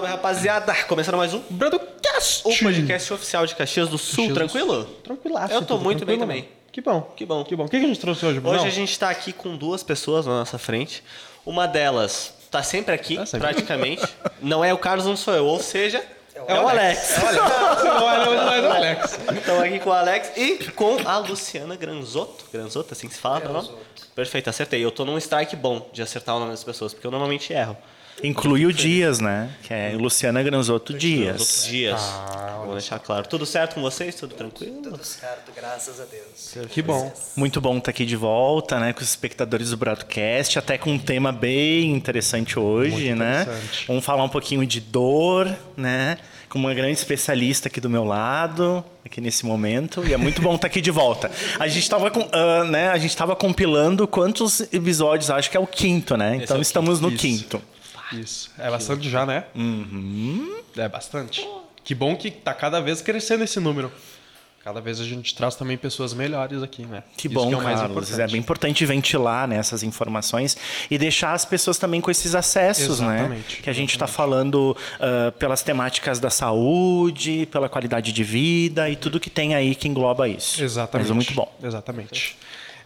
Salve, rapaziada! Começando mais um Bradocast! o podcast oficial de Caxias do Sul, Caxias do tranquilo? Tranquilaço. Eu tô muito bem também. Que bom. Que bom. Que bom. O que, a gente trouxe hoje, Bruno? Hoje a gente tá aqui com duas pessoas na nossa frente. Uma delas tá sempre aqui, Tá praticamente. Não é o Carlos, não sou eu. Ou seja, é o Alex. Não é, não é do Alex. Estamos aqui com o Alex e com a Luciana Granzotto. Granzotto, assim que se fala, tá? Perfeito, acertei. Eu tô num strike bom de acertar o nome das pessoas, porque eu normalmente erro. Inclui o Dias, né? Que é Luciana Granzotto Dias. dias. Vou deixar claro. Tudo certo com vocês? Tudo tranquilo? Tudo certo, graças a Deus. Que bom. Muito bom estar aqui de volta, né? Com os espectadores do Broadcast, até com um tema bem interessante hoje, Muito né? interessante. Vamos falar um pouquinho de dor, né? Com uma grande especialista aqui do meu lado, aqui nesse momento. E é muito bom estar aqui de volta. A gente estava né? A gente tava compilando quantos episódios, acho que é o quinto, né? Então é o estamos no Isso. quinto. Isso. É bastante já, né? Uhum. É bastante. Que bom que tá cada vez crescendo esse número. Cada vez a gente traz também pessoas melhores aqui, né? Que Isso bom, que é o mais Carlos. importante. É bem importante ventilar né, essas informações e deixar as pessoas também com esses acessos, né? Exatamente, Que a gente está falando ah, pelas temáticas da saúde, pela qualidade de vida e tudo que tem aí que engloba isso. Exatamente. Mas é muito bom. Exatamente.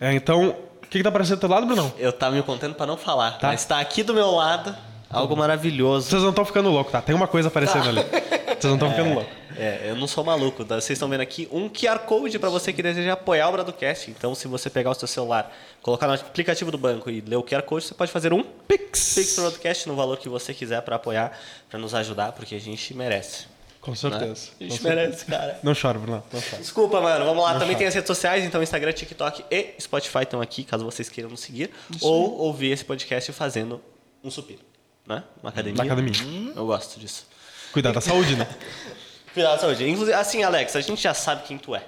É, então, o que, que tá aparecendo do teu lado, Brunão? Eu tava me contendo pra não falar, Tá. mas tá aqui do meu lado algo maravilhoso. Vocês não estão ficando loucos, tá? Tem uma coisa aparecendo ali. Vocês não estão ficando loucos. É, eu não sou maluco. tá? Vocês estão vendo aqui um QR Code para você que deseja apoiar o Bradocast. Então, se você pegar o seu celular, colocar no aplicativo do banco e ler o QR Code, você pode fazer um Pix. Pix pro Bradocast no valor que você quiser para apoiar, para nos ajudar, porque a gente merece. Com né? certeza. A Com gente certeza. merece, cara. Não chora, Brunão. Não chora. Desculpa, mano. Vamos lá. Também tem as redes sociais, então Instagram, TikTok e Spotify estão aqui, caso vocês queiram nos seguir. ou ouvir esse podcast fazendo um supino. Né? Uma academia. Na academia. Eu gosto disso. Cuidar da saúde, né? Cuidado da saúde. Inclusive, assim, Alex, a gente já sabe quem tu é.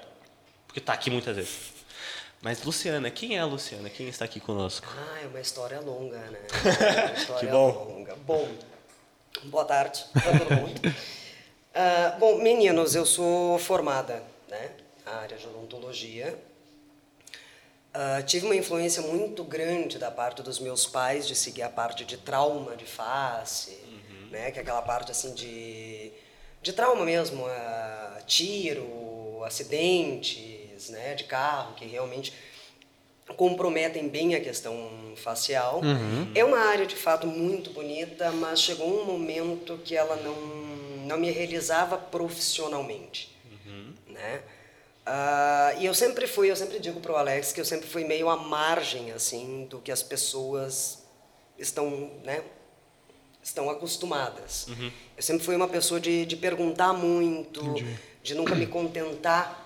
Porque tá aqui muitas vezes. Mas, Luciana, quem é a Luciana? Quem está aqui conosco? Ah, é uma história longa, né? É uma história Que bom. longa. Bom, boa tarde para todo mundo. Ah, bom, meninos, eu sou formada né, na área de odontologia. Ah, tive uma influência muito grande da parte dos meus pais de seguir a parte de trauma de face, né, que é aquela parte assim de, de trauma mesmo, ah, tiro, acidentes, né, de carro, que realmente comprometem bem a questão facial. É uma área de fato muito bonita, mas chegou um momento que ela não, não me realizava profissionalmente, né? Ah, e eu sempre fui, eu sempre digo pro Alex que eu sempre fui meio à margem assim do que as pessoas estão, né? Estão acostumadas. Eu sempre fui uma pessoa de, de perguntar muito, de nunca me contentar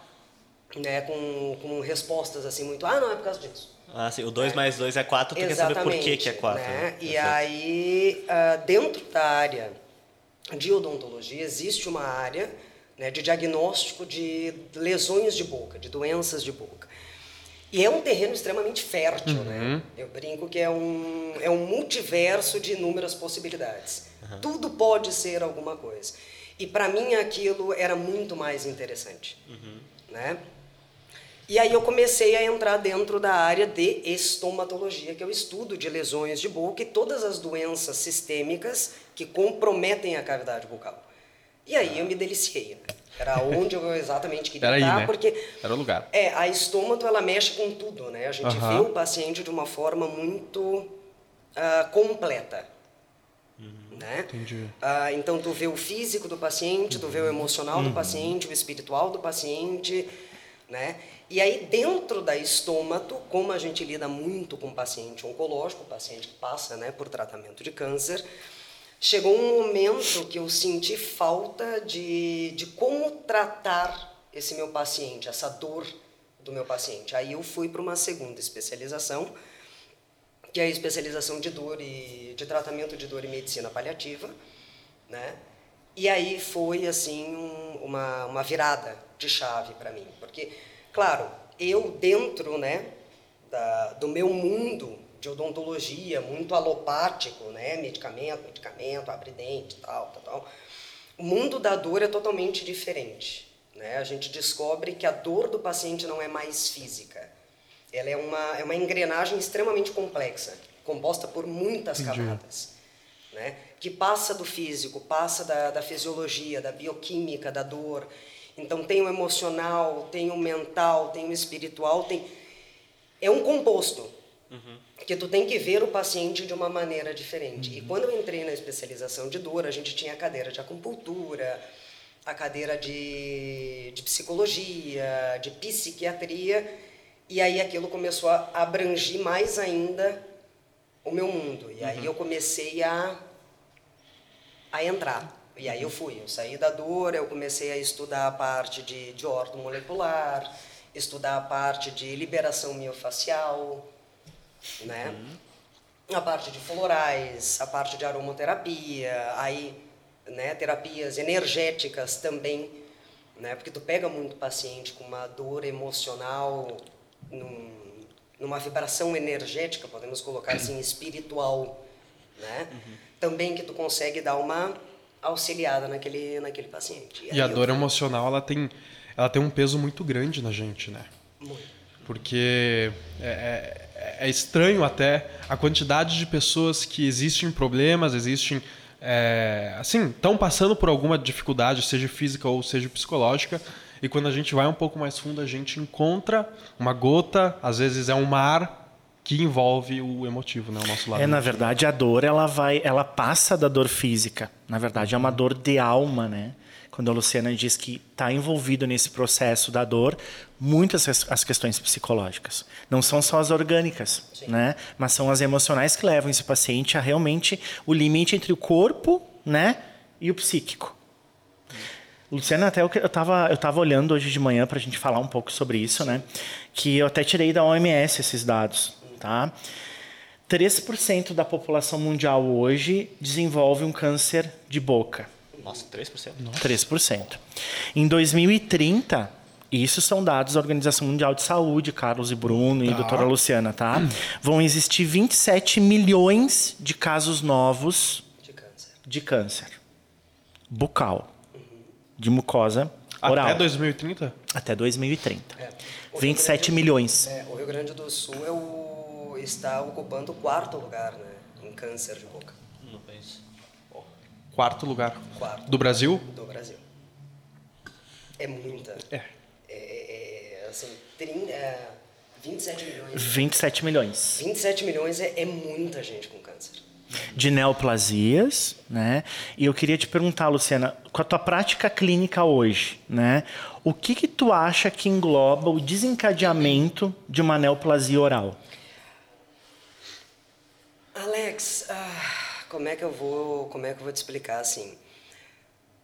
né, com, com respostas assim muito, ah, não, é por causa disso. Ah, sim, o 2 mais 2 é 4, tu quer saber por que, que é 4. né? E aí, ah, dentro da área de odontologia, existe uma área né, de diagnóstico de lesões de boca, de doenças de boca. E é um terreno extremamente fértil, né? Eu brinco que é um, é um multiverso de inúmeras possibilidades. Tudo pode ser alguma coisa. E para mim aquilo era muito mais interessante, né? E aí eu comecei a entrar dentro da área de estomatologia, que é o estudo de lesões de boca e todas as doenças sistêmicas que comprometem a cavidade bucal. E aí eu me deliciei, né? Era onde eu exatamente queria Era aí, estar, né? porque Era o lugar. é, a estômago ela mexe com tudo, né? A gente vê o paciente de uma forma muito ah, completa. Né? Entendi. Ah, então tu vê o físico do paciente, tu vê o emocional do paciente, o espiritual do paciente, né? E aí dentro da estômago, como a gente lida muito com paciente oncológico, paciente que passa, né, por tratamento de câncer, chegou um momento que eu senti falta de, de como tratar esse meu paciente, essa dor do meu paciente. Aí eu fui para uma segunda especialização, que é a especialização de dor e de tratamento de dor e medicina paliativa, né? E aí foi assim um- uma, uma virada de chave para mim, porque claro, eu dentro, né, da, do meu mundo de odontologia, muito alopático, né, medicamento, medicamento, abre dente, tal, tal, tal. O mundo da dor é totalmente diferente, né? A gente descobre que a dor do paciente não é mais física. Ela é uma, é uma engrenagem extremamente complexa, composta por muitas camadas. né? Que passa do físico, passa da, da fisiologia, da bioquímica, da dor. Então tem o emocional, tem o mental, tem o espiritual, tem é um composto uhum. Que tu tem que ver o paciente de uma maneira diferente. Uhum. E quando eu entrei na especialização de dor, a gente tinha a cadeira de acupuntura, a cadeira de, de psicologia, de psiquiatria, e aí aquilo começou a abranger mais ainda o meu mundo. E aí eu comecei a, a entrar. E aí eu fui, eu saí da dor, eu comecei a estudar a parte de, de ortomolecular, estudar a parte de liberação miofacial, né? Uhum. A parte de florais, a parte de aromoterapia, aí, né, terapias energéticas também, né? Porque tu pega muito paciente com uma dor emocional, num, numa vibração energética, podemos colocar assim, espiritual, né? Uhum. Também que tu consegue dar uma auxiliada naquele, naquele paciente. E, e a dor eu... emocional, ela tem, ela tem um peso muito grande na gente, né? Muito. Porque é, é, é estranho até a quantidade de pessoas que existem problemas, existem é, assim, estão passando por alguma dificuldade, seja física ou seja psicológica, e quando a gente vai um pouco mais fundo, a gente encontra uma gota, às vezes é um mar que envolve o emotivo, né, o nosso lado. É, emotivo. na verdade, a dor ela vai, ela passa da dor física. Na verdade, é uma dor de alma, né? Quando a Luciana diz que está envolvido nesse processo da dor, muitas as questões psicológicas. Não são só as orgânicas, Sim. né? Mas são as emocionais que levam esse paciente a realmente o limite entre o corpo, né, e o psíquico. Luciana, até eu estava eu tava olhando hoje de manhã para a gente falar um pouco sobre isso, né? Que eu até tirei da OMS esses dados, tá? 3% da população mundial hoje desenvolve um câncer de boca. Nossa, 3%? Nossa. 3%. Em 2030, isso são dados da Organização Mundial de Saúde, Carlos e Bruno tá. e doutora Luciana, tá? Vão existir 27 milhões de casos novos de câncer, de câncer bucal de mucosa oral. Até 2030? Até 2030. É. 27 Grande, milhões. É, o Rio Grande do Sul é o, está ocupando o quarto lugar né, em câncer de boca. Quarto lugar. Quarto. Do Brasil? Do Brasil. É muita. É. É, é, assim, 30, é, 27 milhões. 27 milhões. 27 milhões é, é muita gente com câncer de neoplasias, né? E eu queria te perguntar, Luciana, com a tua prática clínica hoje, né? O que que tu acha que engloba o desencadeamento de uma neoplasia oral? Alex, ah, como é que eu vou, como é que eu vou te explicar assim?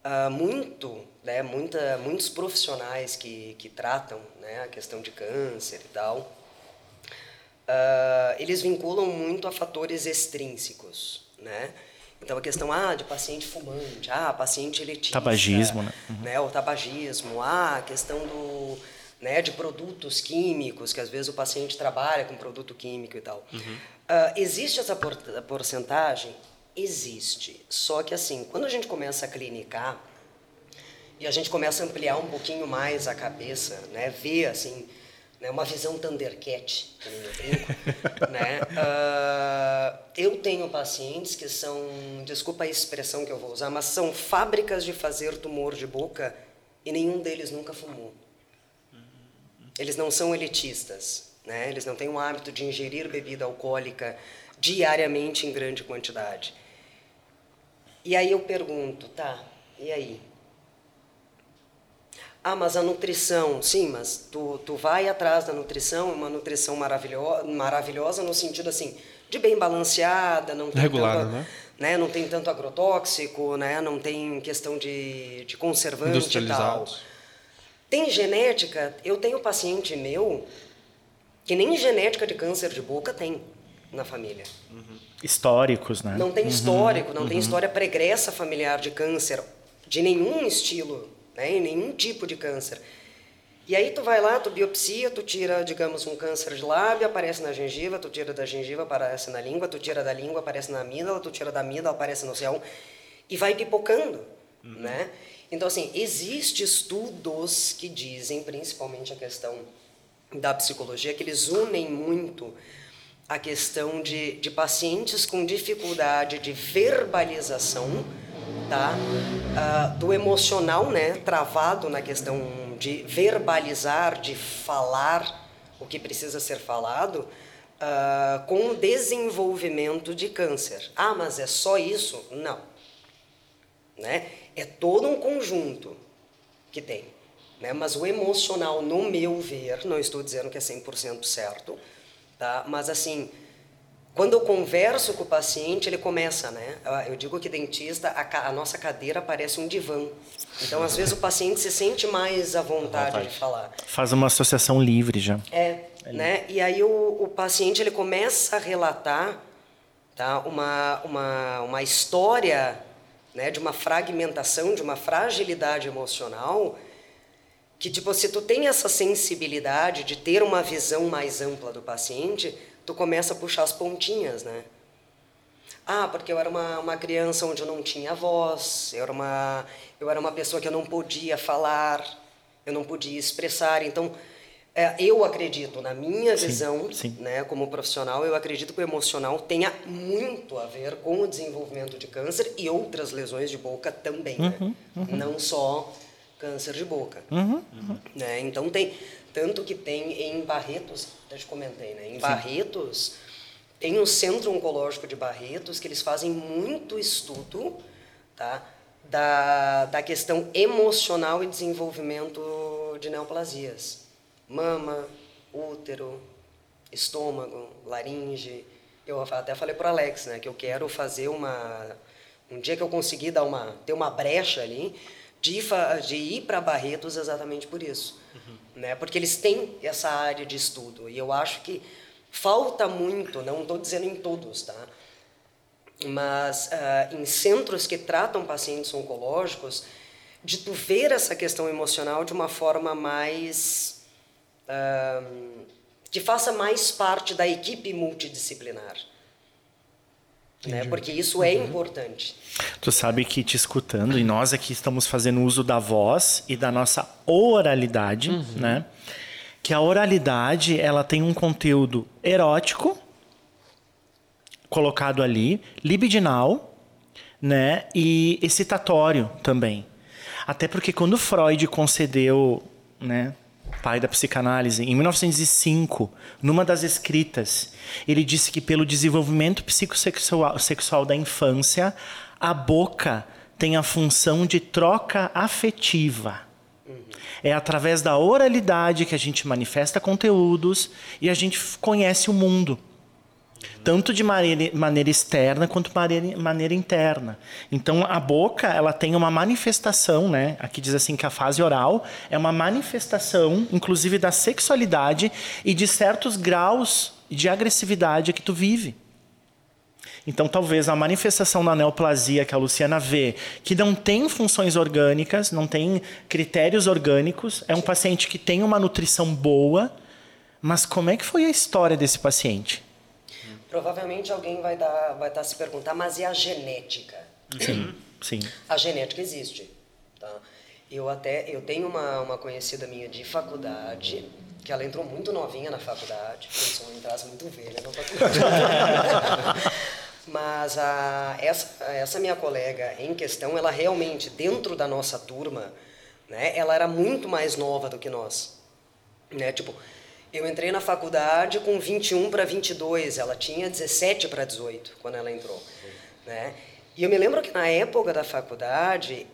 Ah, muito, né? Muita, muitos profissionais que que tratam, né? A questão de câncer e tal uh, eles vinculam muito a fatores extrínsecos, né? Então a questão ah, de paciente fumante, ah, paciente elitista, tabagismo, né? Uhum. né? O tabagismo, ah, a questão do né, de produtos químicos, que às vezes o paciente trabalha com produto químico e tal. Uhum. Uh, existe essa por porcentagem? Existe. Só que assim, quando a gente começa a clinicar e a gente começa a ampliar um pouquinho mais a cabeça, né, ver assim, né, uma visão Thundercat, eu brinco. né? Uh, eu tenho pacientes que são, desculpa a expressão que eu vou usar, mas são fábricas de fazer tumor de boca e nenhum deles nunca fumou. Eles não são elitistas, né? eles não têm o hábito de ingerir bebida alcoólica diariamente em grande quantidade. E aí eu pergunto, tá, e aí? Ah, mas a nutrição, sim, mas tu, tu vai atrás da nutrição, uma nutrição maravilhosa, maravilhosa no sentido assim, de bem balanceada, não tem Regulada, tanto, né? né? Não tem tanto agrotóxico, né? Não tem questão de, de conservante e tal. Tem genética, eu tenho paciente meu que nem genética de câncer de boca tem na família. Uhum. Históricos, né? Não tem uhum. histórico, não uhum. tem história pregressa familiar de câncer de nenhum estilo né, nenhum tipo de câncer. E aí tu vai lá, tu biopsia, tu tira, digamos, um câncer de lábio, aparece na gengiva, tu tira da gengiva, aparece na língua, tu tira da língua, aparece na amígdala, tu tira da amígdala, aparece no céu, e vai pipocando, uhum. né? Então, assim, existem estudos que dizem, principalmente a questão da psicologia, que eles unem muito a questão de, de pacientes com dificuldade de verbalização, tá? Uh, do emocional, né? Travado na questão de verbalizar, de falar o que precisa ser falado, uh, com desenvolvimento de câncer. Ah, mas é só isso? Não. Né? É todo um conjunto que tem. Né? Mas o emocional, no meu ver, não estou dizendo que é 100% certo, tá? mas assim, quando eu converso com o paciente, ele começa, né? Eu digo que dentista, a, a nossa cadeira parece um divã. Então, às vezes, o paciente se sente mais à vontade, vontade. de falar. Faz uma associação livre já. É, é né? E aí o, o paciente ele começa a relatar tá? uma, uma, uma história né? de uma fragmentação, de uma fragilidade emocional que, tipo, se tu tem essa sensibilidade de ter uma visão mais ampla do paciente, tu começa a puxar as pontinhas, né? Ah, porque eu era uma, uma criança onde eu não tinha voz, eu era, uma, eu era uma pessoa que eu não podia falar, eu não podia expressar. Então, é, eu acredito, na minha sim, visão, sim. Né, como profissional, eu acredito que o emocional tenha muito a ver com o desenvolvimento de câncer e outras lesões de boca também, né? uhum, né? Uhum. Não só câncer de boca. Uhum, uhum. Né? Então, tem tanto que tem em Barretos, eu te comentei, né? Em Sim. Barretos, tem um centro oncológico de Barretos que eles fazem muito estudo tá? da, da questão emocional e desenvolvimento de neoplasias. Mama, útero, estômago, laringe. Eu até falei para Alex, né, que eu quero fazer uma um dia que eu conseguir dar uma ter uma brecha ali, de, de ir para Barretos exatamente por isso. Uhum. Né? Porque eles têm essa área de estudo. E eu acho que falta muito, não estou dizendo em todos, tá? mas uh, em centros que tratam pacientes oncológicos, de tu ver essa questão emocional de uma forma mais. Uh, que faça mais parte da equipe multidisciplinar né? Porque isso é uhum. importante. Tu sabe que te escutando, e nós aqui estamos fazendo uso da voz e da nossa oralidade, uhum. né? Que a oralidade, ela tem um conteúdo erótico colocado ali, libidinal, né? E excitatório também. Até porque quando Freud concedeu, né, pai da psicanálise, em 1905, numa das escritas, ele disse que pelo desenvolvimento psicossexual sexual da infância, a boca tem a função de troca afetiva. É através da oralidade que a gente manifesta conteúdos e a gente conhece o mundo tanto de maneira, externa quanto maneira, maneira interna. Então a boca ela tem uma manifestação, né? Aqui diz assim que a fase oral é uma manifestação, inclusive da sexualidade e de certos graus de agressividade que tu vive. Então, talvez a manifestação da neoplasia que a Luciana vê, que não tem funções orgânicas, não tem critérios orgânicos, é um paciente que tem uma nutrição boa, mas como é que foi a história desse paciente? Provavelmente alguém vai dar, vai estar tá se perguntar, mas e a genética? Sim, sim. A genética existe, tá? Eu até eu tenho uma, uma conhecida minha de faculdade que ela entrou muito novinha na faculdade, se eu entrasse muito velha na faculdade. Mas a, essa, essa minha colega em questão, ela realmente, dentro da nossa turma, né, ela era muito mais nova do que nós. Né? Tipo, eu entrei na faculdade com 21 para 22, ela tinha 17 para 18 quando ela entrou, né? E eu me lembro que na época da faculdade,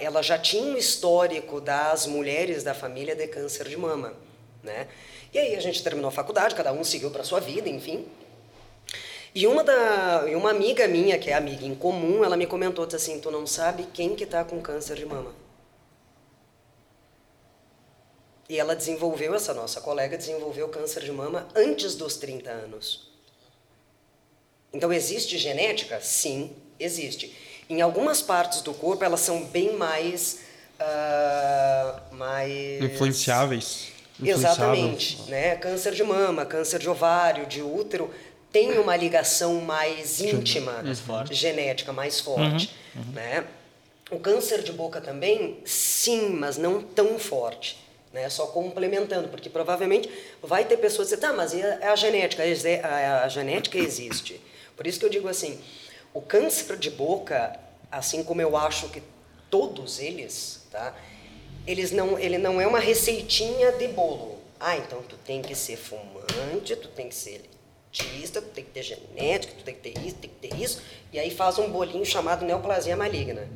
ela já tinha um histórico das mulheres da família de câncer de mama, né? E aí a gente terminou a faculdade, cada um seguiu para sua vida, enfim. E uma da, uma amiga minha, que é amiga em comum, ela me comentou assim, tu não sabe quem que está com câncer de mama? E ela desenvolveu, essa nossa colega desenvolveu câncer de mama antes dos 30 anos. Então existe genética? Sim, existe. Em algumas partes do corpo elas são bem mais. Uh, mais... Influenciáveis. Exatamente. Né? Câncer de mama, câncer de ovário, de útero, tem uma ligação mais íntima, mais genética, mais forte. Uhum. Uhum. Né? O câncer de boca também, sim, mas não tão forte. Né? Só complementando, porque provavelmente vai ter pessoas que dizem, tá, mas é a genética, a, a genética existe. Por isso que eu digo assim, o câncer de boca, assim como eu acho que todos eles, tá? Eles não, ele não é uma receitinha de bolo. Ah, então tu tem que ser fumante, tu tem que ser elitista, tu tem que ter genética, tu tem que ter isso, tem que ter isso, e aí faz um bolinho chamado neoplasia maligna.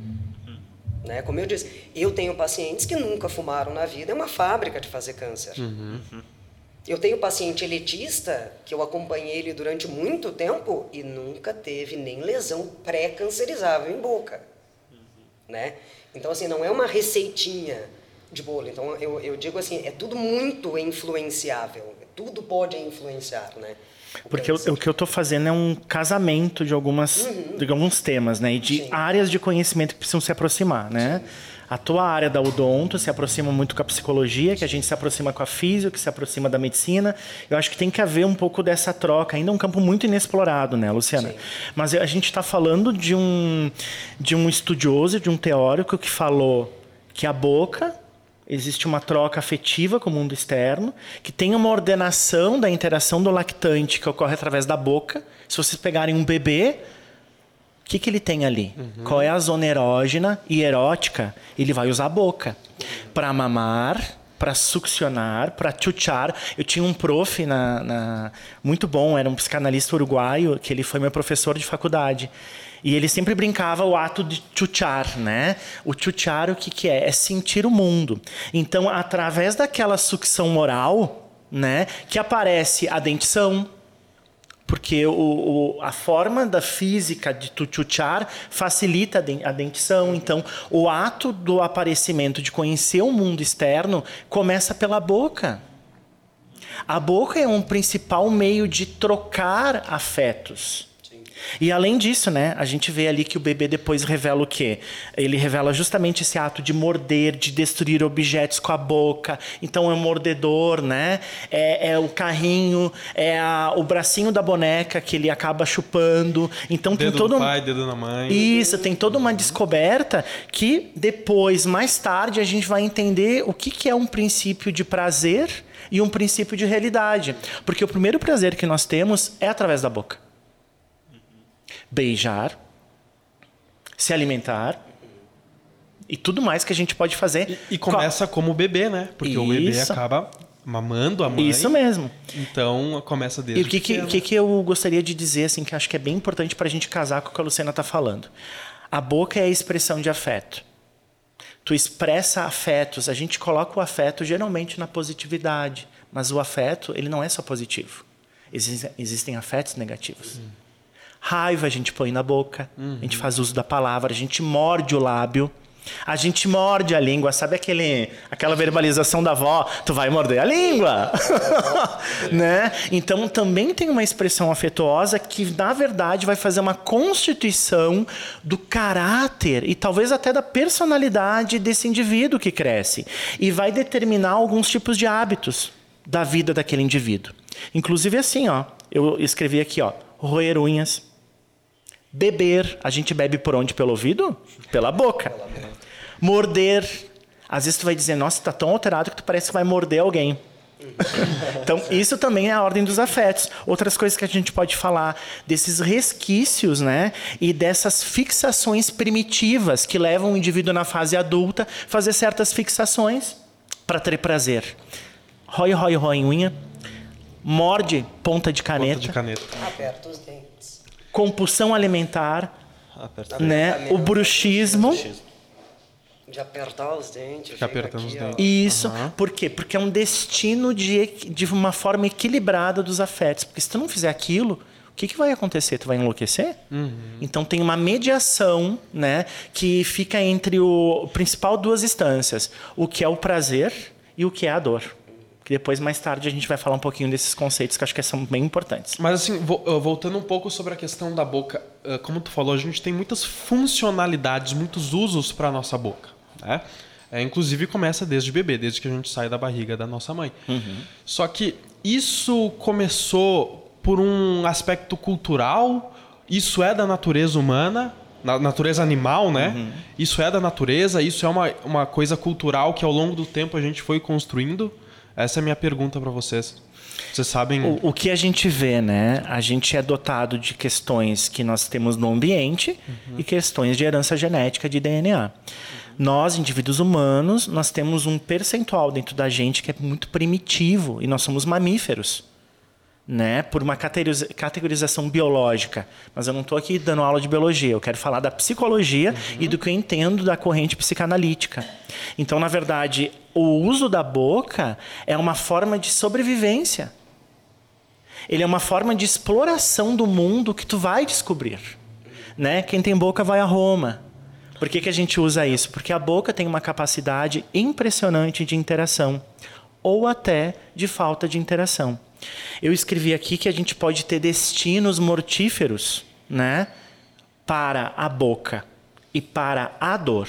Né? Como eu disse, eu tenho pacientes que nunca fumaram na vida, é uma fábrica de fazer câncer. Uhum. Eu tenho paciente elitista que eu acompanhei ele durante muito tempo e nunca teve nem lesão pré-cancerizável em boca. Uhum. Né? Então, assim, não é uma receitinha de bolo. Então, eu, eu digo assim, é tudo muito influenciável. Tudo pode influenciar, né? Porque o, o, que eu estou fazendo é um casamento de algumas uhum. de alguns temas, né? E de Sim. áreas de conhecimento que precisam se aproximar, né? Sim. A tua área da odonto se aproxima muito com a psicologia, que a gente se aproxima com a física, que se aproxima da medicina. Eu acho que tem que haver um pouco dessa troca. Ainda é um campo muito inexplorado, né, Luciana? Sim. Mas a gente está falando de um, de um estudioso, de um teórico que falou que a boca Existe uma troca afetiva com o mundo externo, que tem uma ordenação da interação do lactante que ocorre através da boca. Se vocês pegarem um bebê, o que, que ele tem ali? Uhum. Qual é a zona erógena e erótica? Ele vai usar a boca para mamar, para succionar, para chuchar. Eu tinha um prof na, na, muito bom, era um psicanalista uruguaio, que ele foi meu professor de faculdade. E ele sempre brincava o ato de chuchar, né? O chuchar o que, que é? É sentir o mundo. Então, através daquela sucção moral, né, que aparece a dentição, porque o, o, a forma da física de chuchar facilita a dentição. Então, o ato do aparecimento, de conhecer o mundo externo, começa pela boca. A boca é um principal meio de trocar afetos. E além disso, né, a gente vê ali que o bebê depois revela o quê? Ele revela justamente esse ato de morder, de destruir objetos com a boca. Então é o mordedor, né? É, é o carrinho, é a, o bracinho da boneca que ele acaba chupando. Então dedo tem todo no pai, dedo na mãe. Isso, tem toda uma descoberta que depois, mais tarde, a gente vai entender o que, que é um princípio de prazer e um princípio de realidade. Porque o primeiro prazer que nós temos é através da boca beijar, se alimentar e tudo mais que a gente pode fazer. E, e começa como bebê, né? Porque Isso. o bebê acaba mamando a mãe. Isso mesmo. Então começa desde E o que, que, que, que eu gostaria de dizer, assim, que acho que é bem importante para a gente casar com o que a Luciana está falando. A boca é a expressão de afeto. Tu expressa afetos, a gente coloca o afeto geralmente na positividade, mas o afeto, ele não é só positivo. Existem, existem afetos negativos. Hum. Raiva a gente põe na boca, uhum. a gente faz uso da palavra, a gente morde o lábio. A gente morde a língua, sabe aquele, aquela verbalização da avó? Tu vai morder a língua, né? Então também tem uma expressão afetuosa que na verdade vai fazer uma constituição do caráter e talvez até da personalidade desse indivíduo que cresce e vai determinar alguns tipos de hábitos da vida daquele indivíduo. Inclusive assim, ó, eu escrevi aqui, ó, roer unhas, Beber, a gente bebe por onde? Pelo ouvido? Pela boca. Morder. Às vezes tu vai dizer, nossa, tá tão alterado que tu parece que vai morder alguém. então, isso também é a ordem dos afetos. Outras coisas que a gente pode falar desses resquícios, né? E dessas fixações primitivas que levam o indivíduo na fase adulta a fazer certas fixações para ter prazer. Rói, rói, rói em unha. Morde ponta de caneta. Ponta de caneta. Aperta os dentes compulsão alimentar, né? o bruxismo. De apertar os dentes. De apertar os dentes. Isso. Uhum. Por quê? Porque é um destino de, de uma forma equilibrada dos afetos. Porque se tu não fizer aquilo, o que, que vai acontecer? Tu vai enlouquecer? Uhum. Então tem uma mediação, né? Que fica entre o principal duas instâncias. O que é o prazer e o que é a dor que depois mais tarde a gente vai falar um pouquinho desses conceitos que acho que são bem importantes. Mas assim, voltando um pouco sobre a questão da boca, como tu falou, a gente tem muitas funcionalidades, muitos usos para a nossa boca, né? É, inclusive começa desde bebê, desde que a gente sai da barriga da nossa mãe. Uhum. Só que isso começou por um aspecto cultural, isso é da natureza humana na natureza animal, né? Isso é da natureza, isso é uma, uma coisa cultural que ao longo do tempo a gente foi construindo. Essa é a minha pergunta para vocês. Vocês sabem. O, o, que a gente vê, né? A gente é dotado de questões que nós temos no ambiente uhum. e questões de herança genética de DNA. Uhum. Nós, indivíduos humanos, nós temos um percentual dentro da gente que é muito primitivo e nós somos mamíferos né, por uma categorização biológica. Mas eu não estou aqui dando aula de biologia, eu quero falar da psicologia uhum. e do que eu entendo da corrente psicanalítica. Então, na verdade, o uso da boca é uma forma de sobrevivência. Ele é uma forma de exploração do mundo que tu vai descobrir. Né? Quem tem boca vai a Roma. Por que, que a gente usa isso? Porque a boca tem uma capacidade impressionante de interação ou até de falta de interação. Eu escrevi aqui que a gente pode ter destinos mortíferos, né, para a boca e para a dor.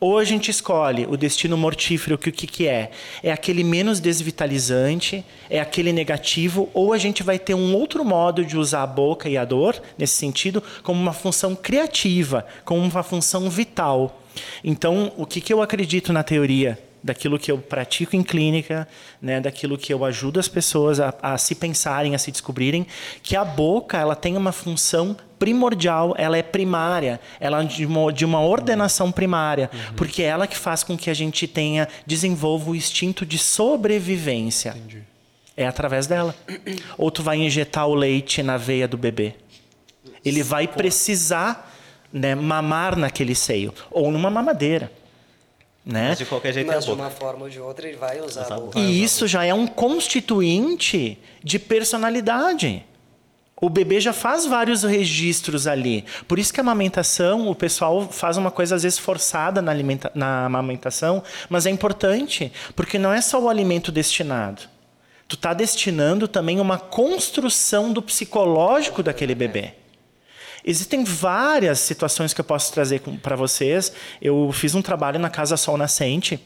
Ou a gente escolhe o destino mortífero, que o que, que é? É aquele menos desvitalizante, é aquele negativo, ou a gente vai ter um outro modo de usar a boca e a dor, nesse sentido, como uma função criativa, como uma função vital. Então, o que, que eu acredito na teoria daquilo que eu pratico em clínica, né, daquilo que eu ajudo as pessoas a, a, se pensarem, a se descobrirem, que a boca ela tem uma função primordial, ela é primária, ela é de uma, de uma ordenação primária, uhum. porque é ela que faz com que a gente tenha, desenvolva o instinto de sobrevivência. Entendi. É através dela. Ou tu vai injetar o leite na veia do bebê. Ele vai precisar né, mamar naquele seio. Ou numa mamadeira. Né? Mas de qualquer jeito Mas é a de uma forma ou de outra ele vai usar a boca. E isso já é um constituinte de personalidade. O bebê já faz vários registros ali. Por isso que a amamentação, o pessoal faz uma coisa às vezes forçada na, alimenta na amamentação, mas é importante, porque não é só o alimento destinado. Tu está destinando também uma construção do psicológico daquele bebê. Existem várias situações que eu posso trazer para vocês. Eu fiz um trabalho na Casa Sol Nascente,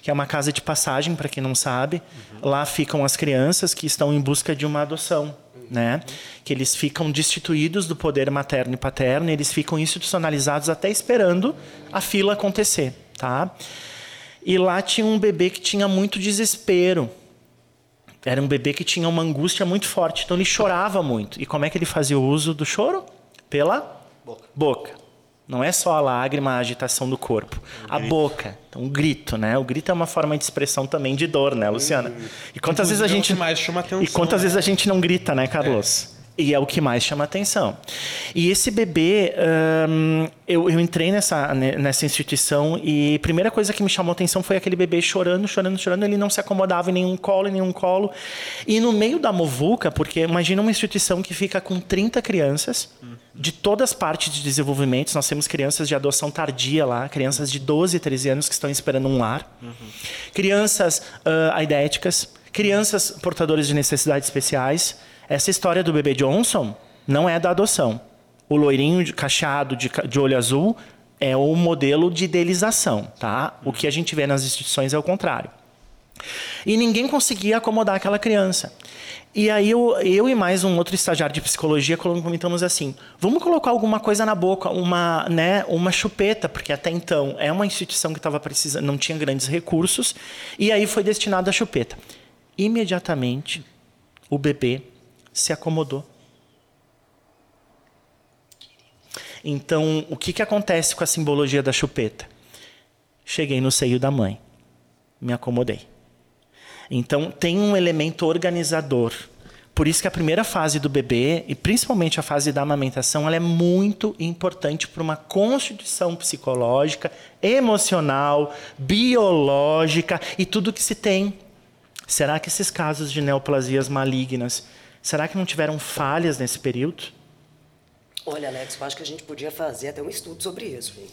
que é uma casa de passagem, para quem não sabe. Uhum. Lá ficam as crianças que estão em busca de uma adoção. Né? Que eles ficam destituídos do poder materno e paterno, e eles ficam institucionalizados até esperando a fila acontecer, tá? E lá tinha um bebê que tinha muito desespero. Era um bebê que tinha uma angústia muito forte, então ele chorava muito. E como é que ele fazia o uso do choro? Pela boca. boca. Não é só a lágrima, a agitação do corpo. Um a grito. boca. Então, um grito, né? O grito é uma forma de expressão também de dor, né, Luciana? E quantas vezes a gente mais chama atenção, E quantas né? vezes a gente não grita, né, Carlos? É. E é o que mais chama atenção. E esse bebê, eu, eu, entrei nessa, nessa instituição e a primeira coisa que me chamou atenção foi aquele bebê chorando, chorando, chorando. Ele não se acomodava em nenhum colo, em nenhum colo. E no meio da movuca, porque imagina uma instituição que fica com 30 crianças de todas as partes de desenvolvimento. Nós temos crianças de adoção tardia lá, crianças de 12, 13 anos que estão esperando um lar. Crianças uh, aidéticas, crianças portadoras de necessidades especiais essa história do bebê Johnson não é da adoção. O loirinho de, cacheado de, de olho azul é o modelo de idealização, tá? O que a gente vê nas instituições é o contrário. E ninguém conseguia acomodar aquela criança. E aí eu, eu e mais um outro estagiário de psicologia comentamos assim: vamos colocar alguma coisa na boca, uma, né, uma chupeta, porque até então é uma instituição que estava precisando, não tinha grandes recursos, e aí foi destinado a chupeta. Imediatamente o bebê se acomodou. Então, o que, que acontece com a simbologia da chupeta? Cheguei no seio da mãe, me acomodei. Então, tem um elemento organizador. Por isso que a primeira fase do bebê, e principalmente a fase da amamentação, ela é muito importante para uma constituição psicológica, emocional, biológica e tudo que se tem. Será que esses casos de neoplasias malignas Será que não tiveram falhas nesse período? Olha, Alex, eu acho que a gente podia fazer até um estudo sobre isso. Hein?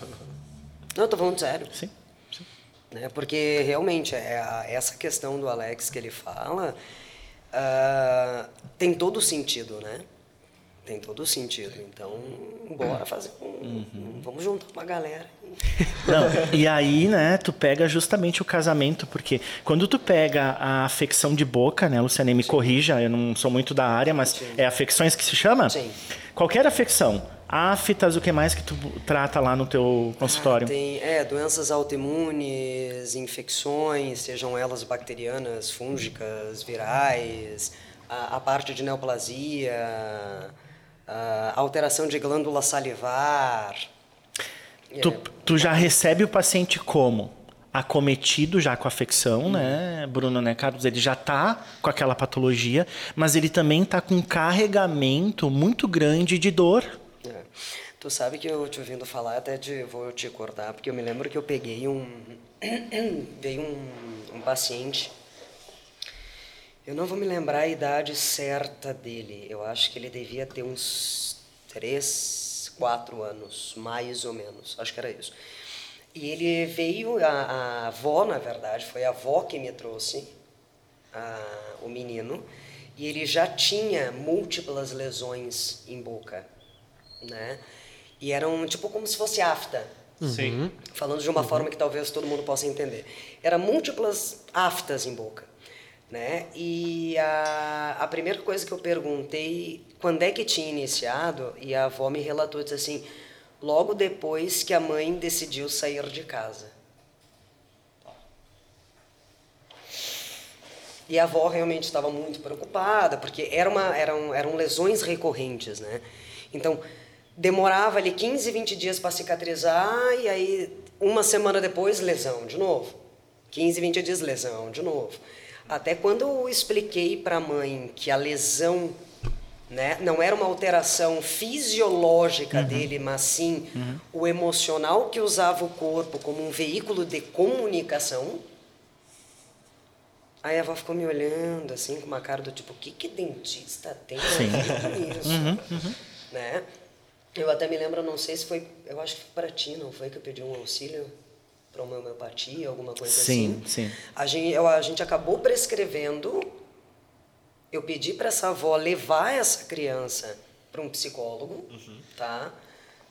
não, estou falando sério. Sim. sim. Né? Porque realmente é a, essa questão do Alex que ele fala uh, tem todo sentido, né? Tem todo sentido. Então, bora fazer um, uhum. Vamos juntar uma galera. Não, e aí, né, tu pega justamente o casamento, porque quando tu pega a afecção de boca, né, Luciane, me Sim. corrija, eu não sou muito da área, mas Sim. é afecções que se chama? Sim. Qualquer afecção, aftas, o que mais que tu trata lá no teu consultório? Tem é, doenças autoimunes, infecções, sejam elas bacterianas, fúngicas, virais, a, a parte de neoplasia, alteração de glândula salivar. Tu, É, tu já recebe o paciente como? Acometido já com afecção, né, Bruno, né, Carlos? Ele já tá com aquela patologia, mas ele também tá com um carregamento muito grande de dor. É. Tu sabe que eu te ouvindo falar, até de, vou te cortar, porque eu me lembro que eu peguei um. veio um, um paciente. Eu não vou me lembrar a idade certa dele. Eu acho que ele devia ter uns 3, 4 anos, mais ou menos. Acho que era isso. E ele veio, a, a avó, na verdade, foi a avó que me trouxe a, o menino. E ele já tinha múltiplas lesões em boca, né? E eram tipo como se fosse afta. Sim. Falando de uma forma que talvez todo mundo possa entender. Eram múltiplas aftas em boca. Né? E a, a primeira coisa que eu perguntei, quando é que tinha iniciado, e a avó me relatou, disse assim, logo depois que a mãe decidiu sair de casa. E a avó realmente estava muito preocupada, porque era uma, eram, eram lesões recorrentes, né? Então, demorava ali 15, 20 dias para cicatrizar, e aí uma semana depois, lesão de novo. 15, 20 dias, lesão de novo. Até quando eu expliquei para a mãe que a lesão né, não era uma alteração fisiológica dele, mas sim o emocional que usava o corpo como um veículo de comunicação, Aí a avó ficou me olhando, assim, com uma cara do tipo, o que que dentista tem a ver com isso? Né? Eu até me lembro, não sei se foi, eu acho que foi para ti, não foi que eu pedi um auxílio para uma homeopatia, alguma coisa Sim, assim? sim. A gente, a gente acabou prescrevendo, eu pedi para essa avó levar essa criança para um psicólogo, tá?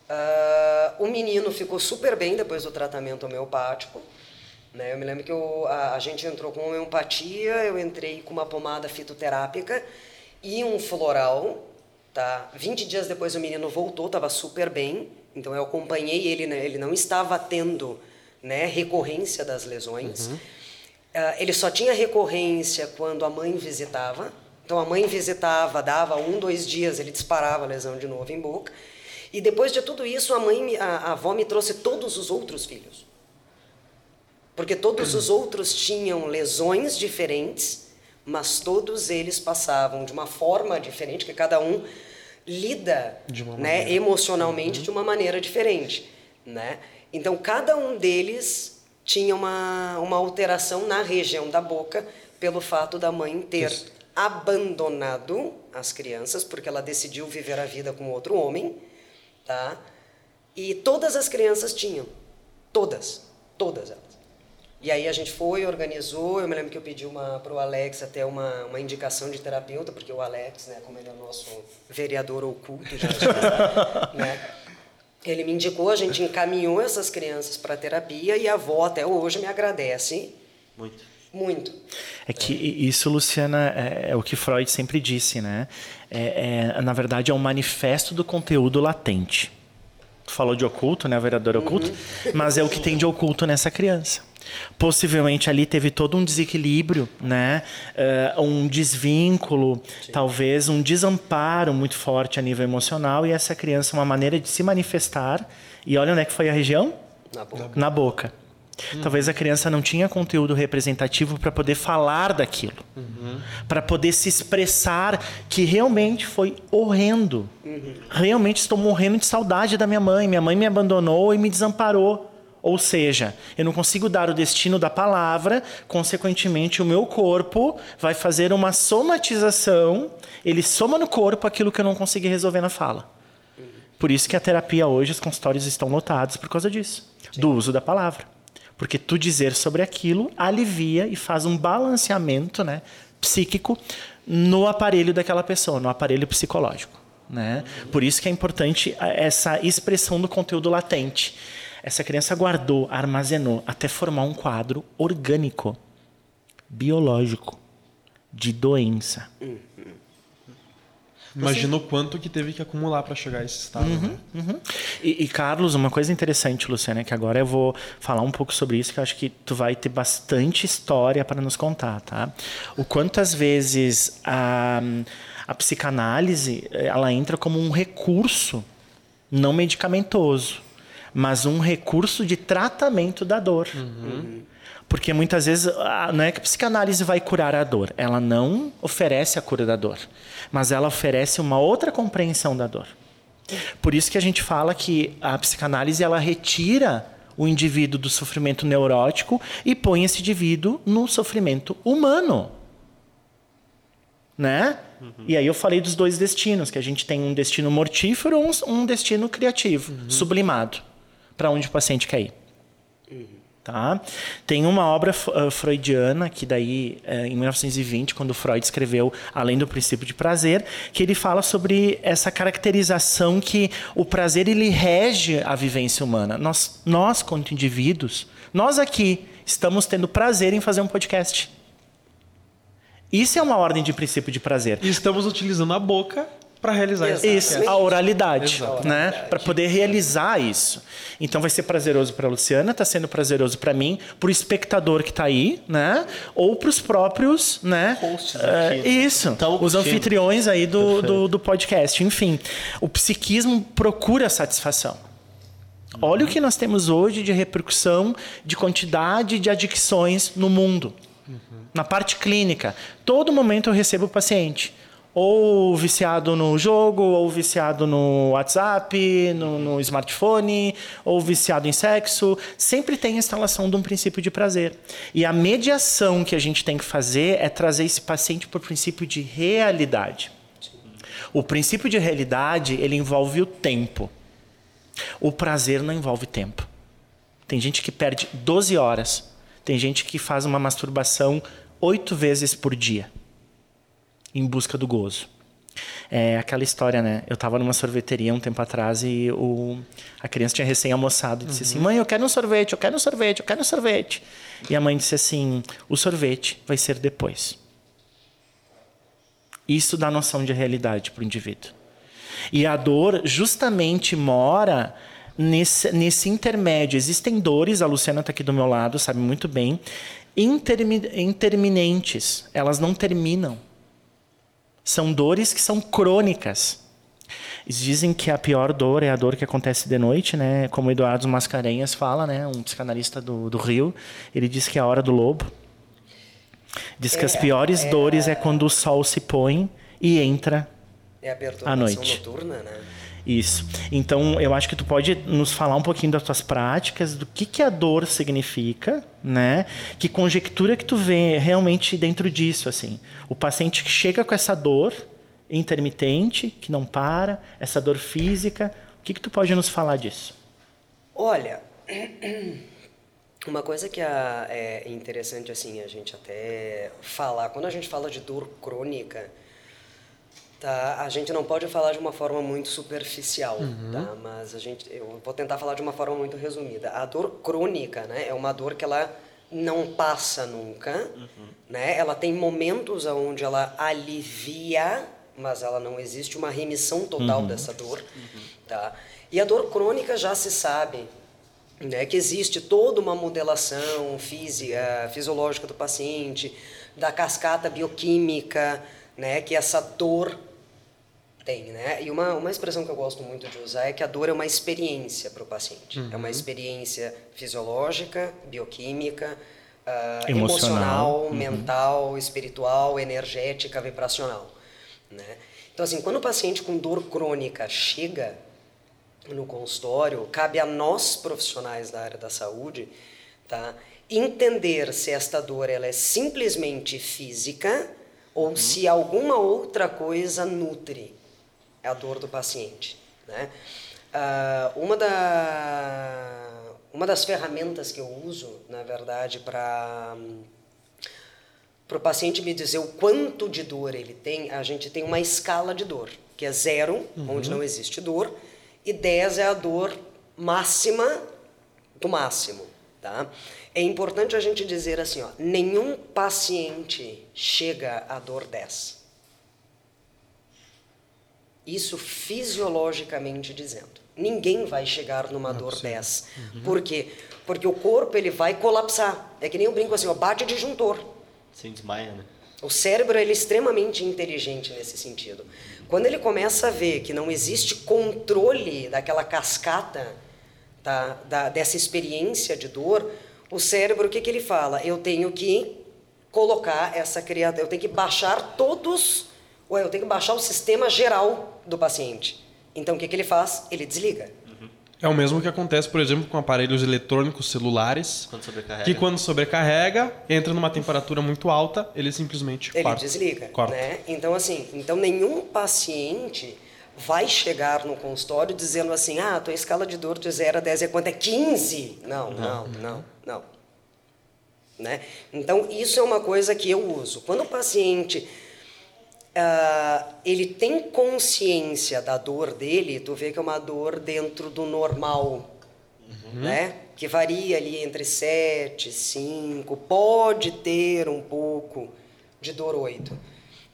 Ah, o menino ficou super bem depois do tratamento homeopático. Né? Eu me lembro que eu, a, a gente entrou com homeopatia, eu entrei com uma pomada fitoterápica e um floral. Tá? 20 dias depois o menino voltou, estava super bem. Então eu acompanhei ele, né? ele não estava tendo né, recorrência das lesões. Ah, ele só tinha recorrência quando a mãe visitava. Então a mãe visitava, dava um, dois dias, ele disparava a lesão de novo em boca. E depois de tudo isso, a mãe, a, a avó me trouxe todos os outros filhos. Porque todos os outros tinham lesões diferentes, mas todos eles passavam de uma forma diferente, que cada um lida né, emocionalmente de uma maneira diferente. Né? Então, cada um deles tinha uma, uma alteração na região da boca pelo fato da mãe ter Isso. abandonado as crianças, porque ela decidiu viver a vida com outro homem, tá? E todas as crianças tinham. Todas. Todas elas. E aí a gente foi, organizou. Eu me lembro que eu pedi para o Alex até uma, uma indicação de terapeuta, porque o Alex, né, como ele é o nosso vereador oculto, já, já, né, ele me indicou, a gente encaminhou essas crianças para terapia e a avó até hoje me agradece Muito. muito. É que isso, Luciana, é, é o que Freud sempre disse, né? É, é, na verdade, é um manifesto do conteúdo latente. Tu falou de oculto, né, vereador oculto? Mas é o que tem de oculto nessa criança. Possivelmente ali teve todo um desequilíbrio, né? É, um desvínculo, talvez um desamparo muito forte a nível emocional e essa criança uma maneira de se manifestar. E olha onde é que foi a região? Na boca. na boca. Talvez a criança não tinha conteúdo representativo para poder falar daquilo, para poder se expressar que realmente foi horrendo. Realmente estou morrendo de saudade da minha mãe. Minha mãe me abandonou e me desamparou. Ou seja, eu não consigo dar o destino da palavra, consequentemente, o meu corpo vai fazer uma somatização, ele soma no corpo aquilo que eu não consegui resolver na fala. Por isso que a terapia hoje, os consultórios estão lotados por causa disso, do uso da palavra. Porque tu dizer sobre aquilo alivia e faz um balanceamento né, psíquico no aparelho daquela pessoa, no aparelho psicológico. Né? Por isso que é importante a- essa expressão do conteúdo latente. Essa criança guardou, armazenou, até formar um quadro orgânico, biológico, de doença. Imagina o quanto que teve que acumular para chegar a esse estado. Né? Uhum. E, e, Carlos, uma coisa interessante, Luciana, é que agora eu vou falar um pouco sobre isso, que eu acho que tu vai ter bastante história para nos contar, tá? O quantas vezes a, a psicanálise ela entra como um recurso não medicamentoso, mas um recurso de tratamento da dor. Uhum. Porque muitas vezes não é que a psicanálise vai curar a dor, ela não oferece a cura da dor, mas ela oferece uma outra compreensão da dor. Por isso que a gente fala que a psicanálise ela retira o indivíduo do sofrimento neurótico e põe esse indivíduo no sofrimento humano. Né? Uhum. E aí eu falei dos dois destinos, que a gente tem um destino mortífero e um, um, destino criativo, uhum. sublimado, para onde o paciente quer ir. Tá? Tem uma obra uh, freudiana, que daí, uh, em 1920, quando Freud escreveu Além do Princípio de Prazer, que ele fala sobre essa caracterização que o prazer ele rege a vivência humana. Nós, nós quanto indivíduos, nós aqui estamos tendo prazer em fazer um podcast. Isso é uma ordem de princípio de prazer. E estamos utilizando a boca para realizar isso. Isso, a oralidade, Exato. né? Para poder realizar isso. Então vai ser prazeroso para Luciana, está sendo prazeroso para mim, para o espectador que está aí, né? Ou para os próprios, né? Hosts aqui. Uh, isso, tá os anfitriões aí do, do, do, podcast. Enfim, o psiquismo procura satisfação. Olha o que nós temos hoje de repercussão, de quantidade de adicções no mundo. Uhum. Na parte clínica, todo momento eu recebo o paciente ou viciado no jogo, ou viciado no WhatsApp, no, no, smartphone, ou viciado em sexo, sempre tem a instalação de um princípio de prazer. E a mediação que a gente tem que fazer é trazer esse paciente para o princípio de realidade. O princípio de realidade ele envolve o tempo. O prazer não envolve tempo. Tem gente que perde 12 horas. Tem gente que faz uma masturbação oito vezes por dia em busca do gozo. É aquela história, né? Eu estava numa sorveteria um tempo atrás e o, a criança tinha recém-almoçado. Disse assim, uhum. assim: Mãe, eu quero um sorvete, eu quero um sorvete, eu quero um sorvete. E a mãe disse assim: O sorvete vai ser depois. Isso dá noção de realidade para o indivíduo. E a dor justamente mora nesse, nesse intermédio. Existem dores, a Luciana está aqui do meu lado, sabe muito bem, intermi, interminentes. Elas não terminam. São dores que são crônicas. Eles dizem que a pior dor é a dor que acontece de noite, né? Como Eduardo Mascarenhas fala, né? Um psicanalista do, do Rio. Ele diz que é a hora do lobo. Diz que é, as piores é, dores é quando o sol se põe e entra é a à noite. noturna, né? Isso. Então, eu acho que tu pode nos falar um pouquinho das tuas práticas, do que, que a dor significa, né? Que conjectura que tu vê realmente dentro disso, assim. O paciente que chega com essa dor intermitente, que não para, essa dor física, o que, que tu pode nos falar disso? Olha, uma coisa que é interessante, assim, a gente até falar, quando a gente fala de dor crônica, Tá, a gente não pode falar de uma forma muito superficial, uhum. tá? Mas a gente, eu vou tentar falar de uma forma muito resumida. A dor crônica, né, é uma dor que ela não passa nunca, uhum. né? Ela tem momentos onde ela alivia, mas ela não existe uma remissão total uhum. dessa dor, uhum. tá? E a dor crônica já se sabe, né, que existe toda uma modelação física, fisiológica do paciente, da cascata bioquímica, né, que essa dor tem, né? E uma, uma expressão que eu gosto muito de usar é que a dor é uma experiência para o paciente. Uhum. É uma experiência fisiológica, bioquímica, uh, emocional, uhum. mental, espiritual, energética, vibracional. Né? Então, assim, quando o paciente com dor crônica chega no consultório, cabe a nós profissionais da área da saúde tá, entender se esta dor ela é simplesmente física ou uhum. se alguma outra coisa nutre é a dor do paciente. Né? Uh, uma, da, uma das ferramentas que eu uso, na verdade, para para o paciente me dizer o quanto de dor ele tem, a gente tem uma escala de dor, que é zero, uhum. onde não existe dor, e 10 é a dor máxima do máximo. Tá? É importante a gente dizer assim, ó, nenhum paciente chega à dor 10. Isso fisiologicamente dizendo. Ninguém vai chegar numa dor 10. Por quê? Porque o corpo ele vai colapsar. É que nem eu brinco assim, ó, bate disjuntor. Sem desmaia, né? O cérebro ele é extremamente inteligente nesse sentido. Quando ele começa a ver que não existe controle daquela cascata, tá, da, dessa experiência de dor, o cérebro o que, que ele fala? Eu tenho que colocar essa criatura, eu tenho que baixar todos, ou eu tenho que baixar o sistema geral do paciente. Então o que, que ele faz? Ele desliga. É o mesmo que acontece, por exemplo, com aparelhos eletrônicos celulares, Quando sobrecarrega. que quando sobrecarrega, entra numa temperatura muito alta, ele simplesmente Ele corta. desliga, Corta. né? Então assim, então nenhum paciente vai chegar no consultório dizendo assim: "Ah, tua escala de dor de 0 a 10 é quanto? É 15". Não, não, não, não. Né? Então isso é uma coisa que eu uso. Quando o paciente ah, ele tem consciência da dor dele, tu vê que é uma dor dentro do normal, né? Que varia ali entre 7, 5, pode ter um pouco de dor 8.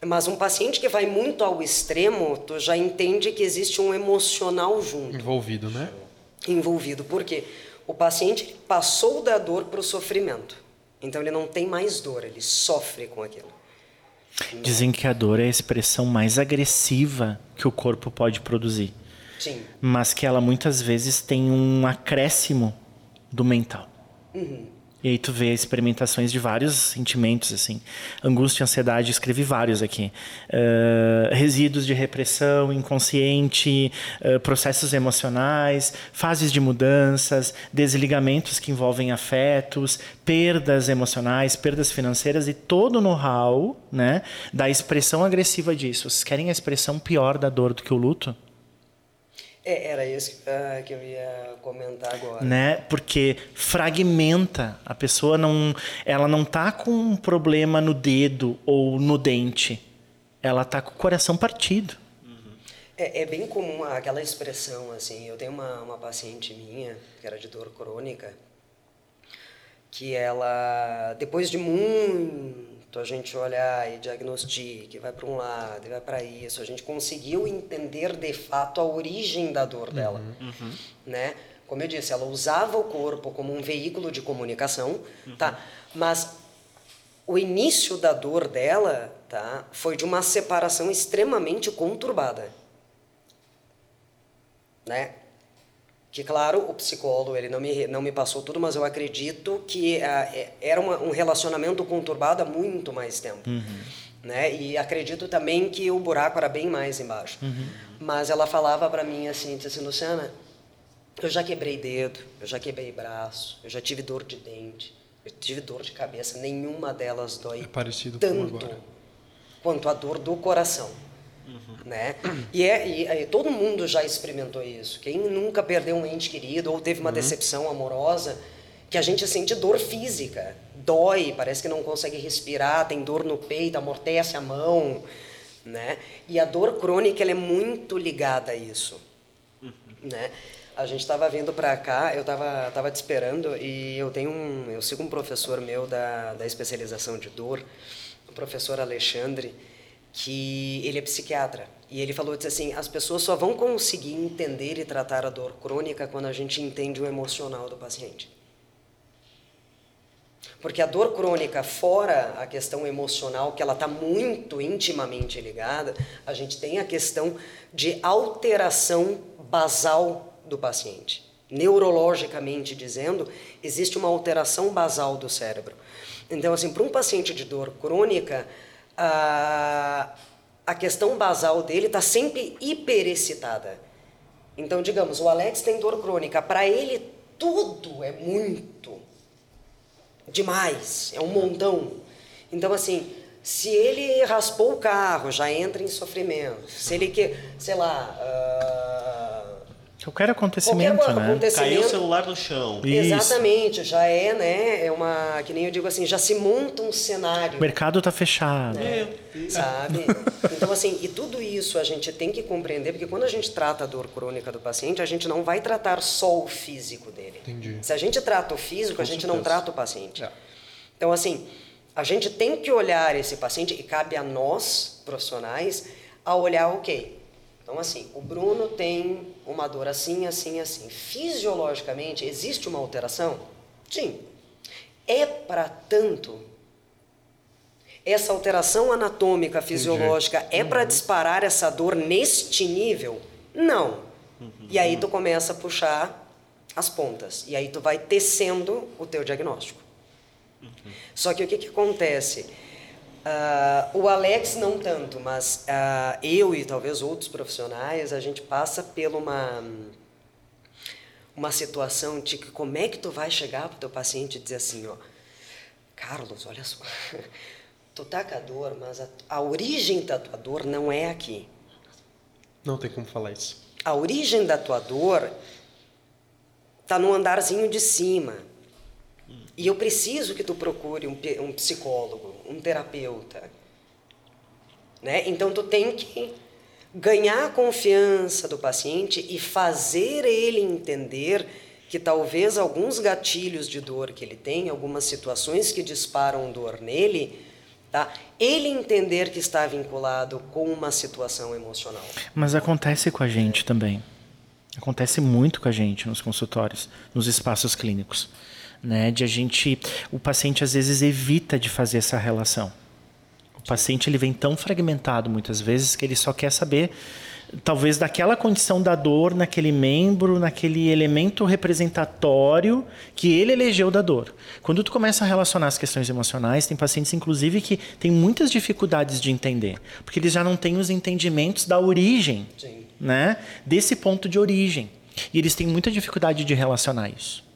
Mas um paciente que vai muito ao extremo, tu já entende que existe um emocional junto Envolvido, né? envolvido. Por quê? O paciente passou da dor para o sofrimento. Então ele não tem mais dor, ele sofre com aquilo. Dizem que a dor é a expressão mais agressiva que o corpo pode produzir, Sim. mas que ela muitas vezes tem um acréscimo do mental. E aí tu vê experimentações de vários sentimentos, assim. Angústia, ansiedade, escrevi vários aqui. Eh, resíduos de repressão inconsciente, eh, processos emocionais, fases de mudanças, desligamentos que envolvem afetos, perdas emocionais, perdas financeiras e todo o know-how né, da expressão agressiva disso. Vocês querem a expressão pior da dor do que o luto? É, era isso que, ah, que eu ia comentar agora. né? Porque fragmenta a pessoa não, ela não tá com um problema no dedo ou no dente, ela tá com o coração partido. É, é bem comum aquela expressão, assim, eu tenho uma, uma paciente minha, que era de dor crônica, que ela, depois de muito a gente olhar e diagnostica, e vai para um lado, e vai para isso, a gente conseguiu entender de fato a origem da dor dela, né? Como eu disse, ela usava o corpo como um veículo de comunicação, tá? Mas o início da dor dela, tá? Foi de uma separação extremamente conturbada né? Que claro, o psicólogo ele não me não me passou tudo, mas eu acredito que ah, é- era uma, um relacionamento conturbado há muito mais tempo, né? E acredito também que o buraco era bem mais embaixo. Mas ela falava para mim assim, disse assim, Luciana, eu já quebrei dedo, eu já quebrei braço, eu já tive dor de dente, eu tive dor de cabeça, nenhuma delas dói É parecido tanto quanto a dor do coração. Né? E, é, e, e todo mundo já experimentou isso. Quem nunca perdeu um ente querido ou teve uma decepção amorosa, que a gente sente dor física, dói, parece que não consegue respirar, tem dor no peito, amortece a mão, né? E a dor crônica ela é muito ligada a isso, né? A gente estava vindo para cá, eu estava tava te esperando e eu tenho um, eu sigo um professor meu da, da especialização de dor, o professor Alexandre, que ele é psiquiatra e ele falou disse assim, as pessoas só vão conseguir entender e tratar a dor crônica quando a gente entende o emocional do paciente. Porque a dor crônica, fora a questão emocional, que ela está muito intimamente ligada, a gente tem a questão de alteração basal do paciente. Neurologicamente dizendo, existe uma alteração basal do cérebro. Então, assim, para um paciente de dor crônica, a, a questão basal dele está sempre hiperexcitada. Então, digamos, o Alex tem dor crônica, para ele tudo é muito demais, é um montão. Então, assim, se ele raspou o carro, já entra em sofrimento. Se ele que, sei lá, ah, Qualquer acontecimento, qualquer né? acontecimento, Caiu o celular no chão. Isso. exatamente, já é, né, é uma, que nem eu digo assim, já se monta um cenário. O mercado tá fechado. sabe? Então, assim, e tudo isso a gente tem que compreender, porque quando a gente trata a dor crônica do paciente, a gente não vai tratar só o físico dele. Entendi. Se a gente trata o físico, Com a gente não certeza. trata o paciente. É. Então, assim, a gente tem que olhar esse paciente, e cabe a nós, profissionais, a olhar, ok, Então, assim, o Bruno tem uma dor assim, assim, assim. Fisiologicamente, existe uma alteração? Sim. É para tanto. Essa alteração anatômica, fisiológica, é para disparar essa dor neste nível? Não. E aí tu começa a puxar as pontas. E aí tu vai tecendo o teu diagnóstico. Só que o que, que acontece? Uh, o Alex não tanto, mas uh, eu e talvez outros profissionais, a gente passa por uma, uma situação de que como é que tu vai chegar para o teu paciente e dizer assim, ó, Carlos, olha só, tu tá com a dor, mas a, a origem da tua dor não é aqui. Não tem como falar isso. A origem da tua dor tá no andarzinho de cima. E eu preciso que tu procure um, um psicólogo, um terapeuta. Né? Então tu tem que ganhar a confiança do paciente e fazer ele entender que talvez alguns gatilhos de dor que ele tem, algumas situações que disparam dor nele, tá? Ele entender que está vinculado com uma situação emocional. Mas acontece com a gente também. Acontece muito com a gente nos consultórios, nos espaços clínicos né? De a gente, o paciente às vezes evita de fazer essa relação. O paciente ele vem tão fragmentado muitas vezes que ele só quer saber talvez daquela condição da dor naquele membro, naquele elemento representatório que ele elegeu da dor. Quando tu começa a relacionar as questões emocionais, tem pacientes inclusive que têm muitas dificuldades de entender, porque eles já não têm os entendimentos da origem, Sim. né? Desse ponto de origem. E eles têm muita dificuldade de relacionar isso.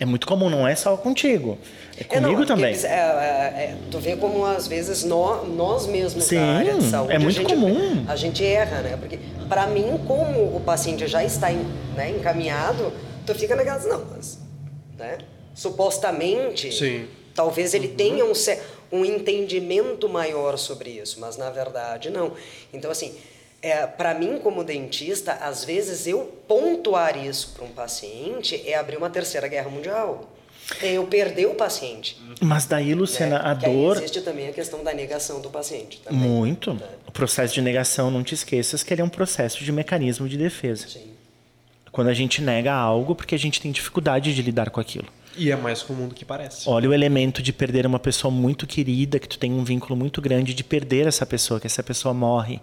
É muito comum, não é só contigo. É comigo é, não, também. Eles, é, é, é, tu vê como às vezes nós, nós mesmos Sim, da área de saúde. É muito a gente, comum. A gente erra, né? Porque para mim, como o paciente já está em, né, encaminhado, tu fica naquelas, não, mas, né? Supostamente, Sim. talvez ele uhum. tenha um, um entendimento maior sobre isso, mas na verdade não. Então, assim, é, para mim, como dentista, às vezes eu pontuar isso para um paciente é abrir uma terceira guerra mundial. É eu perder o paciente. Mas daí, Luciana, né? a dor. existe também a questão da negação do paciente. Também, Muito. Né? O processo de negação, não te esqueças que ele é um processo de mecanismo de defesa. Sim. Quando a gente nega algo, porque a gente tem dificuldade de lidar com aquilo. E é mais comum do que parece. Olha o elemento de perder uma pessoa muito querida, que tu tem um vínculo muito grande, de perder essa pessoa, que essa pessoa morre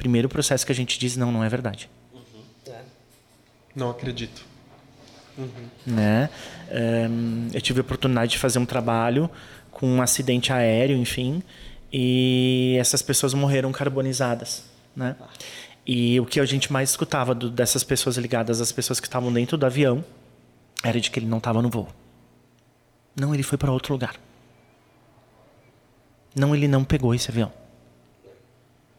primeiro processo que a gente diz não, não é verdade. Uhum. É. Não acredito. Uhum. Né? Um, eu tive a oportunidade de fazer um trabalho com um acidente aéreo, enfim, e essas pessoas morreram carbonizadas, né? E o que a gente mais escutava do, dessas pessoas ligadas às pessoas que estavam dentro do avião era de que ele não estava no voo. Não, ele foi para outro lugar. Não, ele não pegou esse avião.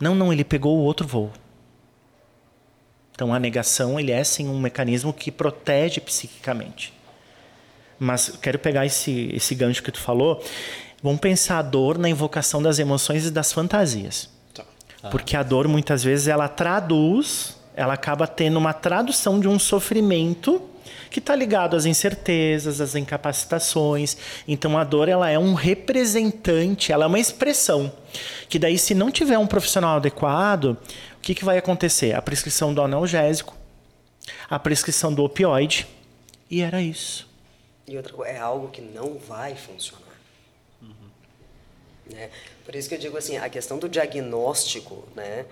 Não, não, ele pegou o outro voo. Então a negação ele é sim um mecanismo que protege psiquicamente. Mas quero pegar esse, esse gancho que tu falou. Vamos pensar a dor na invocação das emoções e das fantasias. Tá. Ah. Porque a dor muitas vezes ela traduz, ela acaba tendo uma tradução de um sofrimento que está ligado às incertezas, às incapacitações. Então a dor ela é um representante, ela é uma expressão. Que daí, se não tiver um profissional adequado, o que, que vai acontecer? A prescrição do analgésico, a prescrição do opioide, e era isso. E outra coisa, é algo que não vai funcionar. Uhum. Né? Por isso que eu digo assim, a questão do diagnóstico, né?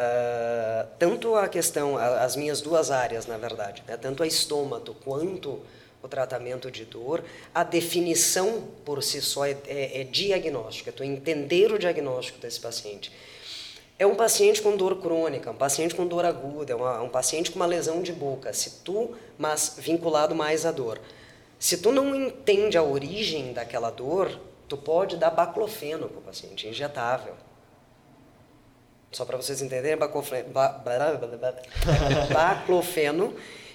Uh, tanto a questão, as minhas duas áreas, na verdade, né? tanto a estômago quanto o tratamento de dor, a definição por si só é, é, é diagnóstica, tu entender o diagnóstico desse paciente. É um paciente com dor crônica, um paciente com dor aguda, é uma, um paciente com uma lesão de boca, se tu, mas vinculado mais à dor. Se tu não entende a origem daquela dor, tu pode dar baclofeno para o paciente, injetável. Só para vocês entenderem, baclofeno, baclofeno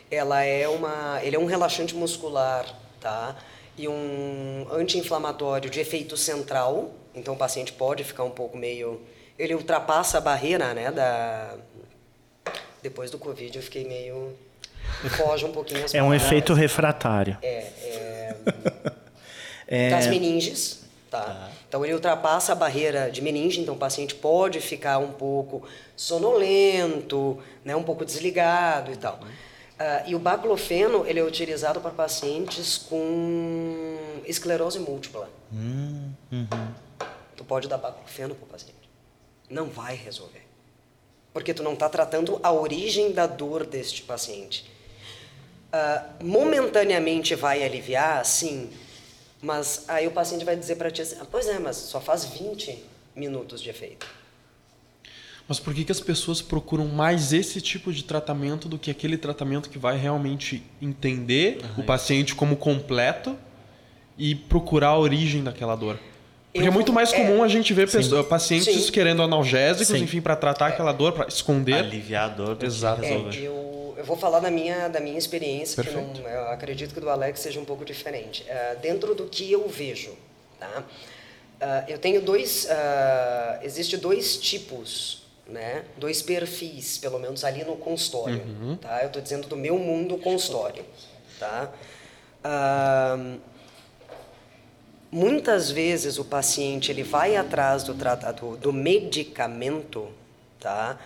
ela é uma, ele é um relaxante muscular, tá? E um anti-inflamatório de efeito central. Então o paciente pode ficar um pouco meio, ele ultrapassa a barreira, né, da depois do Covid eu fiquei meio foge um pouquinho as É um efeito refratário. É, é, é... das meninges, Tá? Então ele ultrapassa a barreira de meninge, então o paciente pode ficar um pouco sonolento, né, um pouco desligado e tal. Uh, e o baclofeno ele é utilizado para pacientes com esclerose múltipla. Hum, uhum. Tu pode dar baclofeno para o paciente. Não vai resolver. Porque tu não está tratando a origem da dor deste paciente. Uh, momentaneamente vai aliviar, sim, mas aí o paciente vai dizer para ti assim, ah, pois é, mas só faz 20 minutos de efeito. Mas por que, que as pessoas procuram mais esse tipo de tratamento do que aquele tratamento que vai realmente entender o paciente como completo e procurar a origem daquela dor? Porque Eu é muito mais é. comum é, a gente ver pessoas, pacientes sim. querendo analgésicos, sim. enfim, para tratar é. aquela dor, para esconder. Aliviar a dor. Exato. É, eu, vou falar da minha, da minha experiência, Perfeito. que não, eu acredito que do Alex seja um pouco diferente. Uh, dentro do que eu vejo, tá? Uh, eu tenho dois, uh, existe dois tipos né? Dois perfis, pelo menos ali no consultório, uhum. tá? Eu estou dizendo do meu mundo consultório, tá? Ah, muitas vezes o paciente ele vai atrás do tratado do medicamento, tá?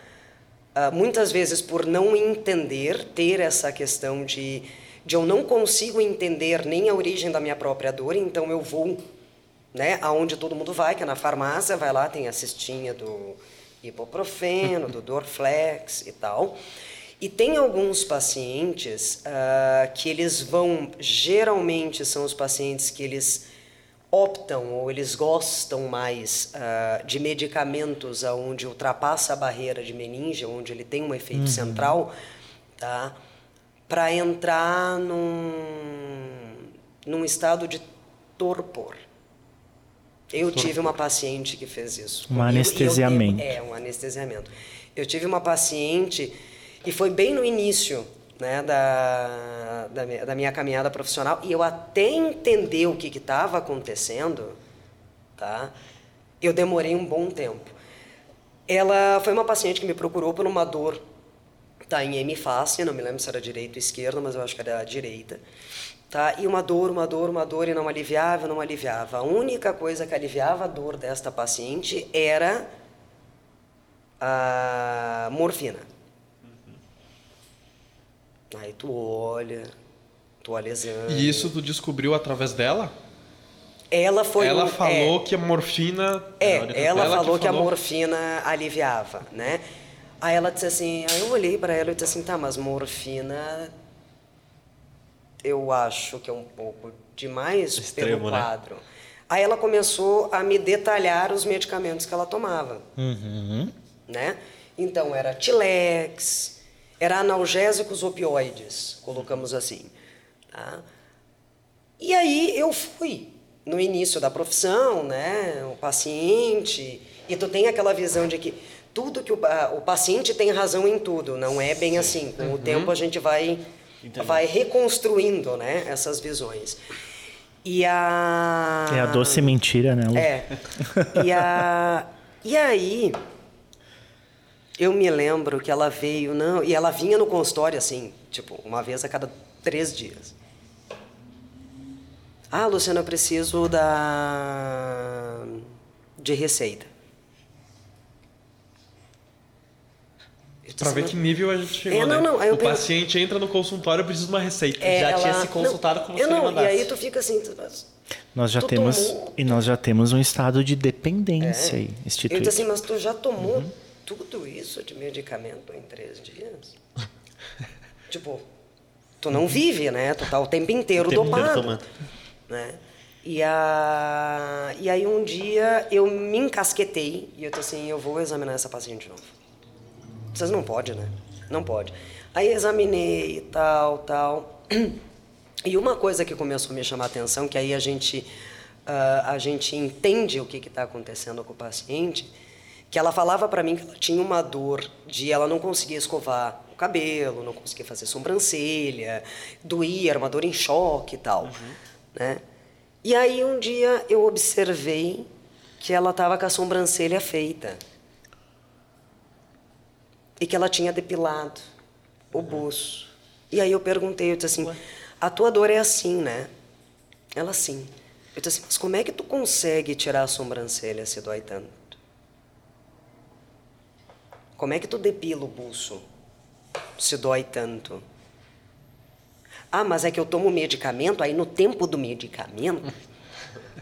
Ah, muitas vezes por não entender, ter essa questão de de eu não consigo entender nem a origem da minha própria dor, então eu vou, né, aonde todo mundo vai, que é na farmácia, vai lá, tem a cestinha do ibuprofeno, do Dorflex e tal. E tem alguns pacientes uh, que eles vão, geralmente são os pacientes que eles optam ou eles gostam mais uh, de medicamentos aonde ultrapassa a barreira de meninge, onde ele tem um efeito uhum. central, tá? Para entrar num, num estado de torpor. Eu tive uma paciente que fez isso. Um anestesiamento. Eu, é, um anestesiamento. Eu tive uma paciente, e foi bem no início né, da, da, da minha caminhada profissional, e eu até entender o que estava acontecendo, tá? eu demorei um bom tempo. Ela foi uma paciente que me procurou por uma dor tá, em hemifácia, não me lembro se era direita ou esquerda, mas eu acho que era direita. Tá? E uma dor, uma dor, uma dor, e não aliviava, não aliviava. A única coisa que aliviava a dor desta paciente era a morfina. Aí tu olha, tu olha exame. E isso tu descobriu através dela? Ela foi. Ela um, falou é, que a morfina. É, ela, ela falou que, falou que, a morfina aliviava, né? Aí ela disse assim, aí eu olhei para ela e disse assim, tá, mas morfina eu acho que é um pouco demais Extremo, pelo né? quadro. Né? Aí ela começou a me detalhar os medicamentos que ela tomava. Uhum. Né? Então, era Tilex, era analgésicos opioides, colocamos assim. Tá? E aí eu fui no início da profissão, né? o paciente, e tu tem aquela visão de que tudo que o, o paciente tem razão em tudo, não é bem Sim. assim. Com uhum. o tempo a gente vai Entendi. vai reconstruindo né, essas visões. E a. É a doce mentira, né? Lu? É. E, a... e aí, eu me lembro que ela veio, não, e ela vinha no consultório assim, tipo, uma vez a cada três dias. Ah, Luciana, eu preciso da de receita. Para ver que nível a gente chegou, é, não, né? não, o paciente entra no consultório e precisa de uma receita. É, já ela... tinha se consultado eu se não, E aí tu fica assim... Tu... Nós já tu temos tomou... e nós já temos um estado de dependência é. instituído. Eu disse assim, mas tu já tomou uhum. Tudo isso de medicamento em três dias? tipo, tu não vive, né? Tu tá o tempo inteiro o tempo dopado, inteiro né? E, a... e aí um dia eu me encasquetei e eu disse assim, eu vou examinar essa paciente de novo. Vocês não pode, né? Não pode. Aí examinei e tal, tal. E uma coisa que começou a me chamar a atenção, que aí a gente, uh, a gente entende o que está acontecendo com o paciente, que ela falava para mim que ela tinha uma dor de ela não conseguia escovar o cabelo, não conseguia fazer sobrancelha, doía, era uma dor em choque e tal, uhum. né? E aí um dia eu observei que ela estava com a sobrancelha feita e que ela tinha depilado o buço. E aí eu perguntei, eu disse assim, a tua dor é assim, né? Ela sim. Eu disse assim, mas como é que tu consegue tirar a sobrancelha se dói tanto? Como é que tu depila o buço se dói tanto? Ah, mas é que eu tomo medicamento, aí no tempo do medicamento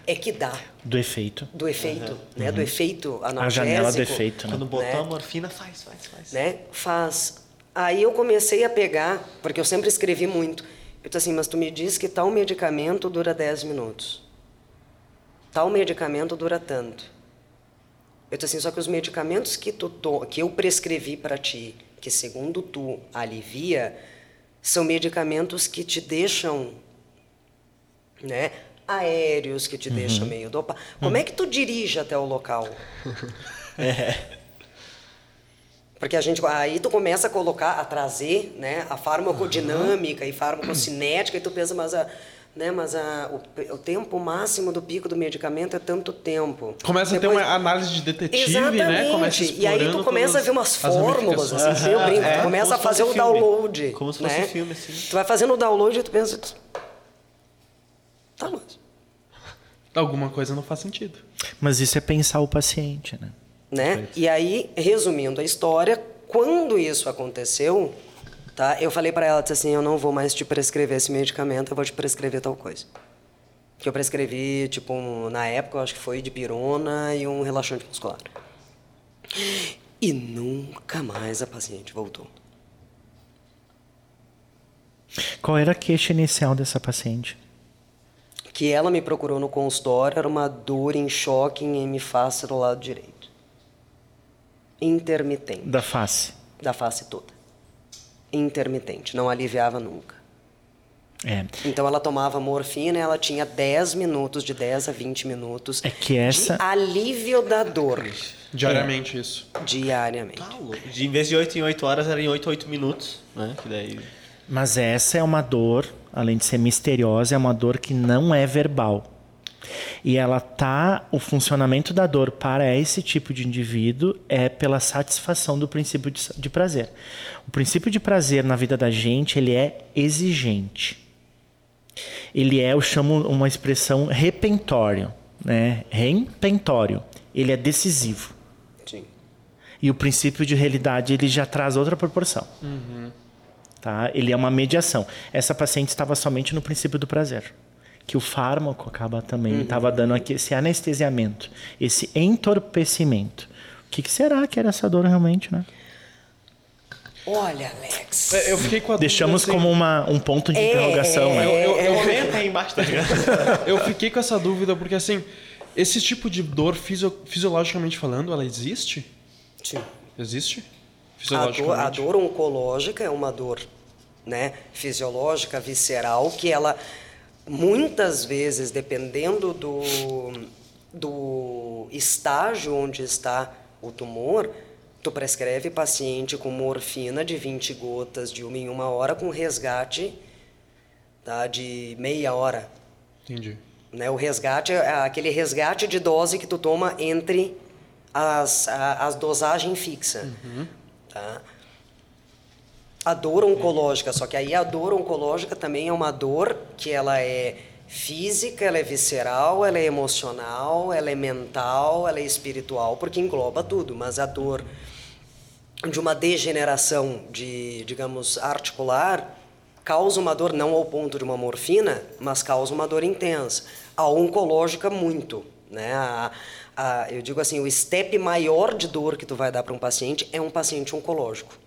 é que dá Do efeito. do efeito, né? Do efeito analgésico. A janela do efeito, né? Quando botou Né? a morfina, faz, faz, faz. né? Faz. Aí eu comecei a pegar, porque eu sempre escrevi muito. Eu disse assim, mas tu me diz que tal medicamento dura 10 minutos. Tal medicamento dura tanto. Eu disse assim, só que os medicamentos que, tu to que eu prescrevi para ti, que segundo tu alivia, são medicamentos que te deixam, né? Aéreos, que te deixam meio dopa. Como é que tu dirige até o local? Porque a gente aí tu começa a colocar, a trazer, né, a farmacodinâmica e farmacocinética e tu pensa, mas a, né, mas a, o, o tempo máximo do pico do medicamento é tanto tempo. Começa a ter Depois- uma análise de detetive, Exatamente. né? Começa e aí tu explorando começa a ver umas as fórmulas, ramificações. assim, eu brinco, É, tu começa a fazer o filme. download. Como se né? fosse filme, assim. Tu vai fazendo o download e tu pensa, tá, mas Alguma coisa não faz sentido. Mas isso é pensar o paciente, né? né? E aí, resumindo a história, quando isso aconteceu, tá? Eu falei para ela disse assim, eu não vou mais te prescrever esse medicamento, eu vou te prescrever tal coisa. Que eu prescrevi, tipo, um- na época, eu acho que foi de pirona e um relaxante muscular. E nunca mais a paciente voltou. Qual era a queixa inicial dessa paciente? Que ela me procurou no consultório era uma dor em choque em hemifácie do lado direito. Intermitente. Da face. da face toda. Intermitente, não aliviava nunca. É. Então ela tomava morfina e ela tinha 10 minutos, de 10 a 20 minutos É que essa- de alívio da dor Diariamente isso. diariamente. Tá louco. De, em vez de 8 em 8 horas, era em 8 em 8 minutos, né? Que daí... Mas essa é uma dor, além de ser misteriosa, é uma dor que não é verbal. E ela tá, o funcionamento da dor para esse tipo de indivíduo é pela satisfação do princípio de, de prazer. O princípio de prazer na vida da gente, ele é exigente. Ele é, eu chamo uma expressão repentório, né? Repentório. Ele é decisivo. Sim. E o princípio de realidade ele já traz outra proporção. Tá? Ele é uma mediação. Essa paciente estava somente no princípio do prazer. Que o fármaco acaba também estava dando aqui esse anestesiamento, esse entorpecimento. O que, que será que era essa dor realmente, né? Olha, Alex. É, Eu fiquei com a Deixamos dúvida, assim, como uma, um ponto de É, interrogação. né? eu, eu, eu, Comenta aí embaixo, tá ligado? eu fiquei com essa dúvida porque assim, esse tipo de dor fisio- fisiologicamente falando, ela existe? Sim. Existe? A dor, Fisiologicamente? a dor oncológica é uma dor né, fisiológica, visceral, que ela muitas vezes, dependendo do, do estágio onde está o tumor, tu prescreve paciente com morfina de 20 gotas de uma em uma hora com resgate tá, de meia hora. Entendi. Né? O resgate é aquele resgate de dose que tu toma entre as, a, as dosagens fixas. Tá? A dor oncológica, só que aí a dor oncológica também é uma dor que ela é física, ela é visceral, ela é emocional, ela é mental, ela é espiritual, porque engloba tudo, mas a dor de uma degeneração de, digamos, articular, causa uma dor não ao ponto de uma morfina, mas causa uma dor intensa. A oncológica muito, né? A, a, eu digo assim, o step maior de dor que tu vai dar para um paciente é um paciente oncológico.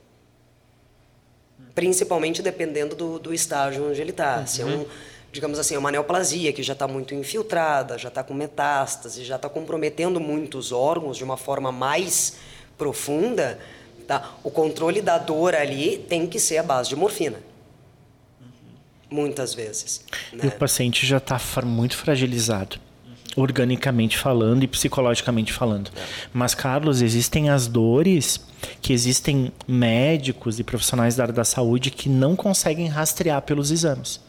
Principalmente dependendo do, do estágio onde ele está. Se é um, digamos assim, é uma neoplasia que já está muito infiltrada, já está com metástase, já está comprometendo muitos órgãos de uma forma mais profunda, tá? o controle da dor ali tem que ser a base de morfina. Muitas vezes. E Né? o paciente já está muito fragilizado, organicamente falando e psicologicamente falando. Mas, Carlos, existem as dores que existem médicos e profissionais da área da saúde que não conseguem rastrear pelos exames.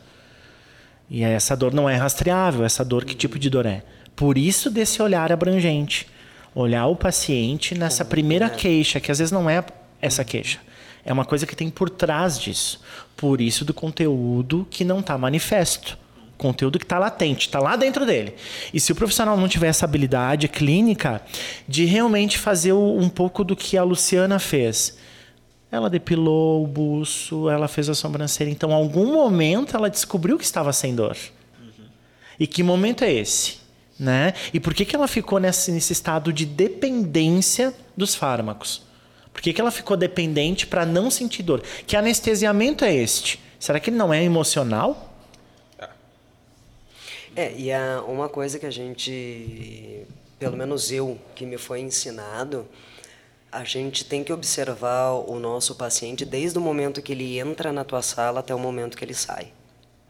E essa dor não é rastreável, essa dor, que tipo de dor é? Por isso desse olhar abrangente. Olhar o paciente nessa primeira queixa, que às vezes não é essa queixa. É uma coisa que tem por trás disso. Por isso do conteúdo que não está manifesto. Conteúdo que está latente, está lá dentro dele. E se o profissional não tiver essa habilidade clínica de realmente fazer um pouco do que a Luciana fez, ela depilou o buço, ela fez a sobrancelha. Então, em algum momento, ela descobriu que estava sem dor. Uhum. E que momento é esse? Né? E por que, que ela ficou nesse, nesse estado de dependência dos fármacos? Por que, que ela ficou dependente para não sentir dor? Que anestesiamento é este? Será que ele não é emocional? É, e a, uma coisa que a gente, pelo menos eu, que me foi ensinado, a gente tem que observar o nosso paciente desde o momento que ele entra na tua sala até o momento que ele sai.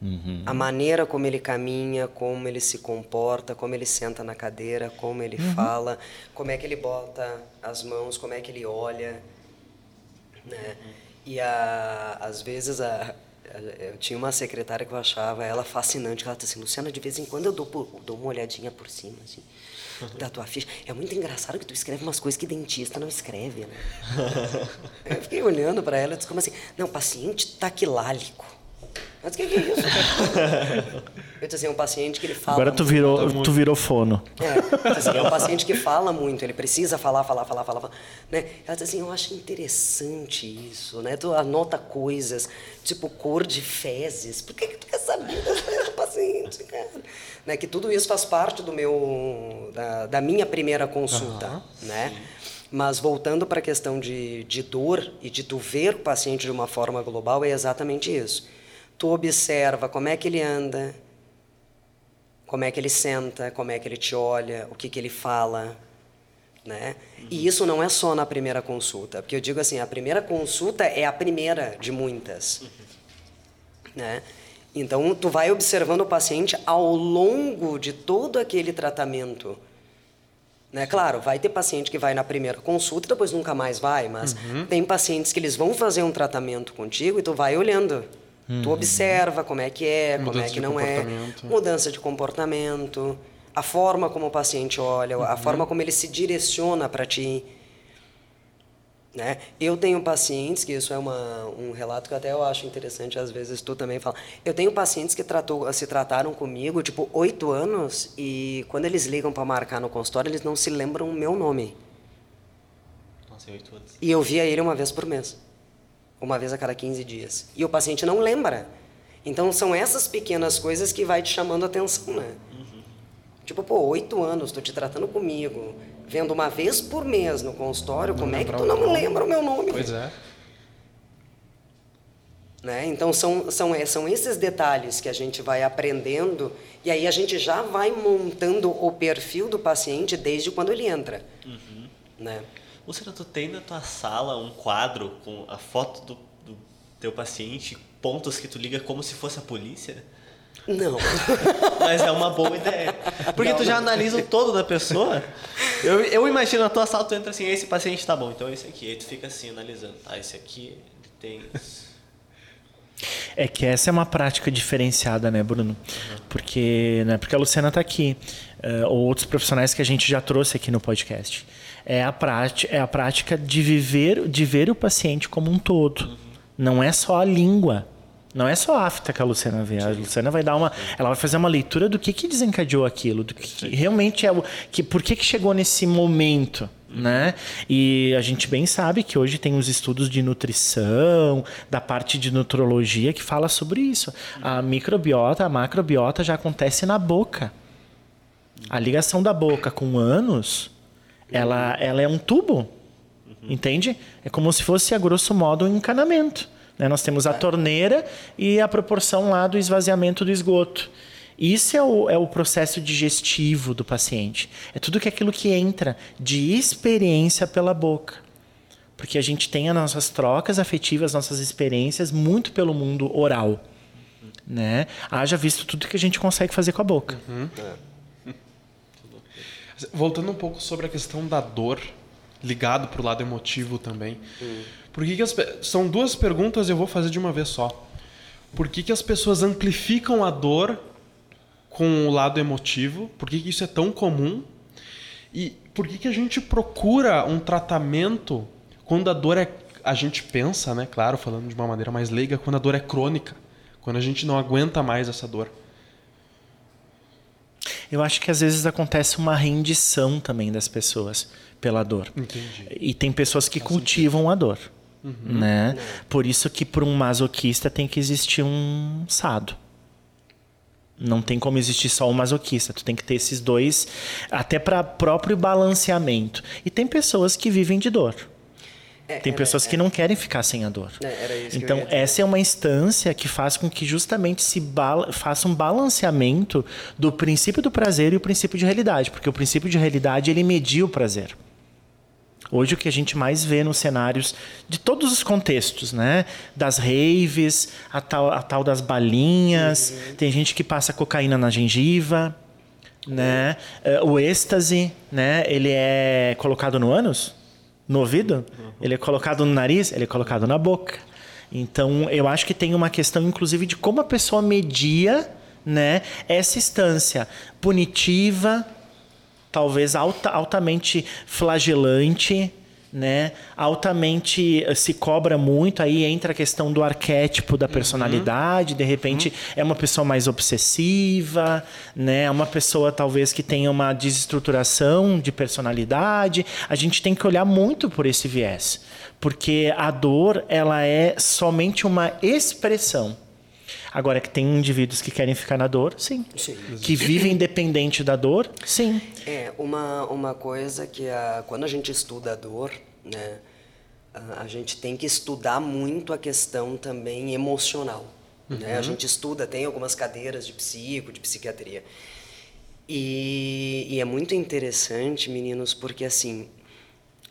Uhum. A maneira como ele caminha, como ele se comporta, como ele senta na cadeira, como ele uhum. fala, como é que ele bota as mãos, como é que ele olha. Né? E a, às vezes a, eu tinha uma secretária que eu achava ela fascinante. Ela disse assim, Luciana, de vez em quando eu dou, por, dou uma olhadinha por cima, assim da tua ficha. É muito engraçado que tu escreve umas coisas que dentista não escreve, né? eu fiquei olhando para ela e disse, como assim? Não, paciente taquilálico. Mas o que, que, é isso? eu disse assim, é um paciente que ele fala. Agora tu virou, muito. tu virou fono. É, assim, é um paciente que fala muito, ele precisa falar, falar, falar, falar. né? Ela disse assim, eu acho interessante isso, né? Tu anota coisas, tipo cor de fezes. Por que, que tu quer saber do paciente, cara? Né? Que tudo isso faz parte do meu, da, da minha primeira consulta, uhum, né? Sim. Mas voltando para a questão de, de dor e de tu ver o paciente de uma forma global, é exatamente isso tu observa como é que ele anda, como é que ele senta, como é que ele te olha, o que, que ele fala. Né? Uhum. E isso não é só na primeira consulta, porque eu digo assim, a primeira consulta é a primeira de muitas. Uhum. Né? Então, tu vai observando o paciente ao longo de todo aquele tratamento. Né? Claro, vai ter paciente que vai na primeira consulta e depois nunca mais vai, mas uhum. tem pacientes que eles vão fazer um tratamento contigo e tu vai olhando. Uhum. Tu observa como é que é, Mudança como é que não é. Mudança de comportamento, a forma como o paciente olha, uhum. a forma como ele se direciona para ti. Né? Eu tenho pacientes, que isso é uma, um relato que até eu acho interessante, às vezes tu também fala. Eu tenho pacientes que tratou, se trataram comigo, tipo, oito anos, e quando eles ligam para marcar no consultório, eles não se lembram o meu nome. Nossa, oito anos. E eu via ele uma vez por mês uma vez a cada 15 dias. E o paciente não lembra. Então são essas pequenas coisas que vai te chamando a atenção, né? Uhum. Tipo, pô, oito anos, estou te tratando comigo, vendo uma vez por mês no consultório, não como é que tu não lembra o meu nome? Pois é. Né? Então são, são, é, são esses detalhes que a gente vai aprendendo e aí a gente já vai montando o perfil do paciente desde quando ele entra. Uhum. Né? Luciana, tu tem na tua sala um quadro com a foto do, do teu paciente, pontos que tu liga como se fosse a polícia? Não. Mas é uma boa ideia. Porque não, tu já não. analisa o todo da pessoa. Eu, eu imagino na tua sala, tu entra assim, esse paciente tá bom, então esse aqui. Aí tu fica assim, analisando. Tá, esse aqui ele tem É que essa é uma prática diferenciada, né, Bruno? Uhum. Porque, né, porque a Luciana está aqui, uh, ou outros profissionais que a gente já trouxe aqui no podcast é a prática, é a prática de viver, de ver o paciente como um todo. Uhum. Não é só a língua. Não é só a afta que a Luciana vê. A Luciana vai dar uma, ela vai fazer uma leitura do que, que desencadeou aquilo, do que, que realmente é o que, por que, que chegou nesse momento, uhum. né? E a gente bem sabe que hoje tem os estudos de nutrição, da parte de nutrologia que fala sobre isso. A microbiota, a macrobiota já acontece na boca. A ligação da boca com anos ela, ela é um tubo, uhum. entende? É como se fosse, a grosso modo, um encanamento. Né? Nós temos a torneira e a proporção lá do esvaziamento do esgoto. Isso é o, é o processo digestivo do paciente. É tudo que aquilo que entra de experiência pela boca. Porque a gente tem as nossas trocas afetivas, nossas experiências muito pelo mundo oral. Né? Haja visto tudo que a gente consegue fazer com a boca. Uhum. É. Voltando um pouco sobre a questão da dor, ligado para o lado emotivo também. Hum. Por que, que as, são duas perguntas eu vou fazer de uma vez só. Por que, que as pessoas amplificam a dor com o lado emotivo? Por que, que isso é tão comum? E por que, que a gente procura um tratamento quando a dor é. A gente pensa, né? Claro, falando de uma maneira mais leiga, quando a dor é crônica. Quando a gente não aguenta mais essa dor. Eu acho que às vezes acontece uma rendição também das pessoas pela dor. Entendi. E tem pessoas que cultivam a dor. Né? Por isso que para um masoquista tem que existir um sado. Não tem como existir só o masoquista. Tu tem que ter esses dois, até para próprio balanceamento. E tem pessoas que vivem de dor. É, Tem pessoas que não querem ficar sem a dor. É, então, essa é uma instância que faz com que justamente se bala- faça um balanceamento do princípio do prazer e o princípio de realidade. Porque o princípio de realidade, ele media o prazer. Hoje o que a gente mais vê nos cenários de todos os contextos, né? Das raves, a tal, a tal das balinhas, tem gente que passa cocaína na gengiva, né? Eh, O êxtase, né? Ele é colocado no ânus, no ouvido, ele é colocado no nariz, ele é colocado na boca. Então, eu acho que tem uma questão, inclusive, de como a pessoa media, né? Essa instância punitiva, talvez alta, altamente flagelante, né? Altamente eh, se cobra muito, aí entra a questão do arquétipo da personalidade, de repente é uma pessoa mais obsessiva, né? É uma pessoa talvez que tenha uma desestruturação de personalidade. A gente tem que olhar muito por esse viés, porque a dor, ela é somente uma expressão. Agora que tem indivíduos que querem ficar na dor, sim. Sim. Que vivem independente da dor, sim. É, uma, uma coisa que a, quando a gente estuda a dor, né, a, a gente tem que estudar muito a questão também emocional. Né? A gente estuda, tem algumas cadeiras de psico, de psiquiatria. E, e é muito interessante, meninos, porque assim,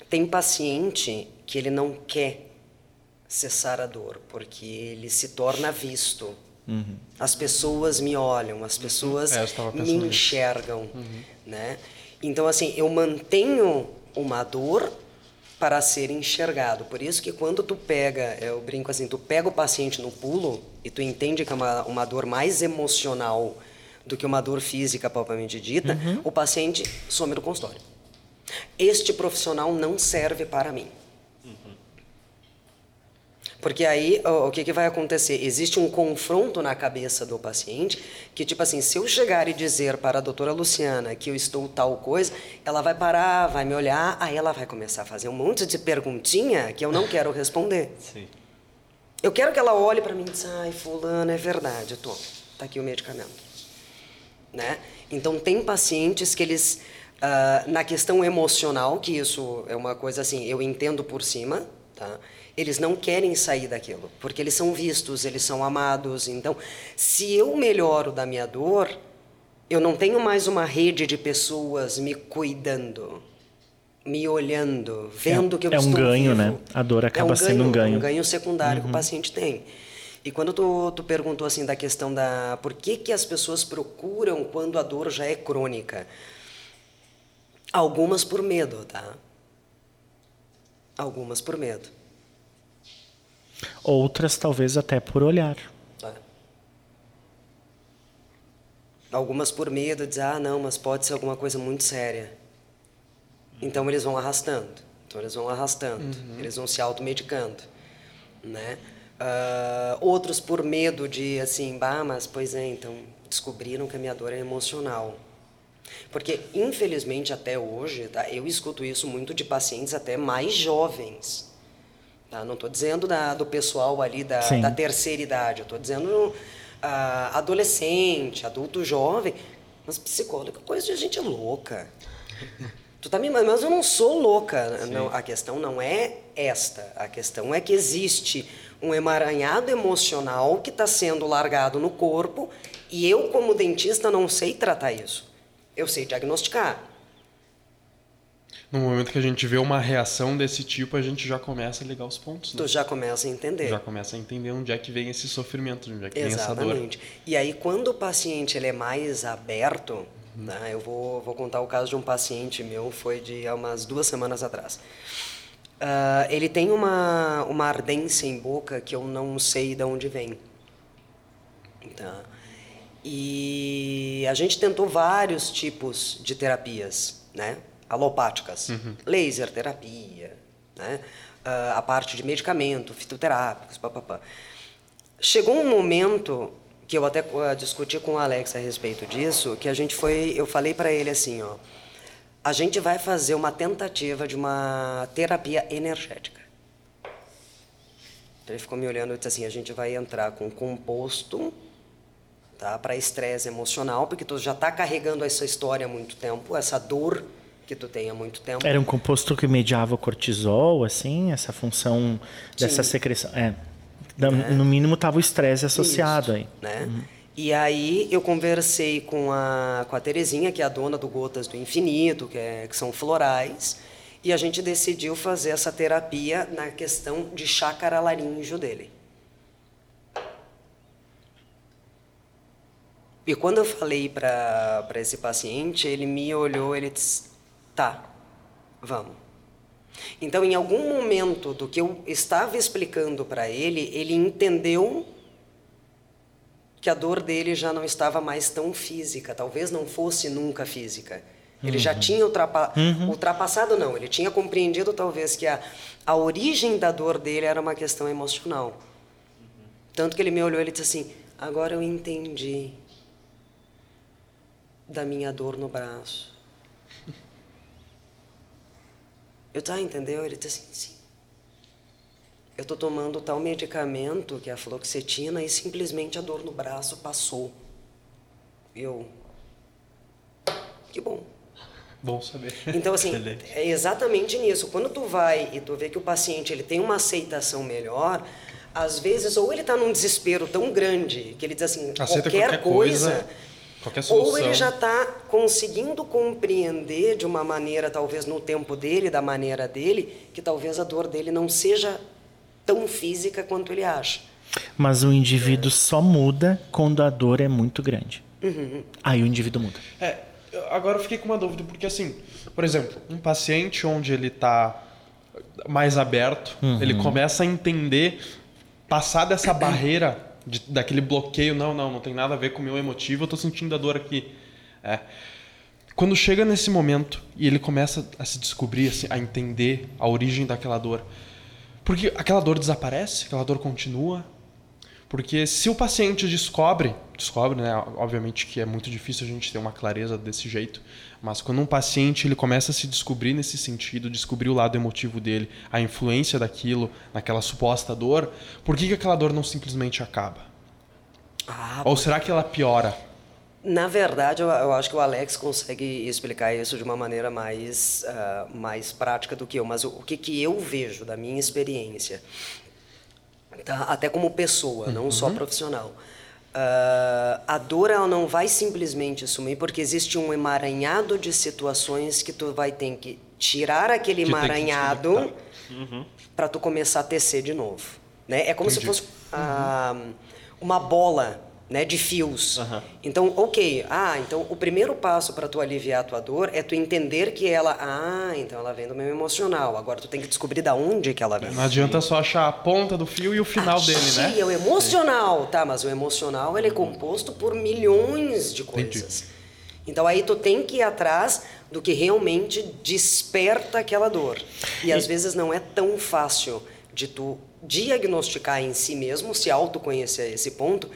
tem paciente que ele não quer cessar a dor, porque ele se torna visto. As pessoas me olham, as pessoas É, me enxergam, né? Então assim, eu mantenho uma dor para ser enxergado. Por isso que quando tu pega, eu brinco assim, tu pega o paciente no pulo e tu entende que é uma, uma dor mais emocional do que uma dor física propriamente dita, o paciente some do consultório. Este profissional não serve para mim. Porque aí, o o que, que vai acontecer? Existe um confronto na cabeça do paciente que, tipo assim, se eu chegar e dizer para a doutora Luciana que eu estou tal coisa, ela vai parar, vai me olhar, aí ela vai começar a fazer um monte de perguntinha que eu não quero responder. Sim. Eu quero que ela olhe para mim e diz, ai, fulano, é verdade, toma, tá aqui o medicamento. Né? Então, tem pacientes que eles, ah, na questão emocional, que isso é uma coisa assim, eu entendo por cima, tá? Eles não querem sair daquilo, porque eles são vistos, eles são amados. Então, se eu melhoro da minha dor, eu não tenho mais uma rede de pessoas me cuidando, me olhando, vendo que eu é um estou ganho, vivo. né? A dor acaba sendo um ganho. Um ganho secundário que o paciente tem. E quando tu, tu perguntou assim da questão da por que, que as pessoas procuram quando a dor já é crônica? Algumas por medo, tá? Algumas por medo. Outras talvez até por olhar. Tá? Algumas por medo, dizer, ah, não, mas pode ser alguma coisa muito séria. Então eles vão arrastando. Então eles vão arrastando. Eles vão se automedicando. Né? Ah, outros por medo de, assim, bah, mas pois é, então descobriram que a minha dor é emocional. Porque, infelizmente, até hoje, tá, eu escuto isso muito de pacientes até mais jovens. Tá? Não estou dizendo da, do pessoal ali da, da terceira idade, eu estou dizendo ah, adolescente, adulto jovem. Mas psicólogo é coisa de gente louca. Tu tá me, mas eu não sou louca. Não, a questão não é esta. A questão é que existe um emaranhado emocional que está sendo largado no corpo e eu, como dentista, não sei tratar isso. Eu sei diagnosticar. No momento que a gente vê uma reação desse tipo, a gente já começa a ligar os pontos. Né? Tu já começa a entender. Já começa a entender onde é que vem esse sofrimento, onde é que vem essa dor. Exatamente. E aí, quando o paciente ele é mais aberto, né, eu vou, vou contar o caso de um paciente meu, foi de há umas duas semanas atrás. Ah, ele tem uma, uma ardência em boca que eu não sei de onde vem. Tá? E a gente tentou vários tipos de terapias, né? Alopáticas. Laser terapia, né? Ah, a parte de medicamento, fitoterápicos, papapá. Chegou um momento que eu até uh, discuti com o Alex a respeito disso, que a gente foi, eu falei para ele assim, ó, a gente vai fazer uma tentativa de uma terapia energética. Ele ficou me olhando e disse assim, a gente vai entrar com composto, tá, para estresse emocional, porque tu já está carregando essa história há muito tempo, essa dor que tu tem há muito tempo. Era um composto que mediava o cortisol, assim, essa função dessa Sim. secreção. É. Da- No mínimo estava o estresse associado Isso, aí. Né? E aí eu conversei com a, com a Terezinha, que é a dona do Gotas do Infinito, que, é, que são florais, e a gente decidiu fazer essa terapia na questão de chácara laríngeo dele. E quando eu falei para esse paciente, ele me olhou, ele disse, tá, vamos. Então, em algum momento do que eu estava explicando para ele, ele entendeu que a dor dele já não estava mais tão física, talvez não fosse nunca física. Ele já tinha ultrapa ultrapassado, não, ele tinha compreendido talvez que a, a origem da dor dele era uma questão emocional. Tanto que ele me olhou e disse assim: agora eu entendi da minha dor no braço. Eu tá, entendeu? Ele disse assim, sim. Eu tô tomando tal medicamento, que é a fluoxetina, e simplesmente a dor no braço passou. Eu. Que bom. Bom saber. Então, assim, é exatamente nisso. Quando tu vai e tu vê que o paciente ele tem uma aceitação melhor, às vezes, ou ele está num desespero tão grande que ele diz assim, qualquer, qualquer coisa, coisa, ou solução. ele já está conseguindo compreender de uma maneira, talvez no tempo dele, da maneira dele, que talvez a dor dele não seja tão física quanto ele acha. Mas o indivíduo só muda quando a dor é muito grande. Uhum. Aí o indivíduo muda. É, agora eu fiquei com uma dúvida, porque assim, por exemplo, um paciente onde ele está mais aberto, ele começa a entender, passar dessa barreira, de- daquele bloqueio, não, não, não tem nada a ver com o meu emotivo, eu tô sentindo a dor aqui. É. Quando chega nesse momento e ele começa a se descobrir, assim, a entender a origem daquela dor, porque aquela dor desaparece, aquela dor continua, porque se o paciente descobre, descobre, né? Obviamente que é muito difícil a gente ter uma clareza desse jeito, mas quando um paciente ele começa a se descobrir nesse sentido, descobrir o lado emotivo dele, a influência daquilo, naquela suposta dor, por que, que aquela dor não simplesmente acaba? Ah, Ou será que ela piora? Na verdade, eu, eu acho que o Alex consegue explicar isso de uma maneira mais, ah, mais prática do que eu. Mas o, o que, que eu vejo da minha experiência, tá? até como pessoa, não só profissional, ah, a dor ela não vai simplesmente sumir porque existe um emaranhado de situações que tu vai ter que tirar aquele Que emaranhado para tu começar a tecer de novo. Né? É como se Entendi. fosse ah, uma bola né, de fios. Aham. Então, ok, ah, então o primeiro passo para tu aliviar a tua dor é tu entender que ela, ah, então ela vem do meu emocional. Agora tu tem que descobrir da onde que ela vem. Não adianta só achar a ponta do fio e o final dele, né? Achei, é o emocional, tá? Mas o emocional ele é composto por milhões de coisas. Então aí tu tem que ir atrás do que realmente desperta aquela dor. E às vezes não é tão fácil de tu diagnosticar em si mesmo, se autoconhecer a esse ponto.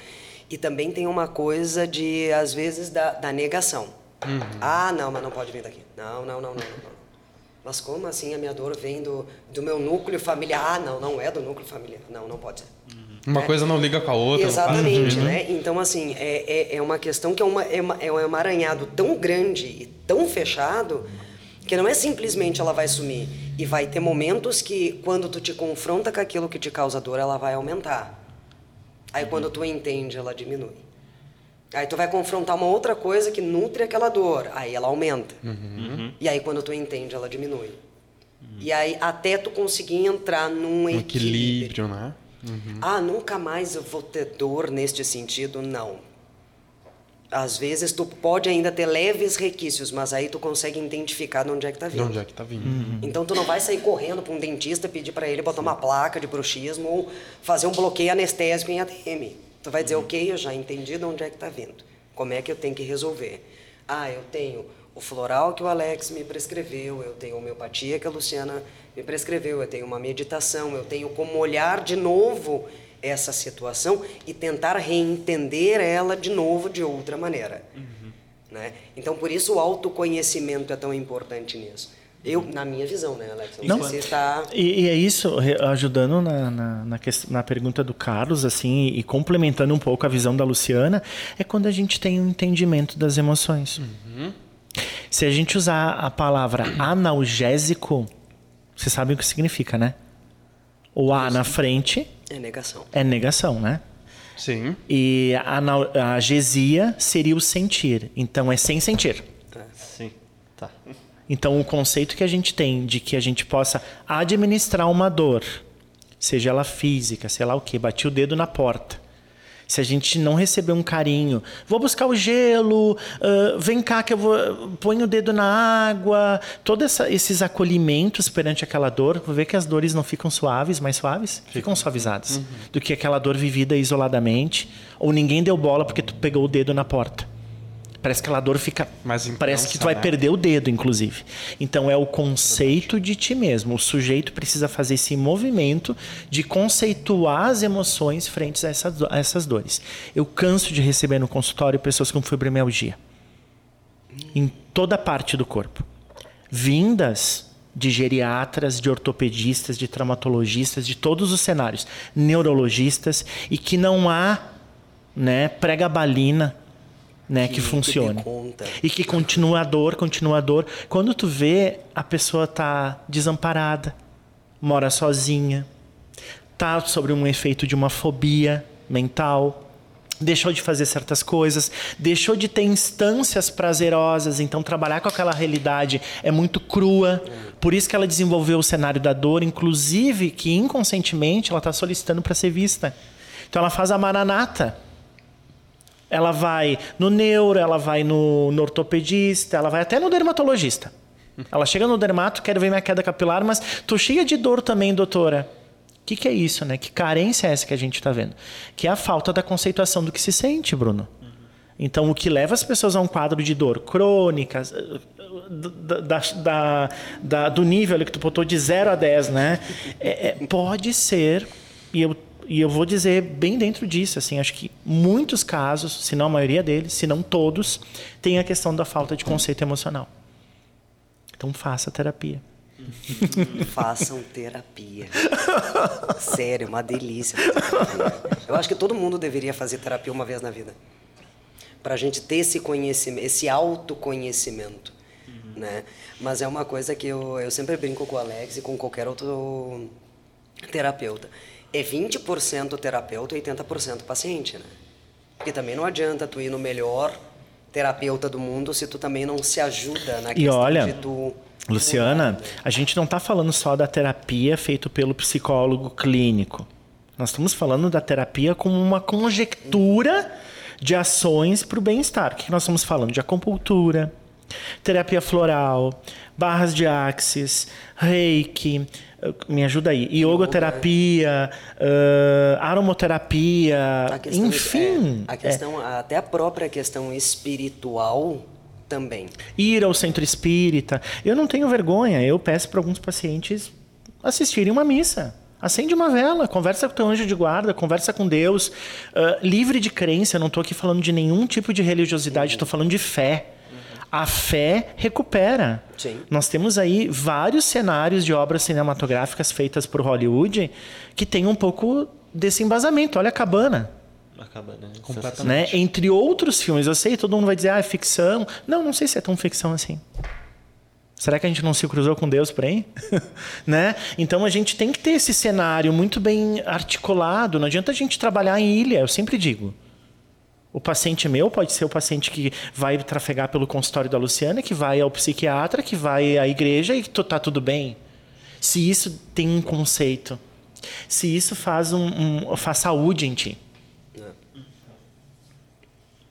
E também tem uma coisa de, às vezes, da, da negação. Ah, não, mas não pode vir daqui. Não, não, não, não, não. Mas como assim a minha dor vem do, do meu núcleo familiar? Ah, não, não é do núcleo familiar. Não, não pode ser. Uma coisa não liga com a outra. Exatamente, sentido. né? Então, assim, é, é, é uma questão que é, uma, é, uma, é um emaranhado tão grande e tão fechado que não é simplesmente ela vai sumir. E vai ter momentos que, quando tu te confronta com aquilo que te causa dor, ela vai aumentar. Aí, quando tu entende, ela diminui. Aí, tu vai confrontar uma outra coisa que nutre aquela dor. Aí, ela aumenta. E aí, quando tu entende, ela diminui. E aí, até tu conseguir entrar num Um equilíbrio. equilíbrio, né? Ah, nunca mais eu vou ter dor neste sentido? Não. Às vezes tu pode ainda ter leves requisitos, mas aí tu consegue identificar de onde é que tá De vindo. onde é que tá vindo? Então tu não vai sair correndo para um dentista pedir para ele botar uma placa de bruxismo ou fazer um bloqueio anestésico em ATM. Tu vai dizer, ok, eu já entendi de onde é que tá vindo. Como é que eu tenho que resolver? Ah, eu tenho o floral que o Alex me prescreveu, eu tenho a homeopatia que a Luciana me prescreveu, eu tenho uma meditação, eu tenho como olhar de novo essa situação e tentar reentender ela de novo de outra maneira. Né? Então, por isso o autoconhecimento é tão importante nisso. Eu, na minha visão, né, Alex? Não, sei se você está... E, e é isso, ajudando na, na, na, ques- na pergunta do Carlos, assim, e complementando um pouco a visão da Luciana, é quando a gente tem um entendimento das emoções. Se a gente usar a palavra analgésico, vocês sabem o que significa, né? O A na frente É negação. é negação, né? Sim. E a anal- a agesia seria o sentir. Então é sem sentir. Sim. Tá. Então, o conceito que a gente tem de que a gente possa administrar uma dor, seja ela física, sei lá o que, bati o dedo na porta. Se a gente não receber um carinho, vou buscar o gelo, ah, vem cá que eu vou, põe o dedo na água, todos esses acolhimentos perante aquela dor, vou ver que as dores não ficam suaves, mais suaves, ficam. Suavizadas, do que aquela dor vivida isoladamente, ou ninguém deu bola porque tu pegou o dedo na porta. Parece que aquela dor fica. Mais parece que tu vai né? perder o dedo, inclusive. Então é o conceito de ti mesmo. O sujeito precisa fazer esse movimento de conceituar as emoções frente a essas, a essas dores. Eu canso de receber no consultório pessoas com fibromialgia. Em toda parte do corpo. Vindas de geriatras, de ortopedistas, de traumatologistas, de todos os cenários, neurologistas, e que não há né, prega-balina né, que, Que- funcione. E que continua a dor, continua a dor. Quando tu vê, a pessoa tá desamparada, mora sozinha, tá sobre um efeito de uma fobia mental, deixou de fazer certas coisas, deixou de ter instâncias prazerosas, então trabalhar com aquela realidade é muito crua. Por isso que ela desenvolveu o cenário da dor, inclusive que inconscientemente ela está solicitando para ser vista. Então ela faz a maranata. Ela vai no neuro, ela vai no, no ortopedista, ela vai até no dermatologista. Ela chega no dermato, quero ver minha queda capilar, mas tô cheia de dor também, doutora. O que, que é isso, né? Que carência é essa que a gente está vendo? Que é a falta da conceituação do que se sente, Bruno. Então, o que leva as pessoas a um quadro de dor crônica, da, da- da- da- do nível que tu botou de 0 a 10, né? É- é- pode ser, e eu, e eu vou dizer bem dentro disso, assim, acho que muitos casos, se não a maioria deles, se não todos, tem a questão da falta de conceito emocional. Então, faça terapia. Façam terapia. Sério, uma delícia. Eu acho que todo mundo deveria fazer terapia uma vez na vida. Pra gente ter esse conhecimento, esse autoconhecimento, né? Mas é uma coisa que eu, eu sempre brinco com o Alex e com qualquer outro terapeuta. É 20% terapeuta e 80% paciente, né? Porque também não adianta tu ir no melhor terapeuta do mundo se tu também não se ajuda na E questão olha, de tu Luciana, a gente não está falando só da terapia feita pelo psicólogo clínico. Nós estamos falando da terapia como uma conjectura de ações para o bem-estar. O que nós estamos falando? De acupuntura, terapia floral, barras de axis, reiki, me ajuda aí, iogoterapia, eh, aromoterapia, A questão, enfim. é, a questão, até a própria questão espiritual também. ir ao centro espírita. Eu não tenho vergonha, eu peço para alguns pacientes assistirem uma missa. Acende uma vela, conversa com o teu anjo de guarda, conversa com Deus. ah, livre de crença, eu não estou aqui falando de nenhum tipo de religiosidade, estou falando de fé. A fé recupera. Sim. Nós temos aí vários cenários de obras cinematográficas feitas por Hollywood que tem um pouco desse embasamento. Olha a cabana Acaba, né? Completamente. né? Entre outros filmes, eu sei, todo mundo vai dizer, ah, é ficção. Não, não sei se é tão ficção assim. Será que a gente não se cruzou com Deus por aí? né? Então a gente tem que ter esse cenário muito bem articulado. Não adianta a gente trabalhar em ilha, eu sempre digo. O paciente meu pode ser o paciente que vai trafegar pelo consultório da Luciana, que vai ao psiquiatra, que vai à igreja e tu- tá tudo bem. Se isso tem um conceito, se isso faz, um, um- faz saúde em ti.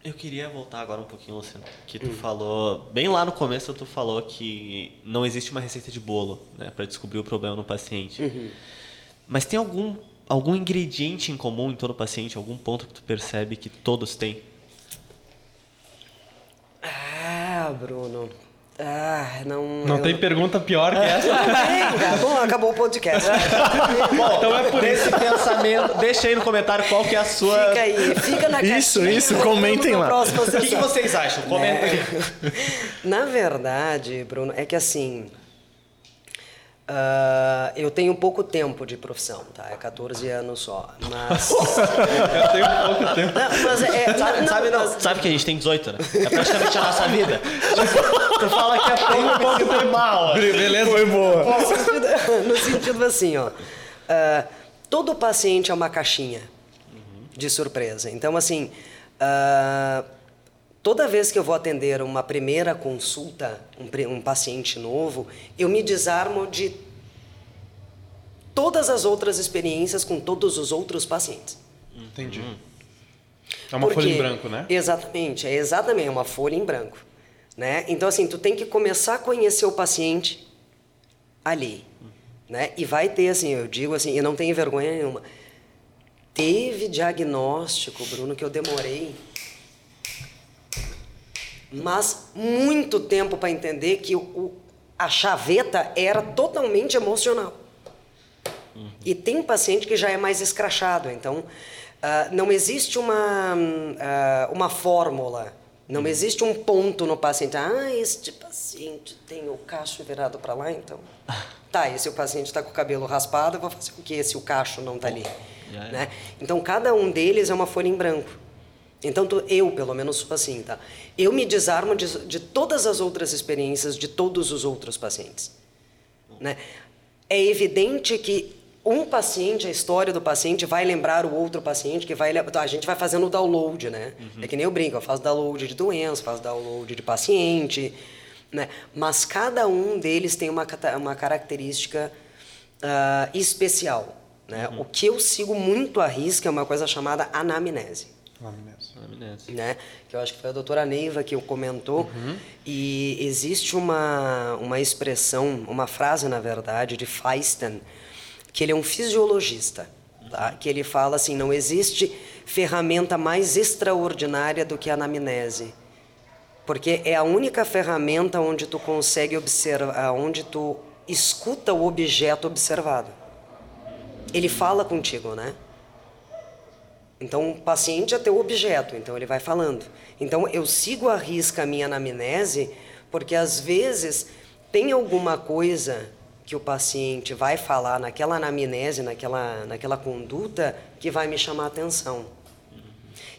Eu queria voltar agora um pouquinho, Luciano. Que tu falou, bem lá no começo, tu falou que não existe uma receita de bolo, né, para descobrir o problema no paciente. Mas tem algum algum ingrediente em comum em todo paciente, algum ponto que tu percebe que todos têm? Ah, Bruno. Ah, não. Não eu- tem pergunta pior que essa. Bom, acabou o podcast. Bom, Então é por desse pensamento, deixa aí no comentário qual que é a sua... Fica aí, fica na Isso, caixinha, isso, voltamos comentem lá. O que, que vocês acham? Comenta aí. Na verdade, Bruno, é que assim. Ah, eu tenho pouco tempo de profissão, tá? É 14 anos só. Mas. Eu tenho pouco tempo. Não, mas é. Sabe, não, sabe, não, mas- sabe que a gente tem 18, né? É praticamente a nossa vida. Tipo, tu fala que é pouco, pouco foi mal. Beleza? Foi boa. no sentido, no sentido assim, ó. ah, todo paciente é uma caixinha de surpresa. Então, assim, ah, toda vez que eu vou atender uma primeira consulta, um, um paciente novo, eu me desarmo de todas as outras experiências com todos os outros pacientes. Entendi. É uma folha Porque- em branco, né? Exatamente, é exatamente uma folha em branco, né? Então assim, tu tem que começar a conhecer o paciente ali, né? E vai ter assim, eu digo assim, e não tenho vergonha nenhuma. Teve diagnóstico, Bruno, que eu demorei mas muito tempo para entender que o, o- a chaveta era totalmente emocional. E tem paciente que já é mais escrachado, então ah, não existe uma, ah, uma fórmula, não existe um ponto no paciente. Ah, este paciente tem o cacho virado para lá, então. Tá, e se o paciente está com o cabelo raspado, eu vou fazer o quê se o cacho não está ali? Já é. Né? Então cada um deles é uma folha em branco. Então tu- eu, pelo menos, sou assim, tá? Eu me desarmo de, de todas as outras experiências de todos os outros pacientes. Né? É evidente que um paciente, a história do paciente, vai lembrar o outro paciente, que vai A gente vai fazendo o download, né? É que nem eu brinco, eu faço download de doença, faço download de paciente, né? Mas cada um deles tem uma, uma característica ah, especial, né? O que eu sigo muito à risca é uma coisa chamada anamnese né? Que eu acho que foi a doutora Neiva que o comentou. E existe uma, uma expressão, uma frase, na verdade, de Feisten, que ele é um fisiologista, tá? Que ele fala assim, não existe ferramenta mais extraordinária do que a anamnese. Porque é a única ferramenta onde tu consegue observar, onde tu escuta o objeto observado. Ele fala contigo, né? Então, o paciente é teu objeto, então ele vai falando. Então, eu sigo à risca a minha anamnese, porque às vezes tem alguma coisa que o paciente vai falar naquela anamnese, naquela, naquela conduta, que vai me chamar a atenção.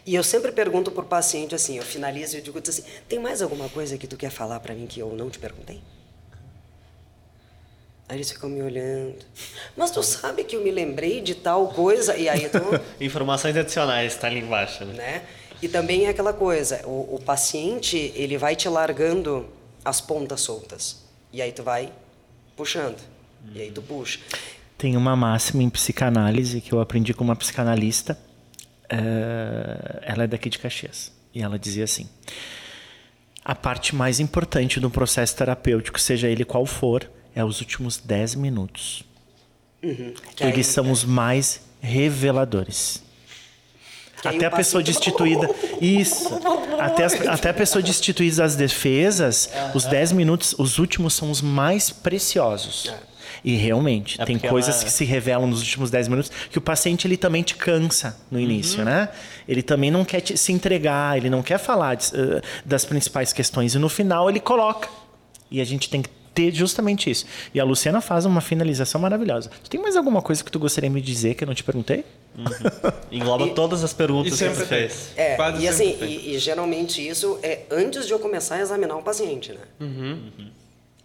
E eu sempre pergunto para o paciente assim, eu finalizo e digo assim, tem mais alguma coisa que tu quer falar para mim que eu não te perguntei? Aí eles ficam me olhando. Mas tu sabe que eu me lembrei de tal coisa? E aí tu Informações adicionais, tá ali embaixo, né? né? E também é aquela coisa, o, o paciente, ele vai te largando as pontas soltas. E aí tu vai puxando. E aí tu puxa. Tem uma máxima em psicanálise que eu aprendi com uma psicanalista. eh, ela é daqui de Caxias. E ela dizia assim: a parte mais importante do processo terapêutico, seja ele qual for, é os últimos 10 minutos. Aí- Eles são os mais reveladores. Até a pessoa destituída. Isso. Até, as- até a pessoa destituída das defesas, os 10 minutos, os últimos são os mais preciosos. E realmente, É tem coisas ela- que se revelam nos últimos 10 minutos que o paciente ele também te cansa no início, Uhum. né? Ele também não quer te- se entregar, ele não quer falar de- eh, das principais questões. E no final ele coloca. E a gente tem que ter justamente isso. E a Luciana faz uma finalização maravilhosa. Tu tem mais alguma coisa que tu gostaria de me dizer que eu não te perguntei? Engloba todas as perguntas E que sempre você fez. É, Quase e assim, e, e geralmente isso é antes de eu começar a examinar o paciente, né?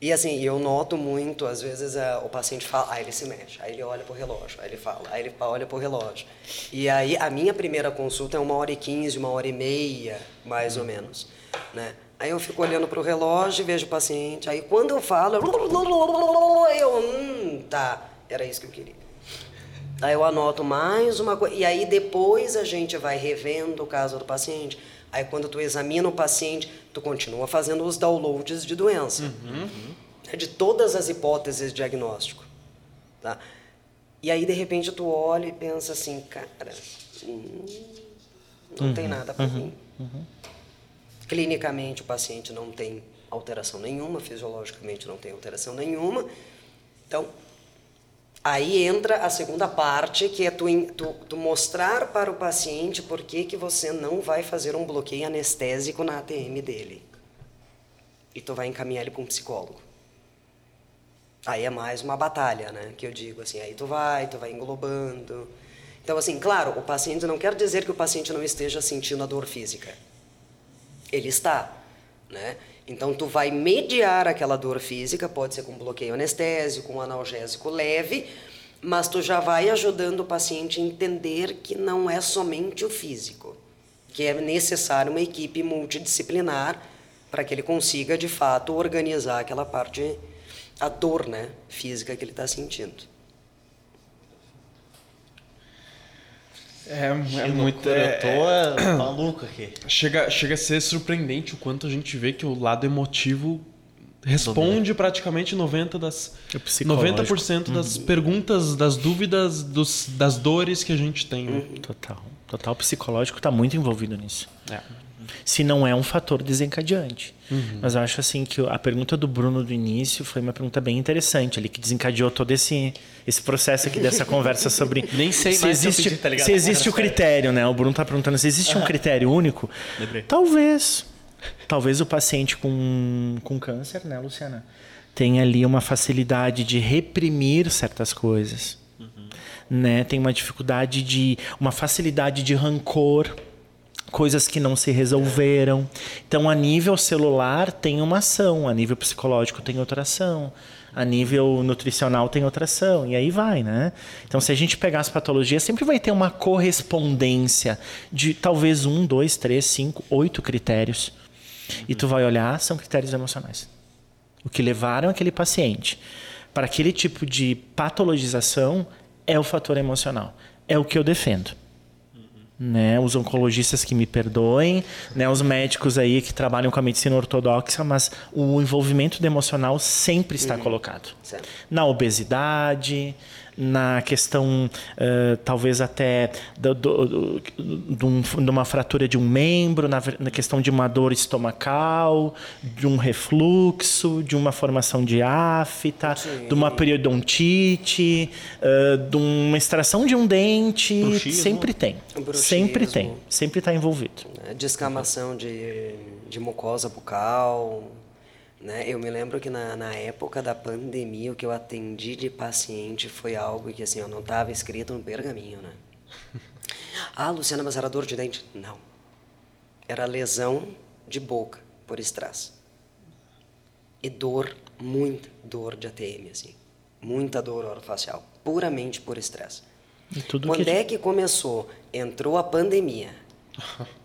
E assim, eu noto muito, às vezes eh, o paciente fala, aí ele se mexe, aí ele olha pro relógio, aí ele fala, aí ele olha pro relógio. E aí a minha primeira consulta é uma hora e quinze, uma hora e meia, mais ou menos, né? Aí eu fico olhando pro relógio e vejo o paciente, aí quando eu falo, eu, hum, tá, era isso que eu queria. Aí eu anoto mais uma coisa. E aí depois a gente vai revendo o caso do paciente. Aí quando tu examina o paciente, tu continua fazendo os downloads de doença. É De todas as hipóteses de diagnóstico. Tá? E aí de repente tu olha e pensa assim, cara, hum, não tem nada para mim. Clinicamente o paciente não tem alteração nenhuma, fisiologicamente não tem alteração nenhuma. Então, aí entra a segunda parte, que é tu, tu, tu mostrar para o paciente por que, que você não vai fazer um bloqueio anestésico na ATM dele. E tu vai encaminhar ele para um psicólogo. Aí é mais uma batalha, né? Que eu digo assim, aí tu vai, tu vai englobando. Então, assim, claro, o paciente não quer dizer que o paciente não esteja sentindo a dor física. Ele está, né? Então, tu vai mediar aquela dor física, pode ser com bloqueio anestésico, com analgésico leve, mas tu já vai ajudando o paciente a entender que não é somente o físico, que é necessário uma equipe multidisciplinar para que ele consiga, de fato, organizar aquela parte, a dor né, física que ele está sentindo. É, é muito. É, eu tô é, maluco aqui. Chega, chega a ser surpreendente o quanto a gente vê que o lado emotivo responde praticamente 90 das 90% das uhum. perguntas, das dúvidas, dos, das dores que a gente tem. Né? Uhum. Total. Total psicológico está muito envolvido nisso. É se não é um fator desencadeante. Uhum. Mas eu acho assim que a pergunta do Bruno do início foi uma pergunta bem interessante, ali que desencadeou todo esse, esse processo aqui dessa conversa sobre nem sei se existe se, tá se existe o critério, né? O Bruno está perguntando se existe uhum. um critério único. Lembrei. Talvez, talvez o paciente com, com câncer, né, Luciana, tenha ali uma facilidade de reprimir certas coisas, uhum. né? Tem uma dificuldade de uma facilidade de rancor coisas que não se resolveram. Então, a nível celular tem uma ação, a nível psicológico tem outra ação, a nível nutricional tem outra ação, e aí vai, né? Então, se a gente pegar as patologias, sempre vai ter uma correspondência de talvez um, dois, três, cinco, oito critérios. E tu vai olhar, são critérios emocionais. O que levaram aquele paciente para aquele tipo de patologização é o fator emocional. É o que eu defendo né? Os oncologistas que me perdoem, né? Os médicos aí que trabalham com a medicina ortodoxa, mas o envolvimento do emocional sempre está uhum. colocado. Certo. Na obesidade, na questão, uh, talvez até do, do, do, de uma fratura de um membro, na, na, questão de uma dor estomacal, de um refluxo, de uma formação de afta, Sim. de uma periodontite, uh, de uma extração de um dente. Bruxismo. Sempre tem. Bruxismo. Sempre tem. Sempre está envolvido. Descamação de, de mucosa bucal. Né? Eu me lembro que na, na época da pandemia, o que eu atendi de paciente foi algo que assim, eu não estava escrito no pergaminho. Né? ah, Luciana, mas era dor de dente? Não. Era lesão de boca por estresse. E dor, muita dor de ATM, assim. Muita dor orofacial, puramente por estresse. Quando que... é que começou? Entrou a pandemia.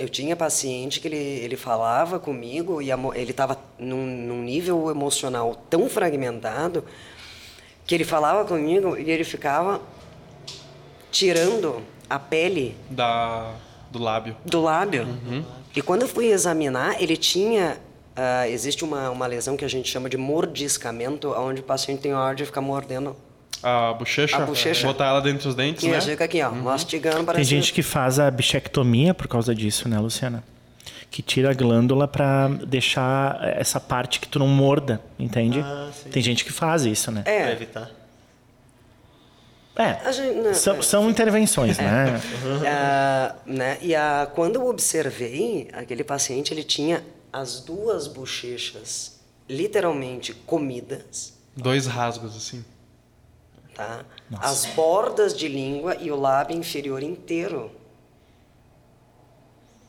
eu tinha paciente que ele, ele falava comigo e a, ele estava num, num, nível emocional tão fragmentado que ele falava comigo e ele ficava tirando a pele da do lábio do lábio uhum. e quando eu fui examinar ele tinha uh, existe uma, uma lesão que a gente chama de mordiscamento onde o paciente tem a hora de ficar mordendo a bochecha, a bochecha. botar ela dentro dos dentes, e né? fica aqui, ó, uhum. mastigando. Tem gente que faz a bichectomia por causa disso, né, Luciana? Que tira a glândula para deixar essa parte que tu não morda, entende? Ah, Tem gente que faz isso, né? É. Pra evitar. É, gente, não, são, é, são intervenções, é. né? Uhum. né? E a, quando eu observei, aquele paciente ele tinha as duas bochechas literalmente comidas. Dois rasgos, assim tá? As bordas de língua e o lábio inferior inteiro.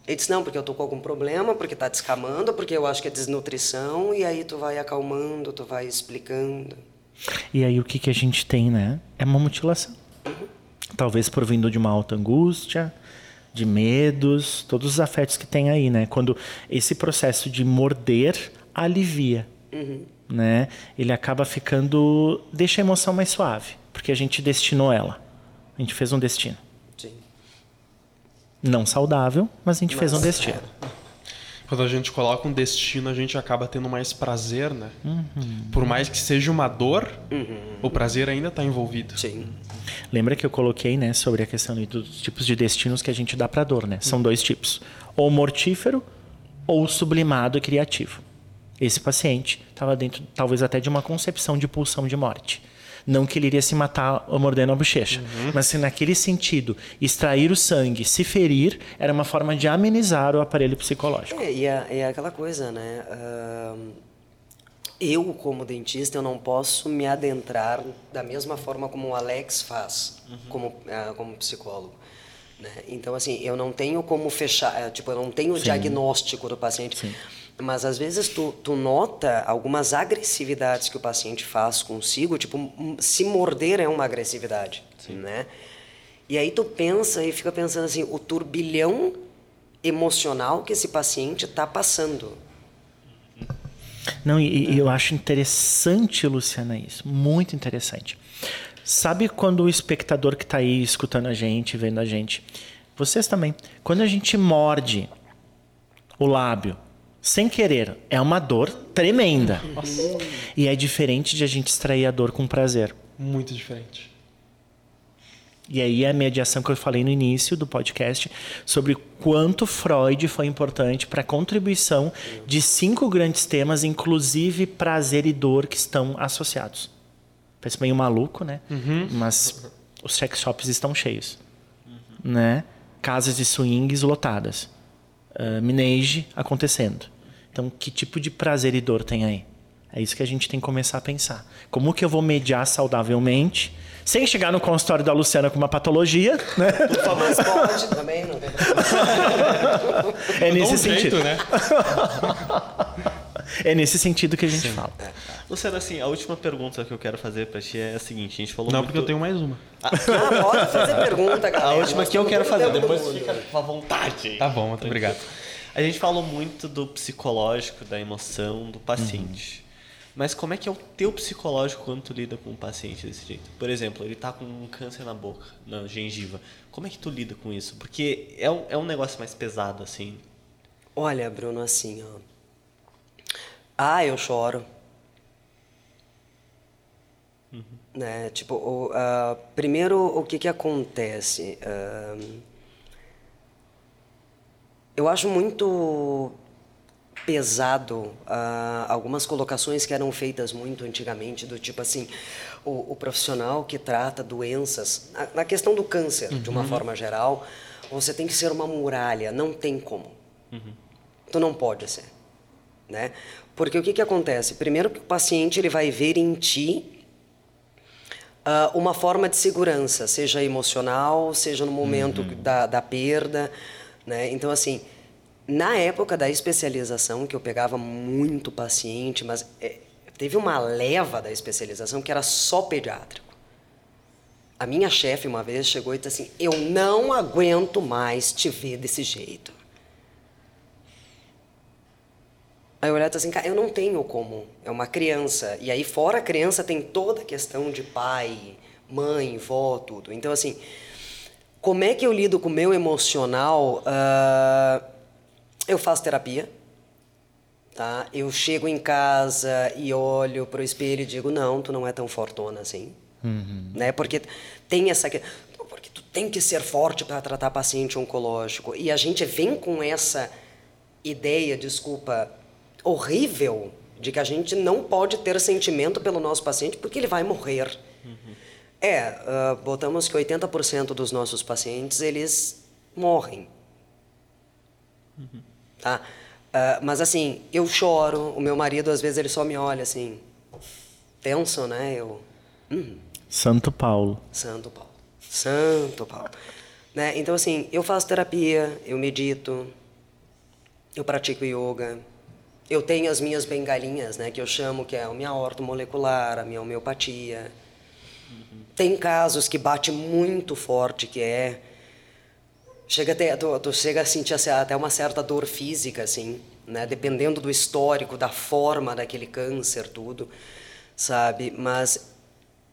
Ele disse, não, porque eu tô com algum problema, porque tá descamando, porque eu acho que é desnutrição, e aí tu vai acalmando, tu vai explicando. E aí o que, que a gente tem, né? É uma mutilação. Uhum. Talvez provindo de uma alta angústia, de medos, todos os afetos que tem aí, né? Quando esse processo de morder alivia, uhum. né? Ele acaba ficando... deixa a emoção mais suave. Porque a gente destinou ela. A gente fez um destino. Sim. Não saudável, mas a gente mas, fez um destino. É. Quando a gente coloca um destino, a gente acaba tendo mais prazer, né? Uhum. Por mais que seja uma dor, uhum. o prazer ainda está envolvido. Sim. Lembra que eu coloquei, né, sobre a questão dos tipos de destinos que a gente dá para dor, né? São uhum. dois tipos: ou mortífero ou sublimado e criativo. Esse paciente estava dentro, talvez até de uma concepção de pulsão de morte. Não que ele iria se matar mordendo a bochecha, uhum. mas se naquele sentido, extrair o sangue, se ferir, era uma forma de amenizar o aparelho psicológico. É, e é, é aquela coisa, né? Uh, eu, como dentista, eu não posso me adentrar da mesma forma como o Alex faz, uhum. como, uh, como psicólogo. Né? Então, assim, eu não tenho como fechar, é, tipo, eu não tenho o diagnóstico do paciente. Sim. Mas às vezes tu, tu nota algumas agressividades que o paciente faz consigo, tipo, se morder é uma agressividade, Sim. né? E aí tu pensa e fica pensando assim, o turbilhão emocional que esse paciente está passando. Não, e, e, eu acho interessante, Luciana, isso. Muito interessante. Sabe quando o espectador que está aí escutando a gente, vendo a gente, vocês também, quando a gente morde o lábio, sem querer, é uma dor tremenda. Nossa. E é diferente de a gente extrair a dor com prazer. Muito diferente. E aí é a mediação que eu falei no início do podcast sobre quanto Freud foi importante para a contribuição de cinco grandes temas, inclusive prazer e dor que estão associados. Parece meio maluco, né? Uhum. Mas os sex shops estão cheios, uhum. né? Casas de swings lotadas, uh, minage acontecendo. Então, que tipo de prazer e dor tem aí? É isso que a gente tem que começar a pensar. Como que eu vou mediar saudavelmente, sem chegar no consultório da Luciana com uma patologia, né? Mas pode também, não tem É nesse um sentido. Jeito, né? é nesse sentido que a gente Sim. fala. Luciana, assim, a última pergunta que eu quero fazer para ti é a seguinte: a gente falou Não, muito... porque eu tenho mais uma. Ah, pode fazer pergunta, cara. A última que eu quero fazer, depois fica com a vontade. Tá bom, muito obrigado. A gente falou muito do psicológico, da emoção do paciente. Uhum. Mas como é que é o teu psicológico quando tu lida com um paciente desse jeito? Por exemplo, ele tá com um câncer na boca, na gengiva. Como é que tu lida com isso? Porque é um, é um negócio mais pesado, assim. Olha, Bruno, assim, ó. Ah, eu choro. Uhum. Né? Tipo, o, uh, primeiro, o que que acontece? Uh, eu acho muito pesado uh, algumas colocações que eram feitas muito antigamente, do tipo assim, o, o profissional que trata doenças, na, na questão do câncer, uhum. de uma uhum. forma geral, você tem que ser uma muralha, não tem como. Uhum. Tu não pode ser, né? Porque o que, que acontece? Primeiro que o paciente ele vai ver em ti uh, uma forma de segurança, seja emocional, seja no momento uhum. da, da perda, né? Então, assim, na época da especialização, que eu pegava muito paciente, mas é, teve uma leva da especialização que era só pediátrico. A minha chefe uma vez chegou e disse assim: Eu não aguento mais te ver desse jeito. Aí eu olhei e assim: Cara, eu não tenho como. É uma criança. E aí, fora a criança, tem toda a questão de pai, mãe, vó, tudo. Então, assim, como é que eu lido com o meu emocional? Uh, eu faço terapia. Tá? Eu chego em casa e olho pro espelho e digo: não, tu não é tão fortona assim. Uhum. Né? Porque tem essa. Porque tu tem que ser forte para tratar paciente oncológico. E a gente vem com essa ideia, desculpa, horrível de que a gente não pode ter sentimento pelo nosso paciente porque ele vai morrer. Uhum. É, uh, botamos que 80% dos nossos pacientes, eles morrem. Uhum. Tá? Uh, mas assim, eu choro, o meu marido às vezes ele só me olha assim, tenso, né? Eu... Hum. Santo Paulo. Santo Paulo. Santo Paulo. né? Então assim, eu faço terapia, eu medito, eu pratico yoga, eu tenho as minhas bengalinhas, né? Que eu chamo que é a minha ortomolecular, a minha homeopatia tem casos que bate muito forte, que é chega até tu, tu chega a sentir assim, até uma certa dor física assim, né? Dependendo do histórico, da forma daquele câncer, tudo, sabe? Mas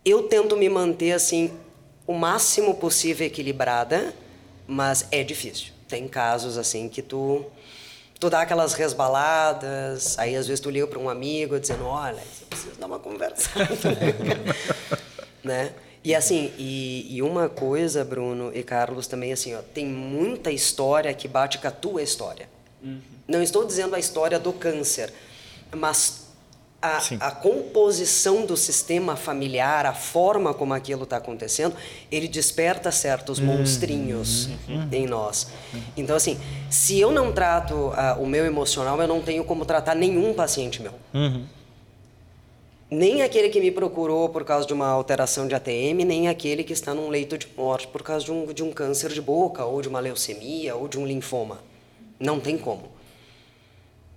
eu tento me manter assim o máximo possível equilibrada, mas é difícil. Tem casos assim que tu tu dá aquelas resbaladas, aí às vezes tu liga para um amigo dizendo, olha, eu preciso dar uma conversa, né? E assim, e, e, uma coisa, Bruno e Carlos, também assim, ó, tem muita história que bate com a tua história. Uhum. Não estou dizendo a história do câncer, mas a, a, composição do sistema familiar, a forma como aquilo está acontecendo, ele desperta certos uhum. monstrinhos uhum. em nós. Então, assim, se eu não trato uh, o meu emocional, eu não tenho como tratar nenhum paciente meu. Uhum. Nem aquele que me procurou por causa de uma alteração de ATM, nem aquele que está num leito de morte por causa de um, de um câncer de boca, ou de uma leucemia, ou de um linfoma. Não tem como.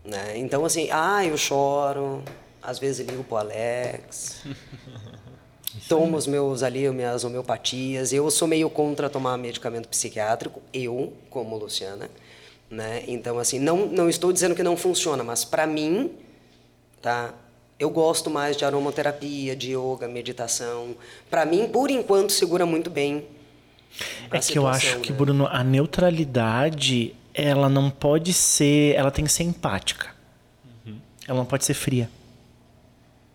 Né? Então, assim, ah, eu choro, às vezes ligo pro Alex. tomo os meus ali, minhas homeopatias. Eu sou meio contra tomar medicamento psiquiátrico, eu, como Luciana, né? Então assim, não não estou dizendo que não funciona, mas para mim, tá? Eu gosto mais de aromaterapia, de yoga, meditação. Para mim, por enquanto, segura muito bem. É que eu acho né? que Bruno, a neutralidade, ela não pode ser, ela tem que ser empática. Uhum. Ela não pode ser fria.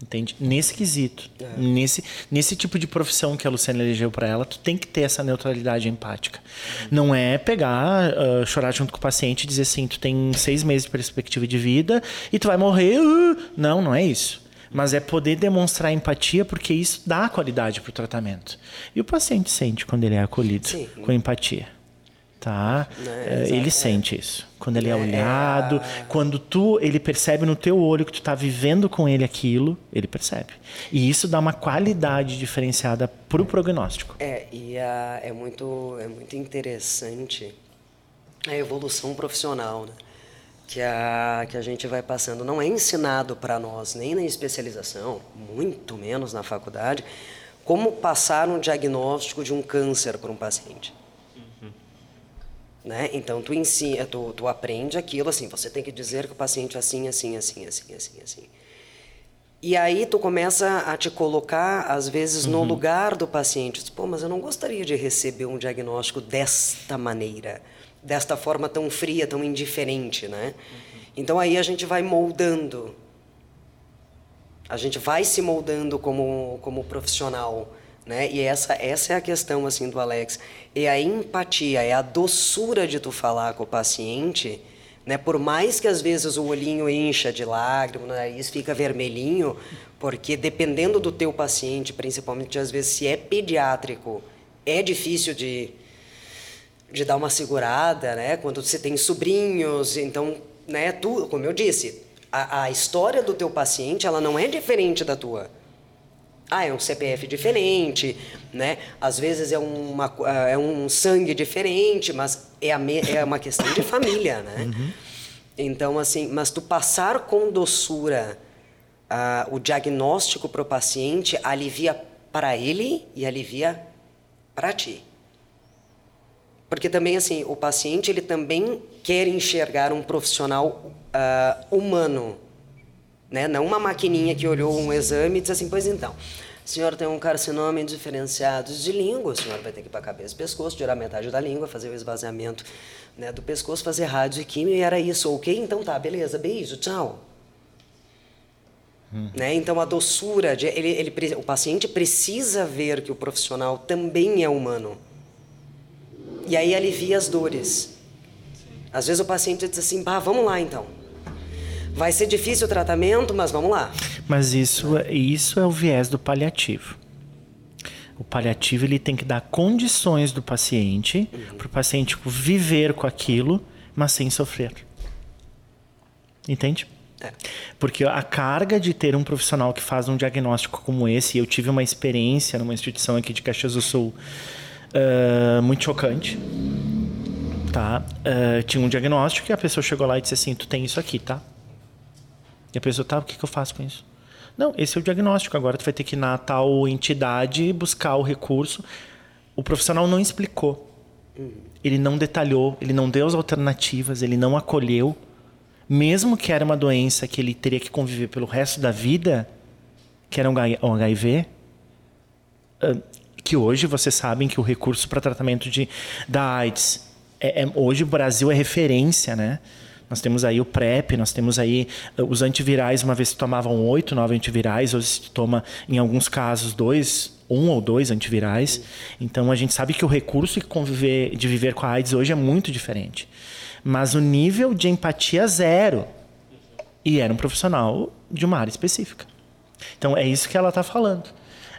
Entende? Nesse quesito, é. nesse, nesse tipo de profissão que a Luciana elegeu para ela, tu tem que ter essa neutralidade empática. Uhum. Não é pegar, uh, chorar junto com o paciente e dizer assim, tu tem seis meses de perspectiva de vida e tu vai morrer. Uh! Não, não é isso. Mas é poder demonstrar empatia porque isso dá qualidade para o tratamento. E o paciente sente quando ele é acolhido Sim. com empatia tá? É, ele sente isso. Quando ele é, é olhado, é... quando tu, ele percebe no teu olho que tu está vivendo com ele aquilo, ele percebe. E isso dá uma qualidade diferenciada para o prognóstico. É, e a, é, muito, é muito interessante a evolução profissional, né? Que a, que a gente vai passando. Não é ensinado para nós, nem na especialização, muito menos na faculdade, como passar um diagnóstico de um câncer para um paciente. Né? Então, tu ensina, tu, tu aprende aquilo assim, você tem que dizer que o paciente é assim, assim, assim, assim, assim, assim. E aí tu começa a te colocar, às vezes, uhum. no lugar do paciente. Pô, mas eu não gostaria de receber um diagnóstico desta maneira, desta forma tão fria, tão indiferente, né? Uhum. Então aí a gente vai moldando. A gente vai se moldando como, como profissional né? E essa essa é a questão assim do Alex, é a empatia, é a doçura de tu falar com o paciente, né? Por mais que às vezes o olhinho encha de lágrimas, o nariz fica vermelhinho, porque dependendo do teu paciente, principalmente às vezes se é pediátrico, é difícil de de dar uma segurada, né? Quando você tem sobrinhos, então, né, tu, como eu disse, a, a história do teu paciente, ela não é diferente da tua. Ah, é um CPF diferente, né? Às vezes é, uma, ah, é um sangue diferente, mas é, a me, é uma questão de família, né? Uhum. Então, assim, mas tu passar com doçura uh, o diagnóstico para o paciente alivia para ele e alivia para ti. Porque também, assim, o paciente, ele também quer enxergar um profissional uh, humano, né? Não uma maquininha que olhou um exame e disse assim, pois então, a senhora tem um carcinoma indiferenciado de língua, a senhora vai ter que ir para a cabeça e pescoço, tirar metade da língua, fazer o esvaziamento né, do pescoço, fazer rádio e químio, e era isso, ok? Então tá, beleza, beijo, tchau. Hum. Né? Então a doçura, de, ele, ele, o paciente precisa ver que o profissional também é humano. E aí alivia as dores. Às vezes o paciente diz assim, pá, vamos lá então. Vai ser difícil o tratamento, mas vamos lá. Mas isso, é, isso é o viés do paliativo. O paliativo ele tem que dar condições do paciente uhum. para o paciente viver com aquilo, mas sem sofrer. Entende? É. Porque a carga de ter um profissional que faz um diagnóstico como esse, eu tive uma experiência numa instituição aqui de Caxias do Sul uh, muito chocante. Tá? Uh, tinha um diagnóstico e a pessoa chegou lá e disse assim: Tu tem isso aqui, tá? E a pessoa, tá, o que, que eu faço com isso? Não, esse é o diagnóstico. Agora tu vai ter que ir na tal entidade buscar o recurso. O profissional não explicou. Ele não detalhou, ele não deu as alternativas, ele não acolheu. Mesmo que era uma doença que ele teria que conviver pelo resto da vida, que era um HIV, que hoje vocês sabem que o recurso para tratamento de, da AIDS, é, é, hoje o Brasil é referência, né? Nós temos aí o PrEP, nós temos aí eh, os antivirais, uma vez se tomavam oito, nove antivirais, hoje se toma, em alguns casos, dois, um ou dois antivirais. Então a gente sabe que o recurso de conviver, de viver com a AIDS hoje é muito diferente. mas o nível de empatia zero. E era um profissional de uma área específica. Então é isso que ela está falando.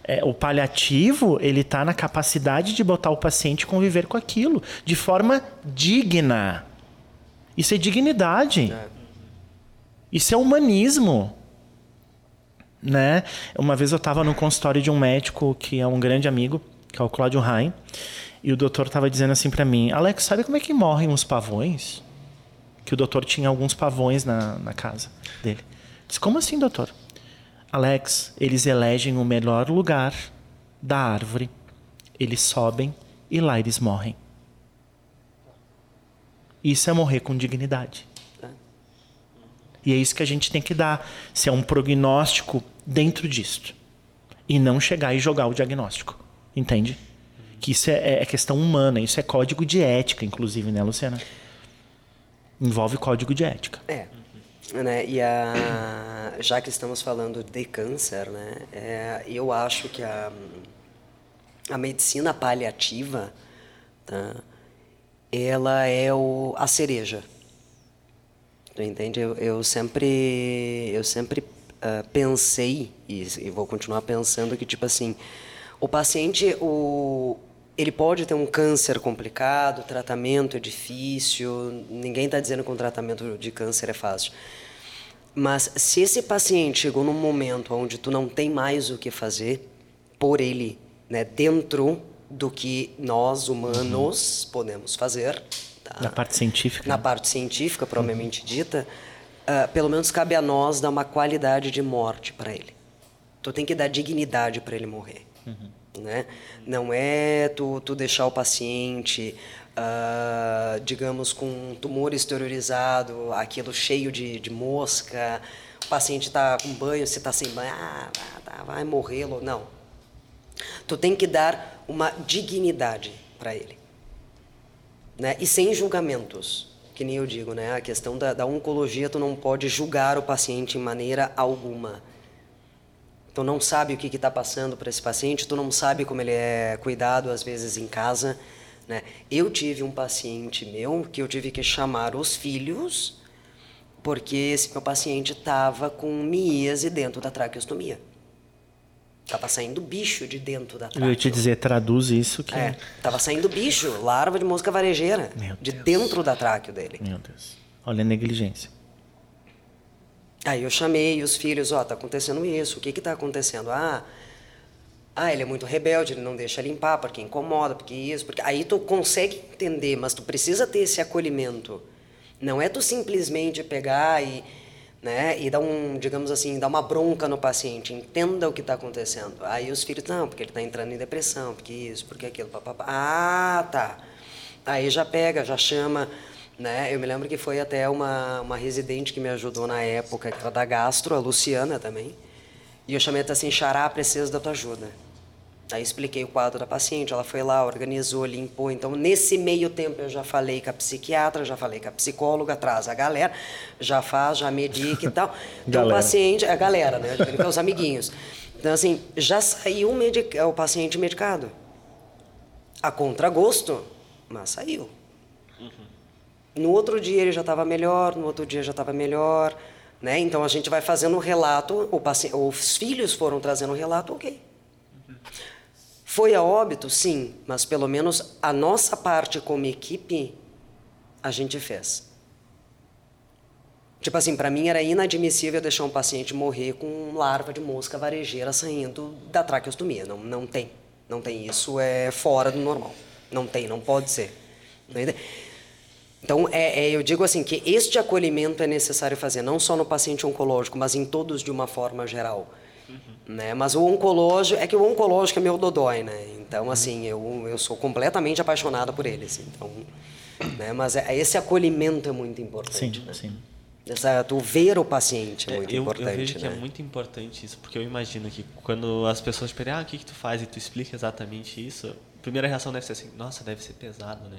É, o paliativo ele está na capacidade de botar o paciente conviver com aquilo de forma digna. Isso é dignidade. Isso é humanismo. Né? Uma vez eu estava no consultório de um médico que é um grande amigo, que é o Claudio Rain, e o doutor estava dizendo assim para mim: Alex, sabe como é que morrem os pavões? Que o doutor tinha alguns pavões na, na casa dele. Disse: Como assim, doutor? Alex, eles elegem o melhor lugar da árvore, eles sobem e lá eles morrem. Isso é morrer com dignidade. E é isso que a gente tem que dar. Se é um prognóstico dentro disto. E não chegar e jogar o diagnóstico. Entende? Que isso é, é questão humana, isso é código de ética, inclusive, né, Luciana? Envolve código de ética. É. Né? E a, já que estamos falando de câncer, né? É, eu acho que a, a medicina paliativa, tá? Ela é o, a cereja. Tu entende? Eu, eu sempre, eu sempre uh, pensei, e, e vou continuar pensando, que tipo assim, o paciente, o, ele pode ter um câncer complicado, o tratamento é difícil, ninguém está dizendo que um tratamento de câncer é fácil. Mas se esse paciente chegou num momento onde tu não tem mais o que fazer por ele, né, dentro do que nós humanos uhum. podemos fazer. Tá? Na parte científica. Na parte científica, propriamente uhum. dita, uh, pelo menos cabe a nós dar uma qualidade de morte para ele. Tu tem que dar dignidade para ele morrer. Uhum. Né? Não é tu, tu deixar o paciente, uh, digamos, com um tumor exteriorizado, aquilo cheio de, de mosca, o paciente está com banho, você está sem banho, ah, tá, vai morrer. Não. Tu tem que dar uma dignidade para ele. Né? E sem julgamentos, que nem eu digo, né? A questão da, da oncologia, tu não pode julgar o paciente em maneira alguma. Tu não sabe o que está passando para esse paciente, tu não sabe como ele é cuidado, às vezes, em casa. Né? Eu tive um paciente meu que eu tive que chamar os filhos porque esse meu paciente estava com miíase dentro da traqueostomia. Tava saindo bicho de dentro da tráqueo. Eu ia te dizer, traduz isso que... É, tava saindo bicho, larva de mosca varejeira, de dentro da tráqueo dele. Meu Deus. Olha a negligência. Aí eu chamei os filhos, ó, oh, tá acontecendo isso, o que que tá acontecendo? Ah, ah, ele é muito rebelde, ele não deixa limpar porque incomoda, porque isso, porque... Aí tu consegue entender, mas tu precisa ter esse acolhimento. Não é tu simplesmente pegar e né? E dá um, digamos assim, dá uma bronca no paciente, entenda o que está acontecendo. Aí os filhos, não, porque ele está entrando em depressão, porque isso, porque aquilo, papapá. Ah, tá. Aí já pega, já chama, né? Eu me lembro que foi até uma, uma residente que me ajudou na época, que era da gastro, a Luciana também. E eu chamei até assim, Xará, preciso da tua ajuda. Aí expliquei o quadro da paciente, ela foi lá, organizou, limpou. Então, nesse meio tempo, eu já falei com a psiquiatra, já falei com a psicóloga, traz a galera, já faz, já medica e tal. Então, o paciente, a galera, né? Com os amiguinhos. Então, assim, já saiu o paciente medicado. A contragosto, mas saiu. Uhum. No outro dia ele já estava melhor, no outro dia já estava melhor. Né? Então, a gente vai fazendo um relato, o paciente, os filhos foram trazendo um relato, ok. Foi a óbito? Sim, mas pelo menos a nossa parte como equipe a gente fez. Tipo assim, para mim era inadmissível deixar um paciente morrer com larva de mosca varejeira saindo da traqueostomia. Não, não tem. Não tem. Isso é fora do normal. Não tem, não pode ser. Então, é, é, eu digo assim que este acolhimento é necessário fazer, não só no paciente oncológico, mas em todos de uma forma geral. Né? Mas o oncológico, é que o oncológico é meu dodói, né? Então, assim, eu, eu sou completamente apaixonada por ele, assim. Então, né? Mas é, esse acolhimento é muito importante. Sim, né? sim. Essa, tu ver o paciente é muito eu, importante. Eu vejo né? que é muito importante isso, porque eu imagino que quando as pessoas perguntam, ah, o que, que tu faz? E tu explica exatamente isso, a primeira reação deve ser assim, nossa, deve ser pesado, né?